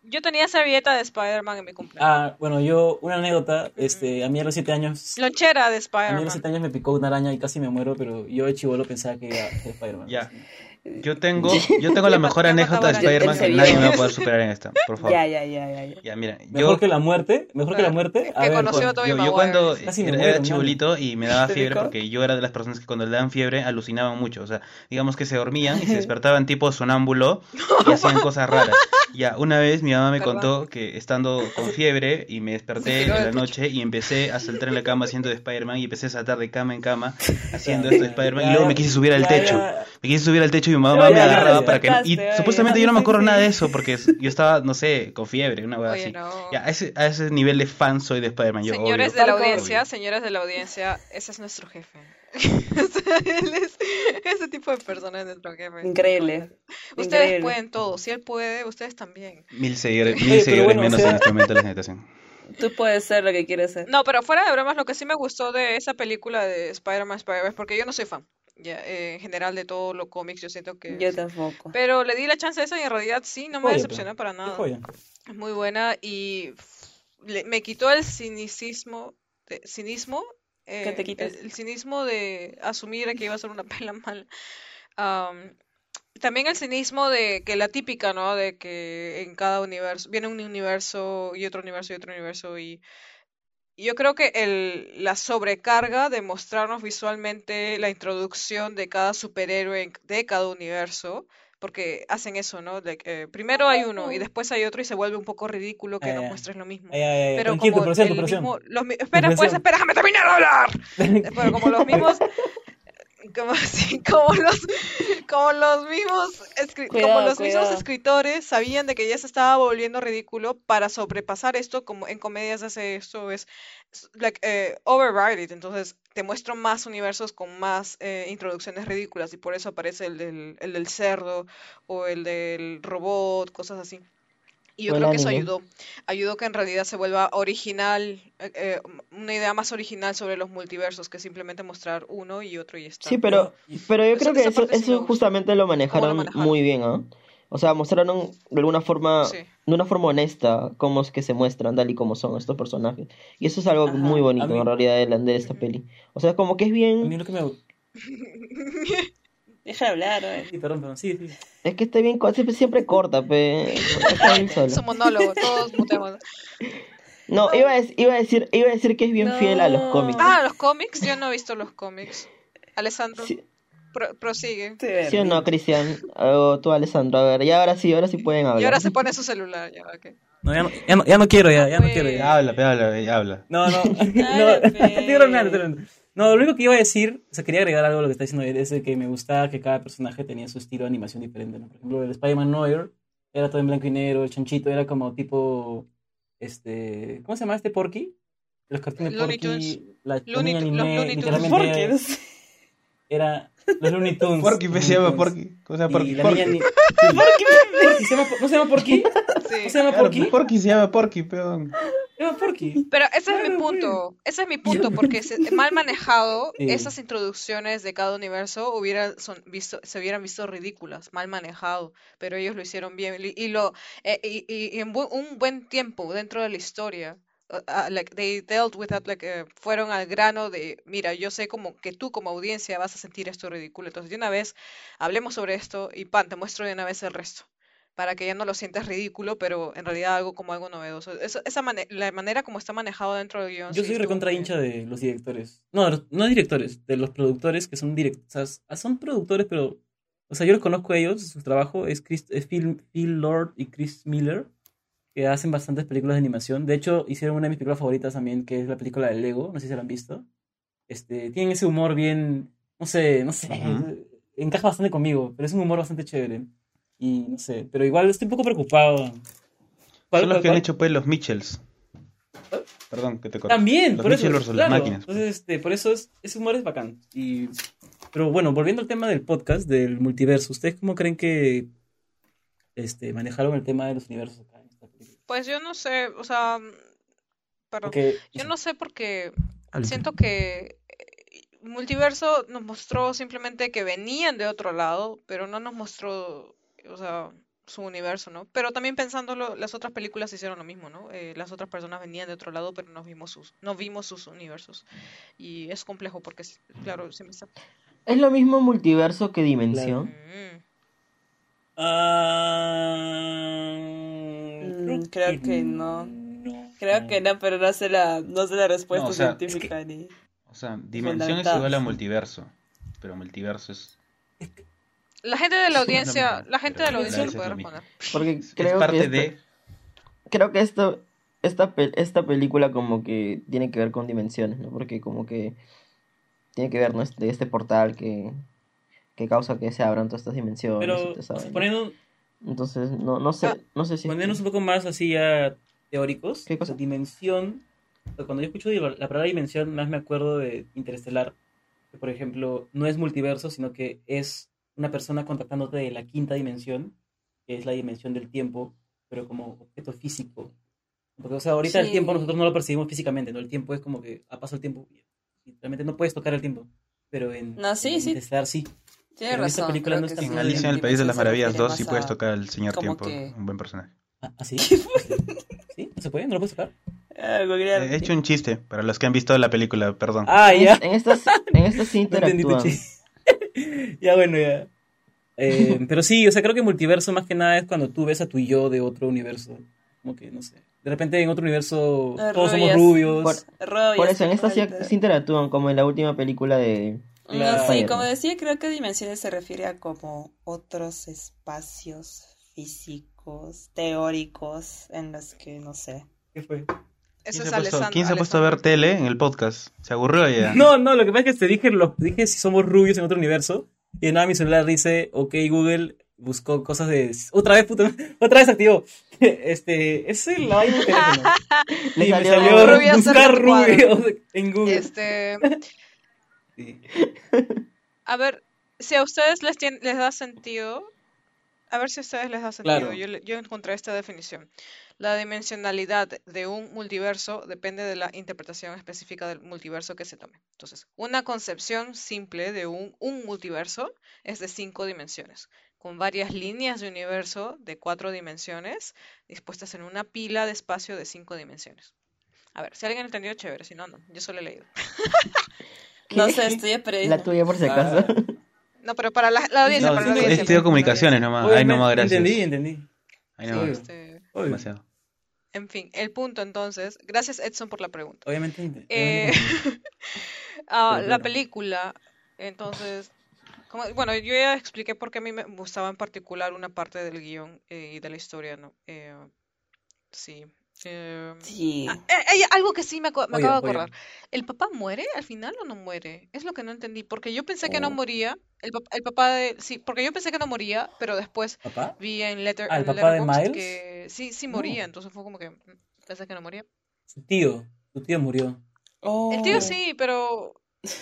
E: Yo tenía servilleta de Spider-Man en mi cumpleaños.
I: Ah, bueno, yo, una anécdota, este, a mí a los 7 años,
E: Lonchera de
I: a mí a los
E: Spider-Man.
I: 7 años me picó una araña y casi me muero, pero yo de chivolo pensaba que era de Spider-Man.
D: Ya. Yo tengo, yo tengo la mejor anécdota de Spider-Man que nadie me va a poder superar en esta, por favor.
F: Ya, ya, ya, ya, ya.
D: Ya, mira,
I: Mejor
D: yo,
I: que la muerte, mejor que la
E: Ah,
I: muerte.
E: que
I: A ver,
E: conoció a Tobey
D: yo, cuando
I: Casi me
D: era,
I: muero,
D: chibolito y me daba
F: ¿Te
D: fiebre porque yo era de las personas que cuando le daban fiebre alucinaban mucho. O sea, digamos que se dormían y se despertaban tipo sonámbulo y hacían cosas raras. Ya, una vez mi mamá me
E: Perdón.
D: contó que estando con fiebre y me desperté en la noche y empecé a saltar en la cama haciendo de Spider-Man y empecé a saltar de cama en cama haciendo esto de Spider-Man y luego me quise subir al techo. Me quise subir al techo y mi mamá me agarraba para que... Y supuestamente yo no me acuerdo
F: Sí,
D: nada de eso porque yo estaba, no sé, con fiebre, una cosa así.
E: no.
D: Ya, a ese, a ese nivel de fan soy de Spider-Man.
E: Señores
D: obvio,
E: de la
F: Obvio.
E: audiencia, señores de la audiencia, ese es nuestro jefe. Él es- ese tipo de persona es nuestro jefe.
F: Increíble.
E: Ustedes
F: Increíble.
E: pueden todo. Si él puede, ustedes también.
D: Mil seguidores, mil
I: Oye, pero
D: seguidores
I: bueno, o
D: menos
I: sea-
D: en este momento de la generación.
F: Tú puedes ser lo que quieres ser.
E: No, pero fuera de bromas, lo que sí me gustó de esa película de Spider-Man, Spider-Man, porque yo no soy fan, ya, eh, en general de todos los cómics, yo siento que...
F: Yo tampoco.
E: Pero le di la chance a esa y en realidad sí, no me
I: Joya,
E: decepcionó
I: pero.
E: para
I: Qué
E: nada.
I: joya.
E: Es muy buena y le- me quitó el cinicismo, de- cinismo,
F: ¿Qué te
E: eh,
F: quitas?
E: el, el cinismo de asumir que iba a ser una pela mal. Am, también el cinismo de que la típica, ¿no? De que en cada universo, viene un universo y otro universo y otro universo y yo creo que el, la sobrecarga de mostrarnos visualmente la introducción de cada superhéroe de cada universo, porque hacen eso, ¿no? De eh, primero hay uno y después hay otro y se vuelve un poco ridículo que
I: Ah,
E: nos
I: ya.
E: muestres lo mismo.
I: Ay, ay, ay,
E: Pero como el mismo, los espera, pues, espera, déjame terminar de hablar. Pero como los mismos, como así, como los, como los mismos, escri- como
F: Cuidado,
E: los mismos escritores sabían de que ya se estaba volviendo ridículo para sobrepasar esto, como en comedias hace esto, es like eh, override it. Entonces te muestro más universos con más eh, introducciones ridículas y por eso aparece el del, el del cerdo o el del robot, cosas así. Y yo creo que eso ayudó. Ayudó que en realidad se vuelva original, eh, eh, una idea más original sobre los multiversos que simplemente mostrar uno y otro y está.
H: Sí, pero, pero yo creo que eso,
E: sí
H: eso justamente lo manejaron
E: manejaron.
H: muy bien, ¿ah? O sea, mostraron de alguna forma,
E: Sí.
H: de una forma honesta cómo es que se muestran tal y como son estos personajes. Y eso es algo
F: Ajá.
H: muy bonito
I: mí-
H: en realidad de, la- de esta peli. O sea, como que es
I: A mí
H: bien,
I: lo que me...
F: Deja de hablar, güey.
I: Sí, perdón, perdón, sí, sí.
H: es que está bien, siempre, siempre corta, pe.
E: Es un monólogo, todos mutemos.
H: No, iba a, iba a decir, iba a decir que es bien fiel a los
F: No.
H: cómics.
E: Ah, los cómics, yo no he visto los cómics. Alessandro,
H: Sí,
E: pro- prosigue.
H: ¿sí o no, Cristian? O tú, Alessandro, a ver, y ahora sí, ahora sí pueden hablar.
E: Y ahora se pone su celular, ya, ok.
I: No, ya no, ya no, ya no quiero, ya, ya no quiero.
D: Ya habla, pe, habla, pe, habla.
I: No, no, no,
F: Dale,
I: No, lo único que iba a decir, o sea, quería agregar algo a lo que está diciendo él, es que me gustaba que cada personaje tenía su estilo de animación diferente, ¿no? Por ejemplo, el Spider-Man Noir era todo en blanco y negro, el chanchito era como tipo, este, ¿cómo se llama este Porky? Los cartoons de Porky, la
E: Looney
I: anime,
E: Looney Tunes.
I: era los Looney Tunes.
D: Porky,
I: Looney
D: se llama
I: Tunes.
D: Porky. ¿Cómo se llama Porky?
I: la
D: Porky.
I: niña ni- Porky, ¿se llama- ¿No se llama Porky?
E: Sí.
I: ¿No se llama
D: Claro,
I: Porky?
D: Porky se llama Porky, peón.
I: Se llama Porky.
E: Pero ese es mi punto, ese es mi punto, porque mal manejado,
I: Sí.
E: esas introducciones de cada universo hubieran son visto, se hubieran visto ridículas, mal manejado, pero ellos lo hicieron bien y, y lo eh, y, y- y en bu- un buen tiempo dentro de la historia. Uh, uh, like they dealt with that, like, eh, fueron al grano de, mira, yo sé como que tú como audiencia vas a sentir esto ridículo, entonces de una vez hablemos sobre esto y pan, te muestro de una vez el resto para que ya no lo sientas ridículo, pero en realidad algo como algo novedoso. Eso- esa la manera como está manejado dentro del guion.
I: Yo soy recontra hincha de los directores. No, no directores, de los productores que son directores. son productores, pero. O sea, yo los conozco a ellos, su trabajo es, Chris- es Phil, Phil Lord y Chris Miller, que hacen bastantes películas de animación. De hecho, hicieron una de mis películas favoritas también, que es la película de Lego. No sé si la han visto. Este, tienen ese humor bien. No sé, no sé. Encaja bastante conmigo, pero es un humor bastante chévere. Y no sé, pero igual estoy un poco preocupado. ¿Cuál-
D: Son los que han hecho pues los Mitchells. Perdón, que te corté.
I: También,
D: Los
I: por eso,
D: Mitchell versus
I: claro.
D: las máquinas.
I: Entonces, este, por eso es, ese humor es bacán. Y, pero bueno, volviendo al tema del podcast, del multiverso, ¿ustedes cómo creen que este, manejaron el tema de los universos acá en esta película?
E: Pues yo no sé, o sea, mm, perdón,
I: Porque,
E: yo no sé porque
L: Hable.
E: siento que eh, Multiverso nos mostró simplemente que venían de otro lado, pero no nos mostró, o sea, su universo, ¿no? Pero también pensándolo, las otras películas hicieron lo mismo, ¿no? Eh, las otras personas venían de otro lado, pero no vimos sus, no vimos sus universos. Y es complejo porque, claro, se me está...
H: ¿Es lo mismo multiverso que dimensión?
E: Mm.
I: Ah,
F: Creo que no. Creo que no, pero no sé la, no sé la respuesta
D: No, o sea,
F: científica ni.
D: O sea, dimensión es igual a multiverso. Pero multiverso es.
E: La gente de la audiencia, la gente de la audiencia lo puede responder.
H: Porque
D: Es
H: creo
D: parte
H: que
D: de...
H: esto- creo que esto esta esta película como que tiene que ver con dimensiones, ¿no? Porque como que tiene que ver ¿no? de este portal que que causa que se abran todas estas dimensiones y
I: Pero
H: esa vaina. Entonces, no no sé,
E: Ah,
H: no sé si
I: poniéndonos un poco más así ya teóricos,
H: ¿Qué cosa?
I: dimensión, cuando yo escucho la la palabra dimensión, más me acuerdo de Interestelar, que por ejemplo no es multiverso, sino que es una persona contactándote de la quinta dimensión, que es la dimensión del tiempo, pero como objeto físico. Porque, o sea, ahorita el tiempo nosotros no lo percibimos físicamente, ¿no? El tiempo es como que ha pasado el tiempo y realmente no puedes tocar el tiempo. Pero en,
F: No, sí,
I: en
F: sí.
I: Interestelar sí.
F: Tienes
I: en esta
F: razón.
I: película no está.
D: En Alicia en el País de las Maravillas
F: refiere
D: 2 sí puedes
F: a-
D: tocar al señor tiempo,
F: que-
D: un buen personaje.
I: ¿Ah, ¿ah, sí? ¿Sí? ¿No se puede? ¿No lo puedes tocar?
F: Ah.
D: He hecho un chiste para los que han visto la película, perdón.
I: Ah, ya.
H: en estas en estas sí interactúan.
I: ya, bueno, ya. Eh, pero sí, o sea, creo que multiverso más que nada es cuando tú ves a tu yo de otro universo. Como que, no sé. De repente en otro universo todos somos
F: rubias.
I: rubios.
H: Por-
F: Rubias,
H: Por eso en estas sí interactúan como en la última película de
F: No,
I: Claro.
F: sí, como decía, creo que dimensiones se refiere a como otros espacios físicos, teóricos, en los que, no sé.
I: ¿Qué fue?
E: Eso
D: ¿Quién,
E: es
D: se ha puesto,
E: Alessandro.
D: quién se ha puesto a ver tele en el podcast? ¿Se aburrió ya?
I: No, no, lo que pasa es que te dije, lo, dije si somos rubios en otro universo. Y de nada mi celular dice, ok, Google buscó cosas de... Otra vez, puta, otra vez activó. Este, es el la vaina del teléfono.
H: Le
I: Y me
H: salió-
I: buscar rubios en Google.
E: Este,
I: Sí.
E: a ver, si a ustedes les, les da sentido, a ver si a ustedes les da sentido.
I: Claro.
E: Yo, le- yo encontré esta definición. La dimensionalidad de un multiverso depende de la interpretación específica del multiverso que se tome. Entonces, una concepción simple de un, un multiverso es de cinco dimensiones, con varias líneas de universo de cuatro dimensiones dispuestas en una pila de espacio de cinco dimensiones. A ver, si alguien entendió, chévere, si no, no. Yo solo he leído.
F: No sé, estudié periodismo.
H: La tuya por si acaso.
E: No, pero para la, la audiencia,
D: No,
E: para la
D: he
E: audiencia. para la
D: comunicaciones nomás. Ay, no más, gracias.
I: Entendí, entendí.
D: Ay,
I: Sí,
D: no
I: obvio.
D: más.
E: Este.
D: Demasiado.
E: en fin, el punto entonces. Gracias Edson por la pregunta.
I: Obviamente. ent-
E: Eh,
I: obviamente
E: ah,
I: Pero
E: la película, entonces, como- bueno, yo ya expliqué por qué a mí me gustaba en particular una parte del guion eh, y de la historia, ¿no? Eh, sí. Eh,
F: Sí.
E: ah, eh, eh, algo que sí me, aco- me
I: Oye,
E: acabo de
I: oye.
E: acordar. ¿El papá muere al final o no muere? Es lo que no entendí, porque yo pensé que no
I: Oh.
E: moría. El, pap- el papá de... Sí, porque yo pensé que no moría, pero después
I: ¿Papá?
E: vi en Letter,
I: Ah, ¿el
E: en
I: papá de
E: Letterboxd
I: Miles?
E: que sí, sí
I: No.
E: moría, entonces fue como que mm, pensé que no moría.
I: Su tío. Su tío murió.
E: El tío
F: Oh.
E: sí, pero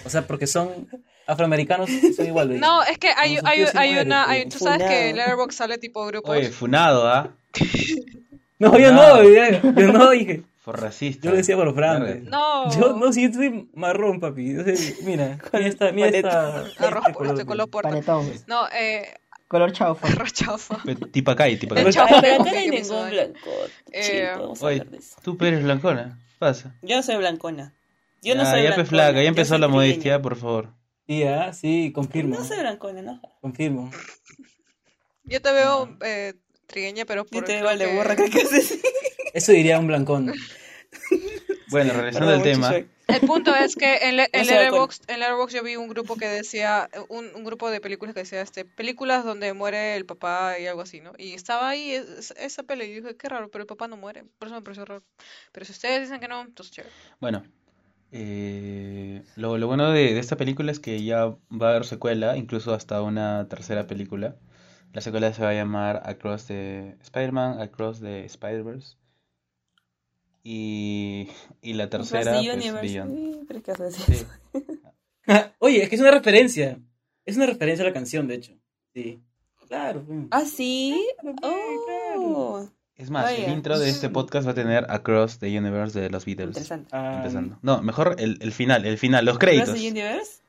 I: O sea, porque son afroamericanos, son igual. ¿veis?
E: no, es que hay,
I: su
E: hay,
I: sí
E: hay
I: muere,
E: una, hay, tú sabes que en
F: Funado.
E: Letterboxd sale tipo grupos.
D: Oye, funado, ¿ah?
I: No, yo no, yo, yo no dije.
D: Por racista.
I: Yo lo decía por Fran.
E: No.
I: Yo no, sí, soy marrón, papi. Yo sé, mira, mira esta, mira esta.
E: Arroz
I: este
E: por este color. No, eh,
H: Color chaufa.
E: arroz chaufa.
D: Tipacay.
E: chavo
F: Ay, pero acá no hay ningún blanco.
E: Eh,
D: Oye,
F: hablar de eso.
D: tú eres blancona. Pasa.
F: Yo no soy blancona. Yo no
D: Ya,
F: soy
D: ya, pe
F: blancona.
D: flaca, ya
F: yo
D: empezó la modestia, por favor.
I: Sí, ah, sí, confirmo.
F: No soy blancona, no.
I: Confirmo.
E: Yo te veo eh, trigueña, pero por
F: te igual de
E: que-
F: burra, creo que.
I: Eso diría un blancón.
D: Bueno, regresando al tema.
E: El punto es que en, Le- en
F: soy.
E: Letterboxd, en Letterboxd yo vi un grupo que decía, un, un grupo de películas que decía, este, películas donde muere el papá y algo así, ¿no? Y estaba ahí es- esa peli y dije, qué raro, pero el papá no muere, por eso me pareció raro. Pero si ustedes dicen que no, entonces chévere.
D: Bueno, eh, lo, lo bueno de, de esta película es que ya va a haber secuela, incluso hasta una tercera película. La secuela se va a llamar Across the Spider-Man, Across the Spider-Verse. Y, y la tercera,
F: Across the
D: pues,
F: Universe.
I: Oye, es que es una referencia. Es una referencia a la canción, de hecho. Sí. Claro. pues.
F: ¿Ah, sí?
I: Claro,
F: Oh,
D: Es más, el intro de este podcast va a tener Across the Universe de los Beatles.
F: interesante.
I: Ah,
D: Empezando. No, mejor el, el final, el final, los
F: ¿Across
D: créditos.
F: the Universe?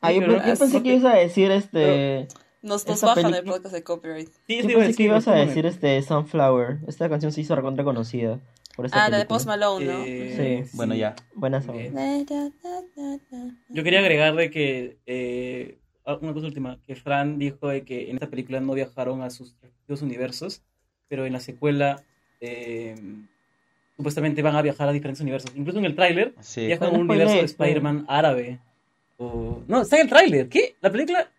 H: Ah, yo, pensé que ibas a decir este.
F: Nos, nos bajan el
H: película-
F: podcast de copyright.
I: Sí, a
H: pensé que ibas a
I: ¿cómo
H: decir este Sunflower. Esta canción se hizo recontra conocida por esta
F: Ah, la de
H: película.
F: Post Malone, ¿no?
I: Eh,
H: Sí.
D: Bueno, ya.
H: Buena esa.
I: Bien.
F: Na, na, na, na, na.
I: Yo quería agregar de que eh, ah, una cosa última, que Fran dijo de que en esta película no viajaron a sus respectivos universos, pero en la secuela eh, supuestamente van a viajar a diferentes universos. Incluso en el tráiler
D: Sí.
I: viajan a un universo de. Spider-Man árabe. O... No, está en el tráiler. ¿Qué? ¿La película?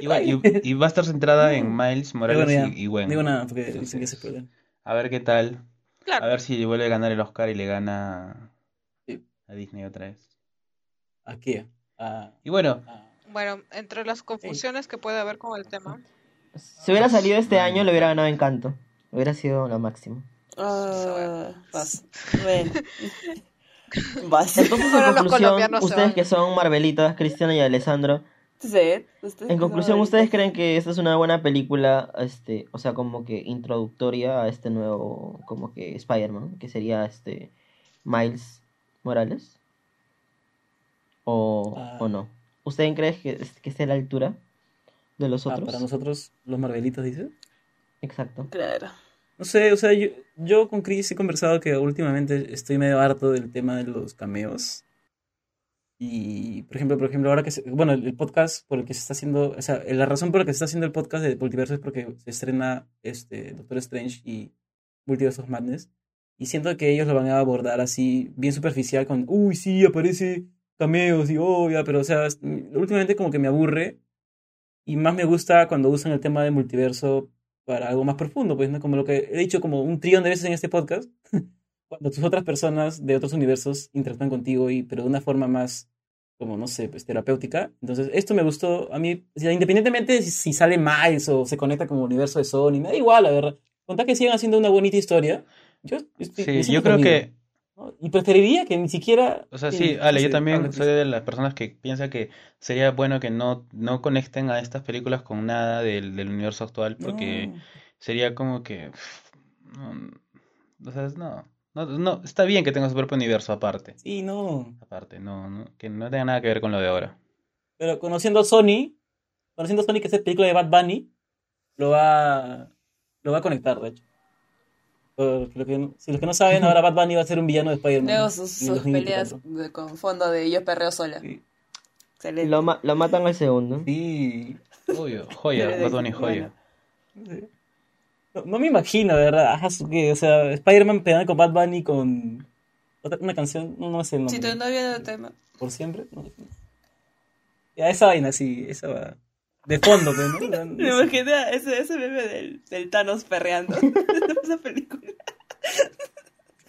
I: ¿Qué? ¿Está ¿qué
D: Y, va, y-
I: tal?
D: y va a estar centrada en Miles Morales
I: ya,
D: y, y Gwen.
I: Digo nada, porque dicen que
D: Entonces,
I: se puede.
D: A ver qué tal.
E: Claro.
D: A ver si vuelve a ganar el Oscar y le gana
I: Sí.
D: a Disney otra vez.
I: Aquí. A,
D: Y bueno,
I: a-
E: Bueno, entre las confusiones que puede haber con el tema.
H: Si hubiera salido este año, le hubiera ganado Encanto. Hubiera sido lo máximo.
F: Vas. Bueno. Vas.
H: Entonces, en conclusión, ustedes que son Marvelitas, Cristiana y Alessandro, En conclusión, ¿ustedes creen que esta es una buena película, este, o sea, como que introductoria a este nuevo, como que Spider-Man, que sería este Miles Morales? ¿O,
I: Ah.
H: o no? ¿Ustedes creen que, que esté a la altura de los
I: ah,
H: otros?
I: para nosotros, los Marvelitos, dices.
H: Exacto.
F: Claro.
I: No sé, o sea, yo, yo con Chris he conversado que últimamente estoy medio harto del tema de los cameos. Y, por ejemplo, por ejemplo, ahora que se- bueno, el, podcast por el que se está haciendo, o sea, la razón por la que se está haciendo el podcast de Multiverso es porque se estrena este Doctor Strange y Multiverse of Madness. Y siento que ellos lo van a abordar así, bien superficial, con, uy, sí, aparece cameos y oh, ya, pero, o sea, es- últimamente como que me aburre. Y más me gusta cuando usan el tema de multiverso para algo más profundo, pues, ¿no? Como lo que he dicho como un trillón de veces en este podcast, cuando tus otras personas de otros universos interactúan contigo, y, pero de una forma más, como, no sé, pues, terapéutica. Entonces, esto me gustó a mí, independientemente de si, si sale Miles o se conecta con el universo de Sony, me da igual, la verdad. Contar que sigan haciendo una bonita historia. Yo, estoy-
D: sí, yo creo
I: conmigo,
D: que
I: ¿no? Y preferiría que ni siquiera...
D: O sea,
I: que-
D: sí, Ale, yo también soy de las personas que piensa que sería bueno que no, no conecten a estas películas con nada del, del universo actual, porque
I: No.
D: sería como que... pff, no, o sea, no, no, no, está bien que tenga su propio universo aparte,
I: Sí, no.
D: aparte, no, no, que no tenga nada que ver con lo de ahora.
I: Pero conociendo a Sony, conociendo a Sony que esa película de Bad Bunny, lo va, lo va a conectar, de hecho. Lo que no- si los que no saben, ahora Bad Bunny va a ser un villano de Spider-Man.
F: Luego sus,
I: el
F: peleas
I: 2024.
F: de- con fondo de yo perreo sola.
I: Sí.
F: Excelente.
H: Lo, ma- lo matan al segundo.
I: Sí.
D: Obvio, joya, Bad Bunny,
F: bueno.
D: joya.
I: Sí. No, no me imagino, de verdad. Ajá, que, o sea, Spider-Man pegando con Bad Bunny con otra, una canción, no, no sé el
F: Si
I: nombre.
F: tu novio no te ama.
I: ¿Por siempre? No. Ya, esa vaina, sí, esa va. De fondo, pues, ¿no?
F: Me a ese, ese meme del, del Thanos perreando. Esa película.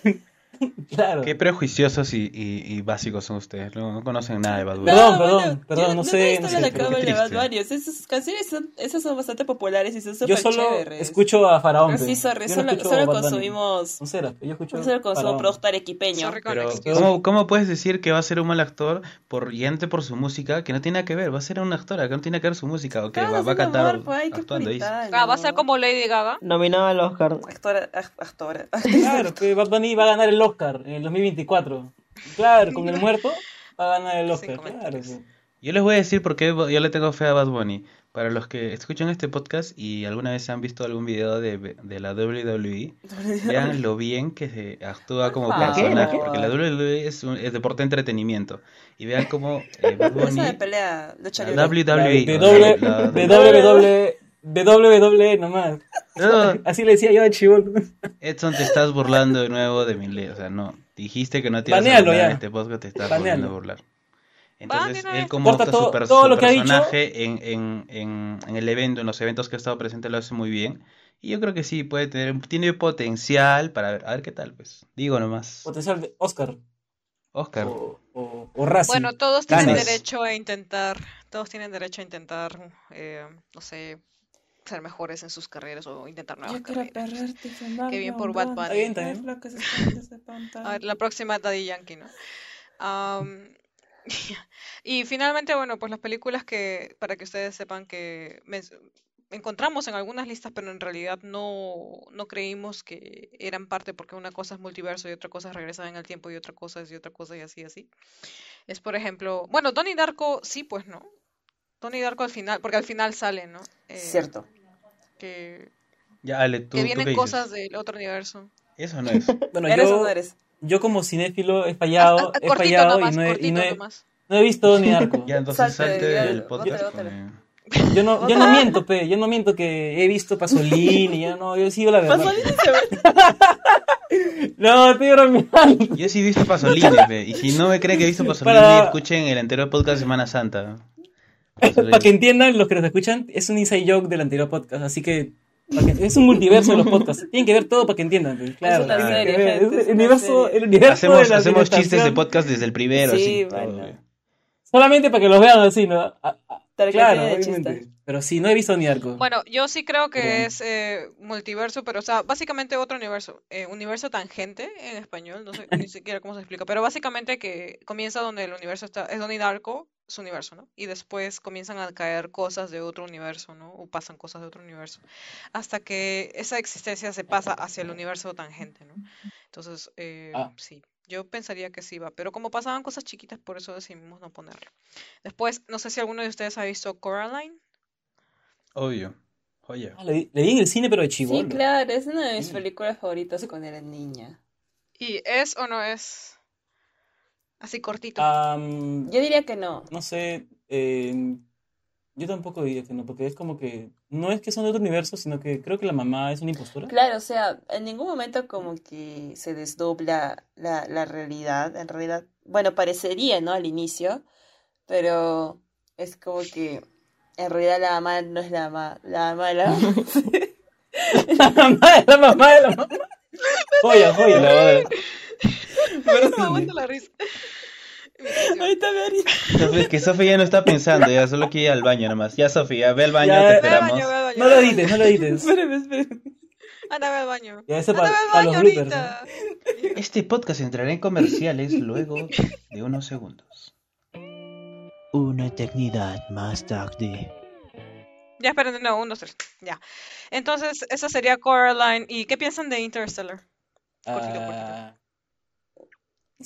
I: Claro.
D: Qué prejuiciosos y, y, y básicos son ustedes, no, no conocen nada de Bad Bunny.
I: Perdón,
F: No,
I: perdón,
F: bueno,
I: perdón,
F: yo
I: no sé, no sé,
F: de Bad. Bunny. Esas canciones son, esas son bastante populares y son
I: Yo
F: súper
I: solo
F: chéveres.
I: escucho a Faraón.
F: Sí, sorry,
I: Yo no
F: solo,
I: escucho
F: solo consumimos.
I: No será, yo escucho
F: Solo consumo
I: Faraón.
F: producto arequipeño.
D: Pero. ¿cómo, cómo puedes decir que va a ser un mal actor por yente por su música? Que no tiene nada que ver, va a ser un actor, que no tiene que ver su música, o que
F: Claro,
D: va, va a cantar
F: amor, pues, ay,
D: actuando,
F: puritano.
E: Ah, va a ser como Lady Gaga.
H: Nominado al Oscar.
F: Actora, act- actora.
I: Claro, que Bad Bunny va a ganar el Oscar en el 2024. Claro, con el muerto va a ganar el Oscar. Claro.
D: Yo les voy a decir por qué yo le tengo fe a Bad Bunny. Para los que escuchan este podcast y alguna vez han visto algún video de, de la WWE, vean lo bien que se actúa como personaje, porque la WWE es, un, es deporte de entretenimiento. Y vean cómo eh, Bad Bunny,
F: de pelea, lucha libre.
D: WWE,
I: De
D: o
I: doble,
D: sea, la-
I: de doble, doble, doble nomás.
D: No,
I: Así le decía yo a Chibol.
D: Edson, te estás burlando de nuevo de mi ley. O sea, no. Dijiste que no te ibas a burlar
I: ya.
D: en este podcast, te estás volviendo a burlar. Entonces, él como
I: Corta
D: su,
I: todo-
D: per-
I: todo
D: su
I: lo que ha dicho.
D: personaje en, en, en, en el evento, en los eventos que ha estado presente, lo hace muy bien. Y yo creo que sí, puede tener, tiene potencial para ver, a ver qué tal, pues. Digo nomás.
I: Potencial de Oscar.
D: Oscar.
I: O, o.
E: Bueno, todos tienen derecho a intentar, todos tienen derecho a intentar, eh, no sé, ser mejores en sus carreras o intentar nuevas
F: Yo quiero
E: carreras.
F: perrerte, fumar,
E: Qué bien por Bad
I: Está bien, bien.
F: lo que se.
E: A ver, la próxima Daddy Yankee, ¿no? Am, y finalmente, bueno, pues las películas que, para que ustedes sepan que me- encontramos en algunas listas, pero en realidad no, no creímos que eran parte, porque una cosa es multiverso y otra cosa es regresar en el tiempo y otra cosa es y otra cosa y así, así. Es, por ejemplo, bueno, Donnie Darko, sí, pues no. Donnie Darko al final, porque al final sale, ¿no? Eh,
F: Cierto.
E: Que,
D: Ya, Ale, tú,
E: que
D: ¿tú
E: vienen
D: qué
E: cosas
D: dices?
E: del otro universo.
D: Eso no es.
I: Bueno,
F: ¿Eres o
I: yo,
F: no eres?
I: yo como cinéfilo he fallado,
E: Ah, ah,
I: he
E: cortito
I: fallado
E: nomás,
I: y no he, y no he,
E: nomás.
I: no he visto ni arco.
D: Ya, entonces
F: Salte,
D: salte
F: ya,
D: del podcast.
F: bótale.
I: Yo no, yo no miento, pe, yo no miento que he visto Pasolini, yo no, yo sigo la verdad.
F: Pasolini se ve.
I: No, estoy bromeando.
D: Yo sí he visto Pasolini, pe, y si no me creen que he visto Pasolini,
I: Para-
D: escuchen el anterior podcast de Semana Santa.
I: Para que entiendan los que nos escuchan, es un inside joke del anterior podcast, así que, es un multiverso de los podcasts. Tienen que ver todo para que entiendan. pues, Claro, que
F: serie, gente,
I: Es
F: es
I: el universo,
F: serie.
I: el universo de
D: Hacemos,
I: la
D: hacemos chistes de podcast desde el primero,
F: Sí,
D: así.
F: bueno.
I: Solamente para que los vean así, ¿no?
F: Para que
I: claro. Pero sí, no he visto ni arco.
E: Bueno, yo sí creo que es eh, multiverso, pero o sea, básicamente otro universo, eh, universo tangente en español, no sé ni siquiera cómo se explica, pero básicamente que comienza donde el universo está, es Donnie Darko, su universo, ¿no? Y después comienzan a caer cosas de otro universo, ¿no? O pasan cosas de otro universo, hasta que esa existencia se pasa hacia el universo tangente, ¿no? Entonces, eh,
I: Ah.
E: sí, yo pensaría que sí va, pero como pasaban cosas chiquitas, por eso decidimos no ponerlo. Después, no sé si alguno de ustedes ha visto Coraline.
D: Obvio.
I: Ah, le, di- le di en el cine, pero de chivolo.
F: Sí, claro, es una de mis películas favoritas cuando era niña.
E: ¿Y es o no es así cortito?
I: Am,
F: Yo diría que no.
I: no sé, eh, yo tampoco diría que no, porque es como que no es que son de otro universo, sino que creo que la mamá es una impostora.
F: Claro, o sea, en ningún momento como que se desdobla la, la realidad. En realidad, bueno, parecería, ¿no? Al inicio, pero es como que en realidad la mamá no es la mamá, la mamá de la
I: La mamá de la mamá de la mamá. Joya, joya.
D: La madre.
E: No me aguanto la risa.
F: Ahorita me haría-
D: Sofi- Es que Sofía ya no está pensando, ya solo quiere ir al baño nomás. Ya, Sofía, ve al baño,
I: Ya,
D: te esperamos.
E: baño, ve al baño.
I: No lo edites, no lo edites.
F: Espérame, espérame.
E: Anda, ve al baño.
I: Ya,
E: Anda,
I: para,
E: ve al
I: para
E: baño
I: los bloopers.
E: ahorita.
D: Este podcast entrará en comerciales luego de unos segundos.
A: Una eternidad más tarde.
E: Ya, esperen, no, uno, dos, tres. Ya. Entonces, esa sería Coraline. ¿Y qué piensan de Interstellar? Cortito,
I: Ah, no sé.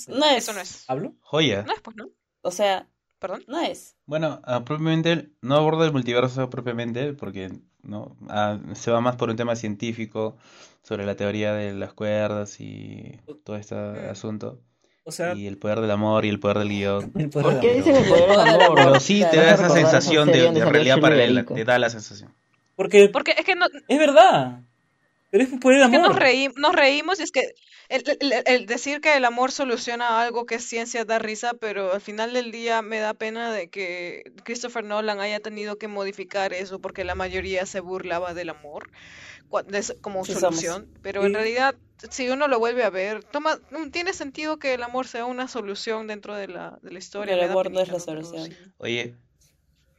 F: No es.
E: Eso no es.
I: ¿Hablo?
D: Joya.
E: No es, pues, ¿no?
F: O sea,
E: Perdón.
F: no es.
D: Bueno, ah, propiamente, no aborda el multiverso propiamente, porque no Ah, se va más por un tema científico sobre la teoría de las cuerdas y todo este
E: Mm.
D: asunto.
I: O sea,
D: Y el poder del amor y el poder del guion.
I: el poder
H: ¿Por
I: del
H: qué
I: amor.
H: dicen el poder del amor?
D: Pero sí te da esa sensación de, de realidad paralela, te da la sensación.
I: Porque
E: Porque es que no,
I: es verdad. Pero es por el
E: Es que nos,
I: amor.
E: reí- nos reímos y es que el, el- el- el decir que el amor soluciona algo que es ciencia da risa, pero al final del día me da pena de que Christopher Nolan haya tenido que modificar eso porque la mayoría se burlaba del amor de como
F: Sí somos.
E: solución, pero en realidad si uno lo vuelve a ver, toma, mm, tiene sentido que el amor sea una solución dentro de la, de la historia.
F: El amor no es la solución.
E: sí.
D: Oye,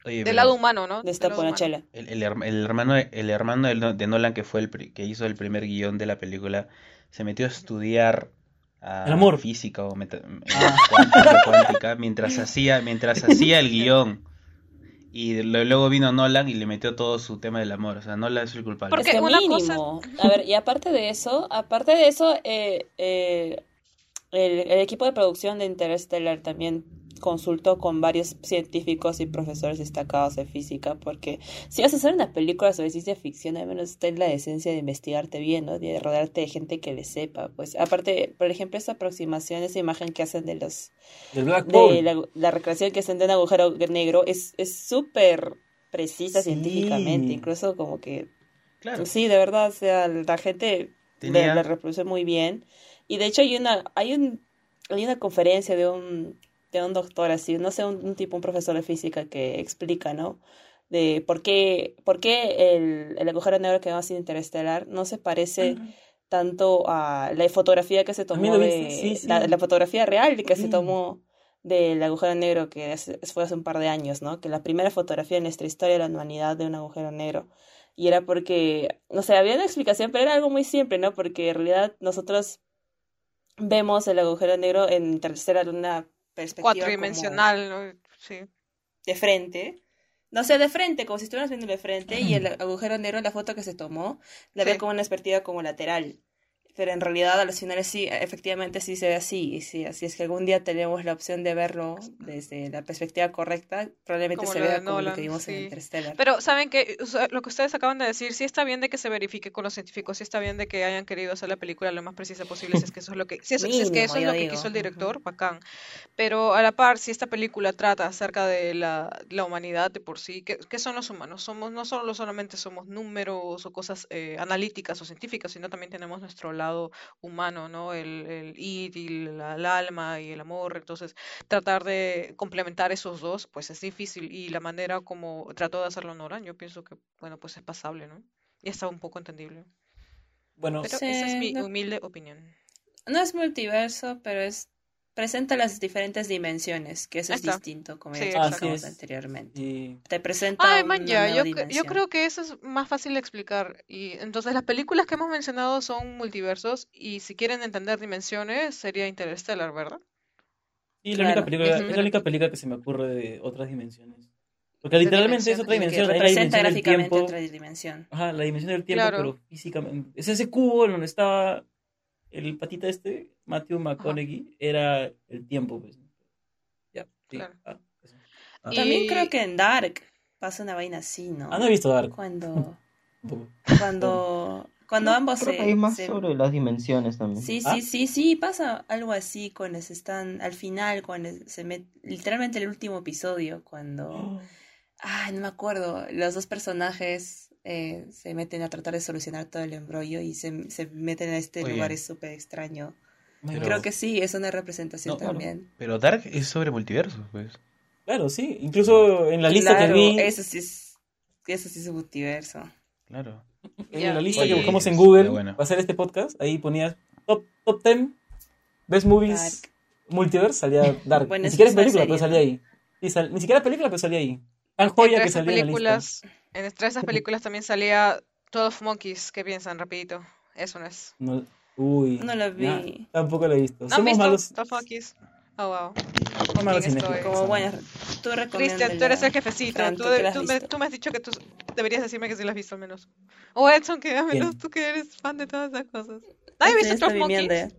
D: oye,
E: Del lado humano, ¿no? Humano.
F: chela.
D: el, el el hermano, el hermano de, No- de Nolan que fue el pri- que hizo el primer guion de la película, se metió a estudiar ah,
I: El amor.
D: física o meta- eh,
I: Ah.
D: cuántica, cuántica, mientras hacía, mientras hacía el guion. Y lo- luego vino Nolan y le metió todo su tema del amor. O sea, Nolan es el culpable.
E: Porque
F: Es que
E: una
F: mínimo.
E: cosa-
F: A ver, y aparte de eso, aparte de eso, eh, eh, el, el equipo de producción de Interstellar también consultó con varios científicos y profesores destacados de física, porque si vas a hacer una película sobre ciencia ficción, al menos ten la decencia de investigarte bien, ¿no? De rodearte de gente que le sepa. Pues aparte, por ejemplo, esa aproximación, esa imagen que hacen de los
I: Del Black
F: de la, la recreación que hacen de un agujero negro es es súper precisa
I: Sí.
F: científicamente, incluso como que
D: Claro.
F: sí, de verdad, o sea, la gente
D: Tenía-
F: la, la reproduce muy bien. Y de hecho hay una hay un hay una conferencia de un de un doctor así, no sé, un, un tipo, un profesor de física que explica, ¿no? De por qué, por qué el, el agujero negro que vemos en Interestelar no se parece tanto a la fotografía que se tomó de
I: sí, sí.
F: La, la fotografía real que se tomó del agujero negro que es- fue hace un par de años, ¿no? Que la primera fotografía en nuestra historia de la humanidad de un agujero negro. Y era porque, no sé, había una explicación, pero era algo muy simple, ¿no? Porque en realidad nosotros vemos el agujero negro en tercera luna perspectiva
E: Cuatridimensional. Sí.
F: de frente. No sé, de frente, como si estuvieras viendo de frente, y el agujero negro en la foto que se tomó, la ve
E: Sí.
F: como una perspectiva como lateral. Pero en realidad a los finales sí, efectivamente sí se ve así. Y si así es que algún día tenemos la opción de verlo desde la perspectiva correcta, probablemente
E: Como
F: se vea como lo que vimos en
E: sí.
F: Interstellar.
E: Pero saben que o sea, lo que ustedes acaban de decir, sí está bien de que se verifique con los científicos, sí está bien de que hayan querido hacer la película lo más precisa posible, si es que eso es lo que, si, es- si es que
F: Mínimo,
E: eso es lo que quiso el director, bacán. Pero a la par, si esta película trata acerca de la, la humanidad de por sí, ¿qué, qué son los humanos? Somos no solo solamente somos números o cosas eh, analíticas o científicas, sino también tenemos nuestro lado lado humano, ¿no? El, el id y la- el alma y el amor. Entonces, tratar de complementar esos dos, pues es difícil. Y la manera como trató de hacerlo Nolan, yo pienso que, bueno, pues es pasable, ¿no? Y está un poco entendible.
I: Bueno,
E: Pero
F: Sí,
E: esa es mi
F: no-
E: humilde opinión.
F: No es multiverso, pero es presenta las diferentes dimensiones, que eso es
E: está.
F: distinto, como
E: Sí,
F: ya explicamos anteriormente.
I: y
F: Te presenta
E: Ay,
F: una
E: man, ya,
F: nueva
E: yo, yo creo que eso es más fácil de explicar. Y entonces las películas que hemos mencionado son multiversos y si quieren entender dimensiones sería Interstellar, ¿verdad?
I: y la única película,
E: es-
I: es la única película que se me ocurre de otras dimensiones. Porque literalmente es otra dimensión,
F: representa
I: dimensión del
F: gráficamente
I: tiempo.
F: otra dimensión.
I: Ajá, la dimensión del tiempo,
E: Claro.
I: pero físicamente. Es ese cubo en donde estaba el patita este, Matthew McConaughey, era el tiempo, pues. Ya, sí.
E: Claro.
I: Ah, eso.
D: Ah.
F: También
E: Y-
F: creo que en Dark pasa una vaina así, ¿no?
I: Ah, no he visto Dark.
F: Cuando, cuando, cuando ambos
H: Creo
F: se,
H: que hay más
F: se-
H: sobre las dimensiones también.
F: Sí,
I: Ah.
F: sí, sí, sí, pasa algo así cuando se están, al final, cuando se met, literalmente el último episodio, cuando, ay, no me acuerdo, los dos personajes eh, se meten a tratar de solucionar todo el embrollo y se, se meten a este
D: Oye.
F: lugar, es súper extraño.
D: Pero-
F: Creo que sí, es una representación
D: No, claro.
F: también.
D: Pero Dark es sobre multiversos, pues.
I: Claro, sí. Incluso en la lista
F: Claro,
I: que vi,
F: eso sí es, eso sí es multiverso.
D: Claro.
I: en la lista que buscamos en Google
D: bueno.
I: para hacer este podcast, ahí ponías top, top 10 Best Movies
F: Dark.
I: Multiverse, salía Dark.
F: Bueno,
I: ni siquiera es película,
F: serie,
I: pero salía ahí. Sí, sal- ni siquiera película, pero salía ahí. Tan joya
E: Entre
I: que
E: esas
I: salía en la lista.
E: películas, entre esas películas también salía 12 Monkeys. ¿Qué piensan? Rapidito. Eso no es.
I: No, uy.
F: No la vi.
I: nah, tampoco la he visto.
E: ¿No
I: Somos
E: visto
I: malos,
E: 12 Monkeys? Oh, wow.
I: somos malos
E: ¿Quién
I: cinéfilos.
E: estoy?
F: Como bueno, tú
E: Cristian, tú eres el jefecito.
F: Fran,
E: tú,
F: ¿tú
E: tú me,
F: visto?
E: tú me has dicho que tú deberías decirme que sí la has visto al menos. O Edson, que al menos
I: ¿Quién?
E: tú que eres fan de todas esas cosas. ¿Nadie ha
F: Este
E: visto
F: está
E: 12 Monkeys?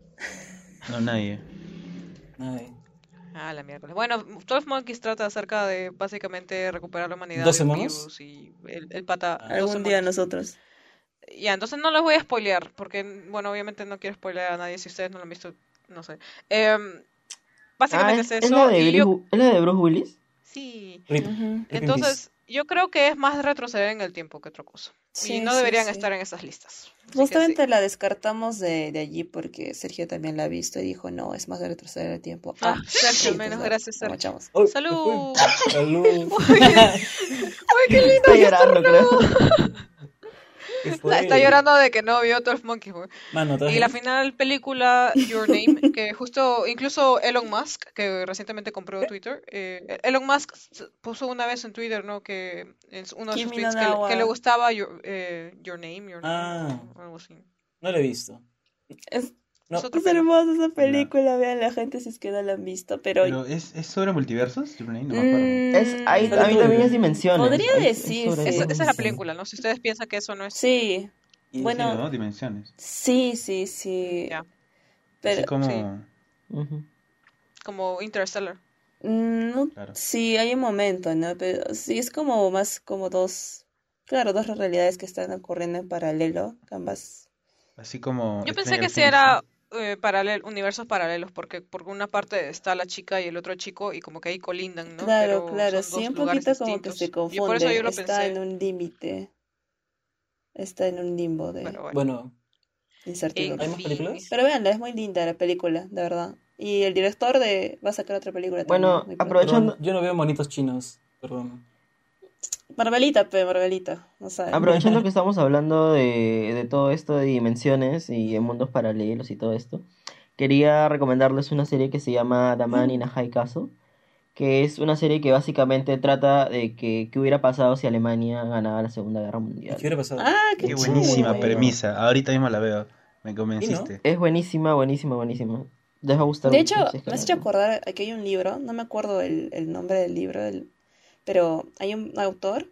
D: No, nadie.
I: Ay.
E: Ah, la miércoles. Bueno, 12 Monkeys trata acerca de básicamente recuperar la humanidad
I: 12
E: de un
I: monos?
E: y el, el pata. 12
F: Algún día
E: monos.
F: nosotros.
E: Ya, entonces no les voy a spoilear, porque, bueno, obviamente no quiero spoilear a nadie si ustedes no lo han visto, no sé.
H: Ah,
E: básicamente
H: ¿es,
E: es
H: es
E: eso.
H: la de
E: yo-
H: ¿es la de Bruce Willis?
E: Sí.
I: In peace.
E: Entonces, yo creo que es más retroceder en el tiempo que otra cosa.
F: Sí,
E: y no
F: sí,
E: deberían
F: sí.
E: estar en esas listas.
F: Justamente
E: sí.
F: la descartamos de, de allí porque Sergio también la ha visto y dijo, no, es más de retroceder el tiempo.
E: Ah,
F: Ah,
E: Sergio, menos
F: entonces
E: gracias, Sergio.
I: Uy,
E: ¡Salud!
I: Salud.
E: ¡Ay, qué lindo!
H: Está llorando, creo.
I: ¿Qué
E: Está, llorando de que no vio 12 Monkeys, güey.
I: Mano, ¿te
E: Y la final película, Your Name, que justo, incluso Elon Musk, que recientemente compró Twitter, eh, Elon Musk puso una vez en Twitter, ¿no? Que en uno de sus tweets que, le- que gustaba Your, eh, your Name, Your Name,
I: Ah.
E: o algo así.
I: No lo he visto.
F: Es,
I: No.
E: Es
F: hermosa esa película, vean la gente si es que no la han visto, pero,
D: Pero ¿es, es sobre multiversos? Your Name, no me acuerdo.
F: Mm,
H: Es,
I: Pero
H: ahí
I: tú
H: también
I: dime.
H: es dimensiones.
F: Podría
H: sobre
E: Esa, esa es la película, ¿no? Si ustedes piensan que eso no es...
F: sí,
I: Y-
F: Bueno,
D: Sí, ¿no? Dimensiones.
F: sí, sí, sí.
E: Ya.
D: Así
F: Pero
D: como...
E: sí.
H: Ujú.
E: Como Interstellar.
F: mm, no-
D: Claro.
F: sí, hay un momento, ¿no? Pero sí, es como más como dos, claro, dos realidades que están ocurriendo en paralelo, ambas.
D: Así como...
E: Yo pensé
D: Stranger
E: que sí
D: Things,
E: era eh, paralel, universos paralelos, porque por una parte está la chica y el otro chico, y como que ahí colindan, ¿no?
F: Claro,
E: Pero
F: claro, sí, un
E: lugares
F: poquito como que
E: distintos.
F: se
E: Y por
F: confunde,
E: eso yo lo
F: está
E: pensé.
F: en un límite, está en un limbo de
E: Pero bueno.
I: Bueno,
F: incertidumbre.
I: ¿hay más películas?
F: Pero veanla, es muy linda la película, de verdad. Y el director de va a sacar otra película
H: Bueno,
F: también,
H: aprovechando,
I: Perdón, yo no veo monitos chinos. Perdón.
F: Marvelita, pe, Marvelita, sabes.
H: aprovechando que estamos hablando de, de todo esto de dimensiones y de mundos paralelos y todo esto, quería recomendarles una serie que se llama The Man in a High Castle, que es una serie que básicamente trata de que qué hubiera pasado si Alemania ganaba la Segunda Guerra
I: ¿Y
H: Mundial.
I: ¿Qué hubiera pasado?
F: Ah, qué,
D: Qué buenísima
H: bueno.
D: premisa. Ahorita mismo la veo. Me convenciste.
H: Es buenísima, buenísima, buenísima. Les va a gustar
F: De hecho, me has hecho acordar, aquí hay un libro, no me acuerdo el, el nombre del libro, el- pero hay un autor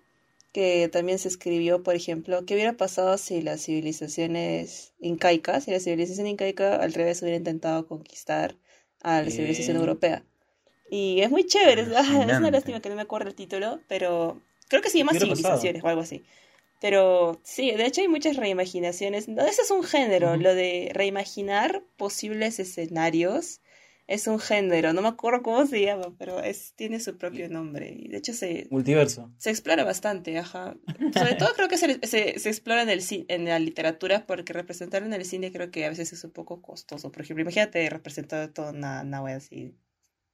F: que también se escribió, por ejemplo, qué hubiera pasado si las civilizaciones incaicas, si la civilización incaica al revés hubiera intentado conquistar a la civilización
I: Bien.
F: europea. Y es muy chévere, es, es una lástima que no me acuerdo el título, pero creo que se llama civilizaciones o algo así. Pero sí, de hecho hay muchas reimaginaciones. No, ese es un género, lo de reimaginar posibles escenarios Es un género, no me acuerdo cómo se llama, pero es, tiene su propio nombre. Y de hecho se,
I: Multiverso.
F: se explora bastante, ajá. Sobre todo creo que se, se, se explora en, el, ci- en la literatura, porque representar en el cine creo que a veces es un poco costoso. Por ejemplo, imagínate representar toda una, una wea así,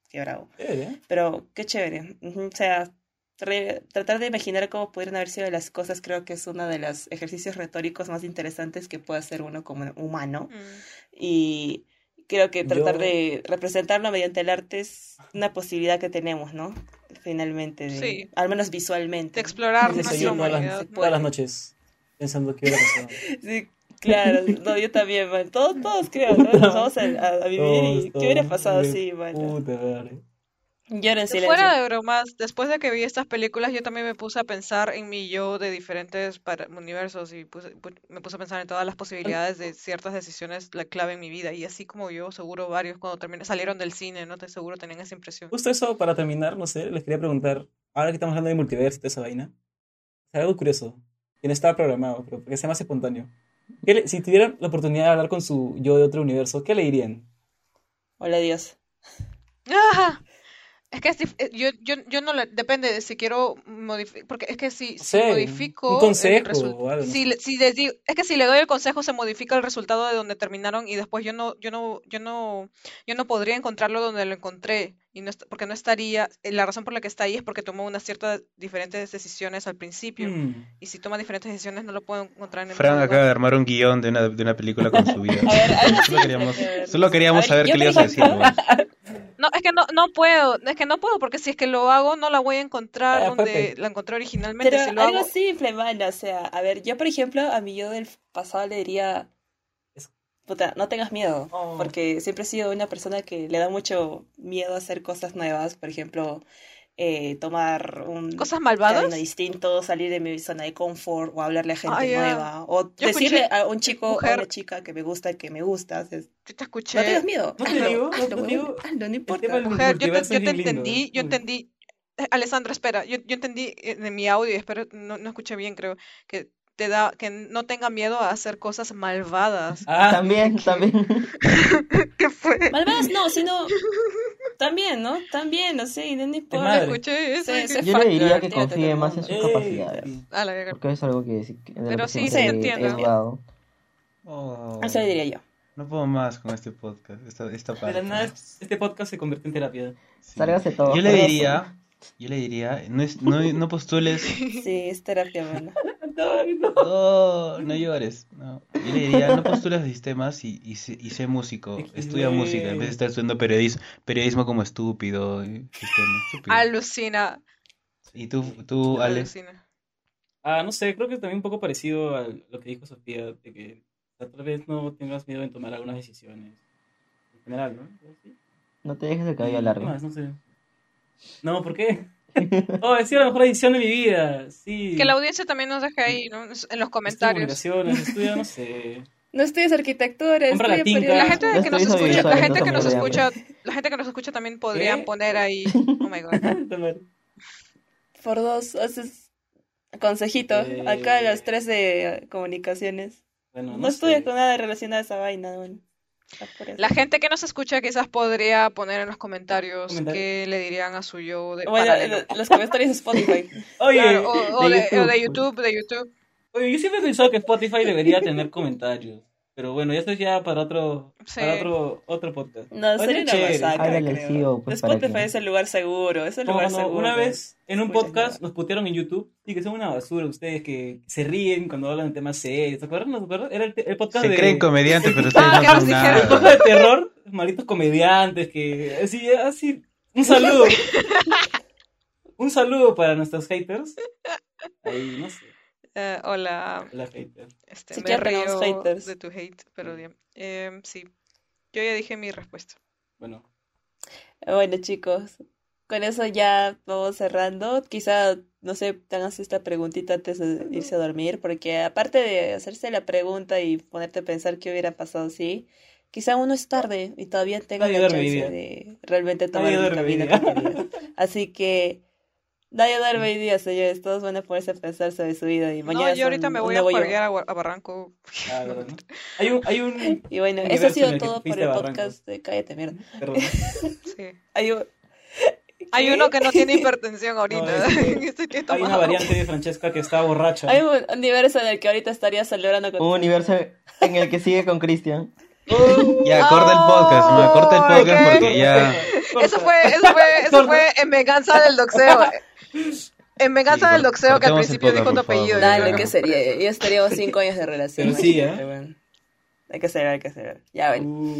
F: qué bravo.
I: Chévere.
F: Pero qué chévere. O sea, re- tratar de imaginar cómo pudieran haber sido las cosas creo que es uno de los ejercicios retóricos más interesantes que puede hacer uno como humano. Y creo que tratar
I: Yo-
F: de representarlo mediante el arte es una posibilidad que tenemos, ¿no? Finalmente, de-
E: Sí.
F: al menos visualmente.
E: De explorar nuestra
I: yo todas
E: humanidad.
I: las, todas las noches pensando que hubiera pasado.
F: Sí, claro, no, yo también, man. Todos, todos creo, ¿no? Nos vamos a, a- a vivir y
I: Todos,
F: ¿qué hubiera pasado así, man?
I: Puta madre.
F: Lloro en silencio.
E: Fuera de bromas, después de que vi estas películas, yo también me puse a pensar en mi yo de diferentes para- universos y puse- pu- me puse a pensar en todas las posibilidades de ciertas decisiones la clave en mi vida. Y así como yo, seguro varios cuando terminé, salieron del cine, ¿no? Te seguro tenían esa impresión.
I: Justo eso, para terminar, no sé, les quería preguntar, ahora que estamos hablando de multiverso y toda esa vaina, sea, algo curioso, que no estaba programado, pero que sea más espontáneo. ¿Qué le- si tuvieran la oportunidad de hablar con su yo de otro universo, ¿qué le dirían?
F: Hola, Dios.
E: ¡Ah! Es que dif- eh, yo, yo, yo no le, depende de si quiero modificar, porque es que si, si
I: sé,
E: modifico
I: un consejo algo, no
E: si, si les digo, es que si le doy el consejo se modifica el resultado de donde terminaron y después yo no, yo no, yo no, yo no podría encontrarlo donde lo encontré y no porque no estaría, eh, la razón por la que está ahí es porque tomó unas ciertas diferentes decisiones al principio
I: Mm.
E: y si toma diferentes decisiones no lo puedo encontrar en el
D: Fran acaba de armar un guion de una, de una película con su vida.
F: A ver, algo
D: solo queríamos, solo queríamos
F: a ver,
D: saber qué le ibas a decir.
E: No, es que no, no puedo, es que no puedo porque si es que lo hago no la voy a encontrar
I: Ah,
E: donde la encontré originalmente.
F: Pero
E: si lo
F: algo
E: hago,
F: simple, man, o sea, a ver, yo por ejemplo, a mi yo del pasado le diría, puta, no tengas miedo,
I: Oh.
F: porque siempre he sido una persona que le da mucho miedo a hacer cosas nuevas, por ejemplo, eh, tomar un
E: ¿Cosas malvadas?
F: distinto, salir de mi zona de confort, o hablarle a gente
E: Ah,
F: nueva, o
E: Yo
F: decirle
E: escuché
F: a un chico o a
E: mujer-
F: una chica que me gusta, que me gusta, o sea,
E: yo te escuché.
F: no tengas miedo,
I: No te
F: hazlo,
I: digo, no
F: hazlo,
I: digo.
F: hazlo, no importa.
E: Mujer, yo te, yo
I: es
E: te entendí,
I: ¿eh?
E: yo entendí. Eh, Alessandra, espera, yo, yo entendí eh, de mi audio, espero, no, no escuché bien, creo, que te da, que no tenga miedo a hacer cosas malvadas.
I: Ah,
H: También, también.
E: ¿Qué fue?
F: Malvadas no, sino también, ¿no? También, no sé, no, importa.
E: Escuché eso.
F: Sí,
E: que-
H: Yo le diría que confíe más en sus capacidades.
E: A la verga.
H: Porque es algo que, de
E: Pero sí,
H: he dudado.
D: Oh,
F: Eso le diría yo.
D: no puedo más con este podcast, esta, esta parte.
I: nada, este podcast se convierte en terapia.
D: Sí.
H: Sálgase todo.
D: Yo le diría, yo le diría, no, es, no, no postules,
F: Sí, es terapia, mano.
D: no, no llores. No. Yo le diría, no postules a sistemas y, y, sé, y sé músico, estudia
I: Güey.
D: música en vez de estar estudiando periodismo, periodismo como estúpido. sistema estúpido.
E: Alucina.
D: Y tú, tú Alex,
E: Alucina.
I: Ah, no sé, creo que también un poco parecido a lo que dijo Sofía, de que tal vez no tengas miedo en tomar algunas decisiones. En general, ¿no? ¿Sí?
H: No te dejes el cabello
I: ¿Qué
H: largo.
I: más? No sé. No, ¿por qué? Oh, he sido la mejor decisión de mi vida. Sí.
E: Que la audiencia también nos deje ahí, ¿no? En los comentarios.
I: no sé.
F: No estudies arquitectura,
I: Compra la
F: estudia
I: tinta.
E: La
F: periodismo.
E: gente
H: No
E: que nos
H: estoy
E: escucha, la gente que nos escucha, la gente que nos escucha también podrían
I: ¿Qué?
E: poner ahí. Oh my god.
F: Por dos, haces consejito.
I: Eh.
F: Acá las tres de comunicaciones.
I: Bueno,
F: No,
I: no,
F: con nada relacionado a esa vaina, man.
E: La gente que nos escucha quizás podría poner en los comentarios
I: Comentarios.
E: qué le dirían a su yo de
F: Bueno, los comentarios de Spotify.
I: Oye,
E: Claro, o, o
H: de
E: de, o de
H: YouTube.
E: YouTube, de YouTube.
I: oye, yo siempre he pensado que Spotify debería tener comentarios. Pero bueno, esto es ya para otro,
E: Sí.
I: para otro, otro podcast.
F: No, sería una masacre, creo.
H: Pues, para
F: Spotify
H: que-
F: es el lugar seguro, es el lugar
I: cuando
F: seguro.
I: una vez en un
F: Escuchen
I: podcast
F: nada.
I: nos putearon en YouTube y que son una basura ustedes que se ríen cuando hablan de temas serios. ¿Se acuerdan? ¿No se acuerdan? Era el, te- el podcast
D: se
I: de,
D: creen comediantes, pero ustedes
E: Ah,
D: no son
E: dijeron.
I: el podcast
D: nada.
I: de terror, malditos comediantes que así, así, un saludo. un saludo para nuestros haters. Ahí, no sé,
E: Eh, hola,
I: la hater.
E: este,
F: Sí,
E: me río
F: haters.
E: de tu hate, pero bien. Em, sí, yo ya dije mi respuesta.
I: Bueno,
F: Bueno, chicos, con eso ya vamos cerrando. Quizá, no sé, tengas esta preguntita antes de irse a dormir, porque aparte de hacerse la pregunta y ponerte a pensar qué hubiera pasado si, quizá uno es tarde y todavía tenga
I: Nadie
F: la chance de realmente tomar el camino que quería. Así que Nadie duerme hoy día, señores. Todos van a ponerse a pensar sobre su vida y mañana
E: No, yo ahorita
F: son
E: me voy a parguear a, a Barranco.
I: Ah, ¿verdad, no? Hay un, hay un
F: Y bueno, eso ha sido todo por el podcast de Cállate Mierda.
I: Perdón.
E: Sí.
F: Hay un...
E: Hay uno que no tiene hipertensión ahorita.
I: No, es que
E: Estoy que he
I: Hay una variante de Francesca que está borracha.
F: Hay un universo en el que ahorita estaría celebrando con...
H: Un universo en el que sigue con Christian.
D: Ya, corta el podcast, no, corta el
E: Ay,
D: podcast
E: ¿qué?
D: porque ya.
E: Eso fue, eso fue, eso fue en venganza del doxeo. En venganza
D: Sí,
E: del
D: cor-
E: doxeo que al principio dijo tu apellido.
F: Dale, ¿qué sería? Ya estaríamos cinco años de relación.
I: Pero sí, ¿eh?
F: bueno. Hay que saber, hay que saber. Ya, bueno.
I: Uh.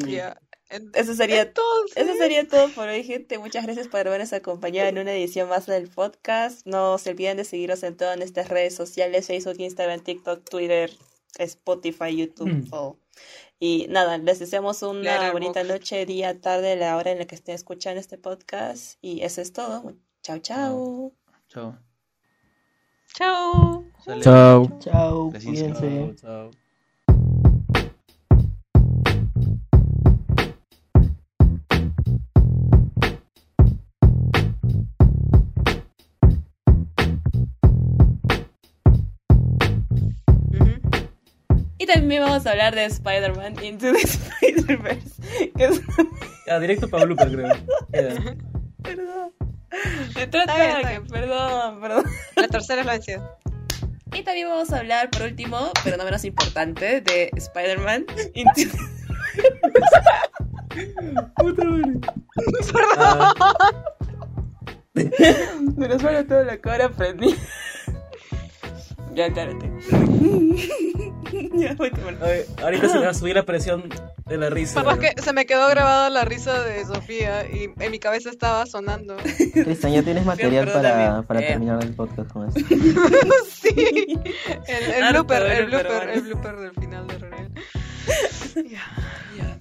E: En-
F: Eso sería,
E: Entonces-
F: eso sería todo por hoy, gente. Muchas gracias por habernos acompañado en una edición más del podcast. No se olviden de seguirnos en todas nuestras redes sociales, Facebook, Instagram, TikTok, Twitter, Spotify, YouTube.
I: Mm.
F: todo. Y nada, les deseamos una bonita noche, día, tarde, la hora en la que estén escuchando este podcast. Y eso es todo. Chao, chao.
D: Chao.
E: Chao.
L: Chao.
H: Chao,
D: Gracias.
H: cuídense.
I: chao.
F: Y también vamos a hablar de Spider-Man Into the Spider-Verse. Que es...
I: Ya, directo para Blooper, creo.
F: Perdón. Trata
E: Está bien, está
F: que-
E: bien.
F: perdón, perdón.
E: La tercera es la vencida.
F: Y también vamos a hablar, por último, pero no menos importante, de Spider-Man Into
I: Puta madre.
F: Ah.
I: Ah,
F: Menos mal toda la cara prendí. Ya, cálmate. ya, voy a
I: ahorita se le va a subir la presión de la risa.
E: Papá, es que se me quedó grabada la risa de Sofía y en mi cabeza estaba sonando.
H: Cristian, ya tienes material para, para
F: Eh.
H: terminar el podcast con eso.
E: sí. El, blooper, el
F: blooper,
E: el blooper del final de reunión. Ya.
F: Ya.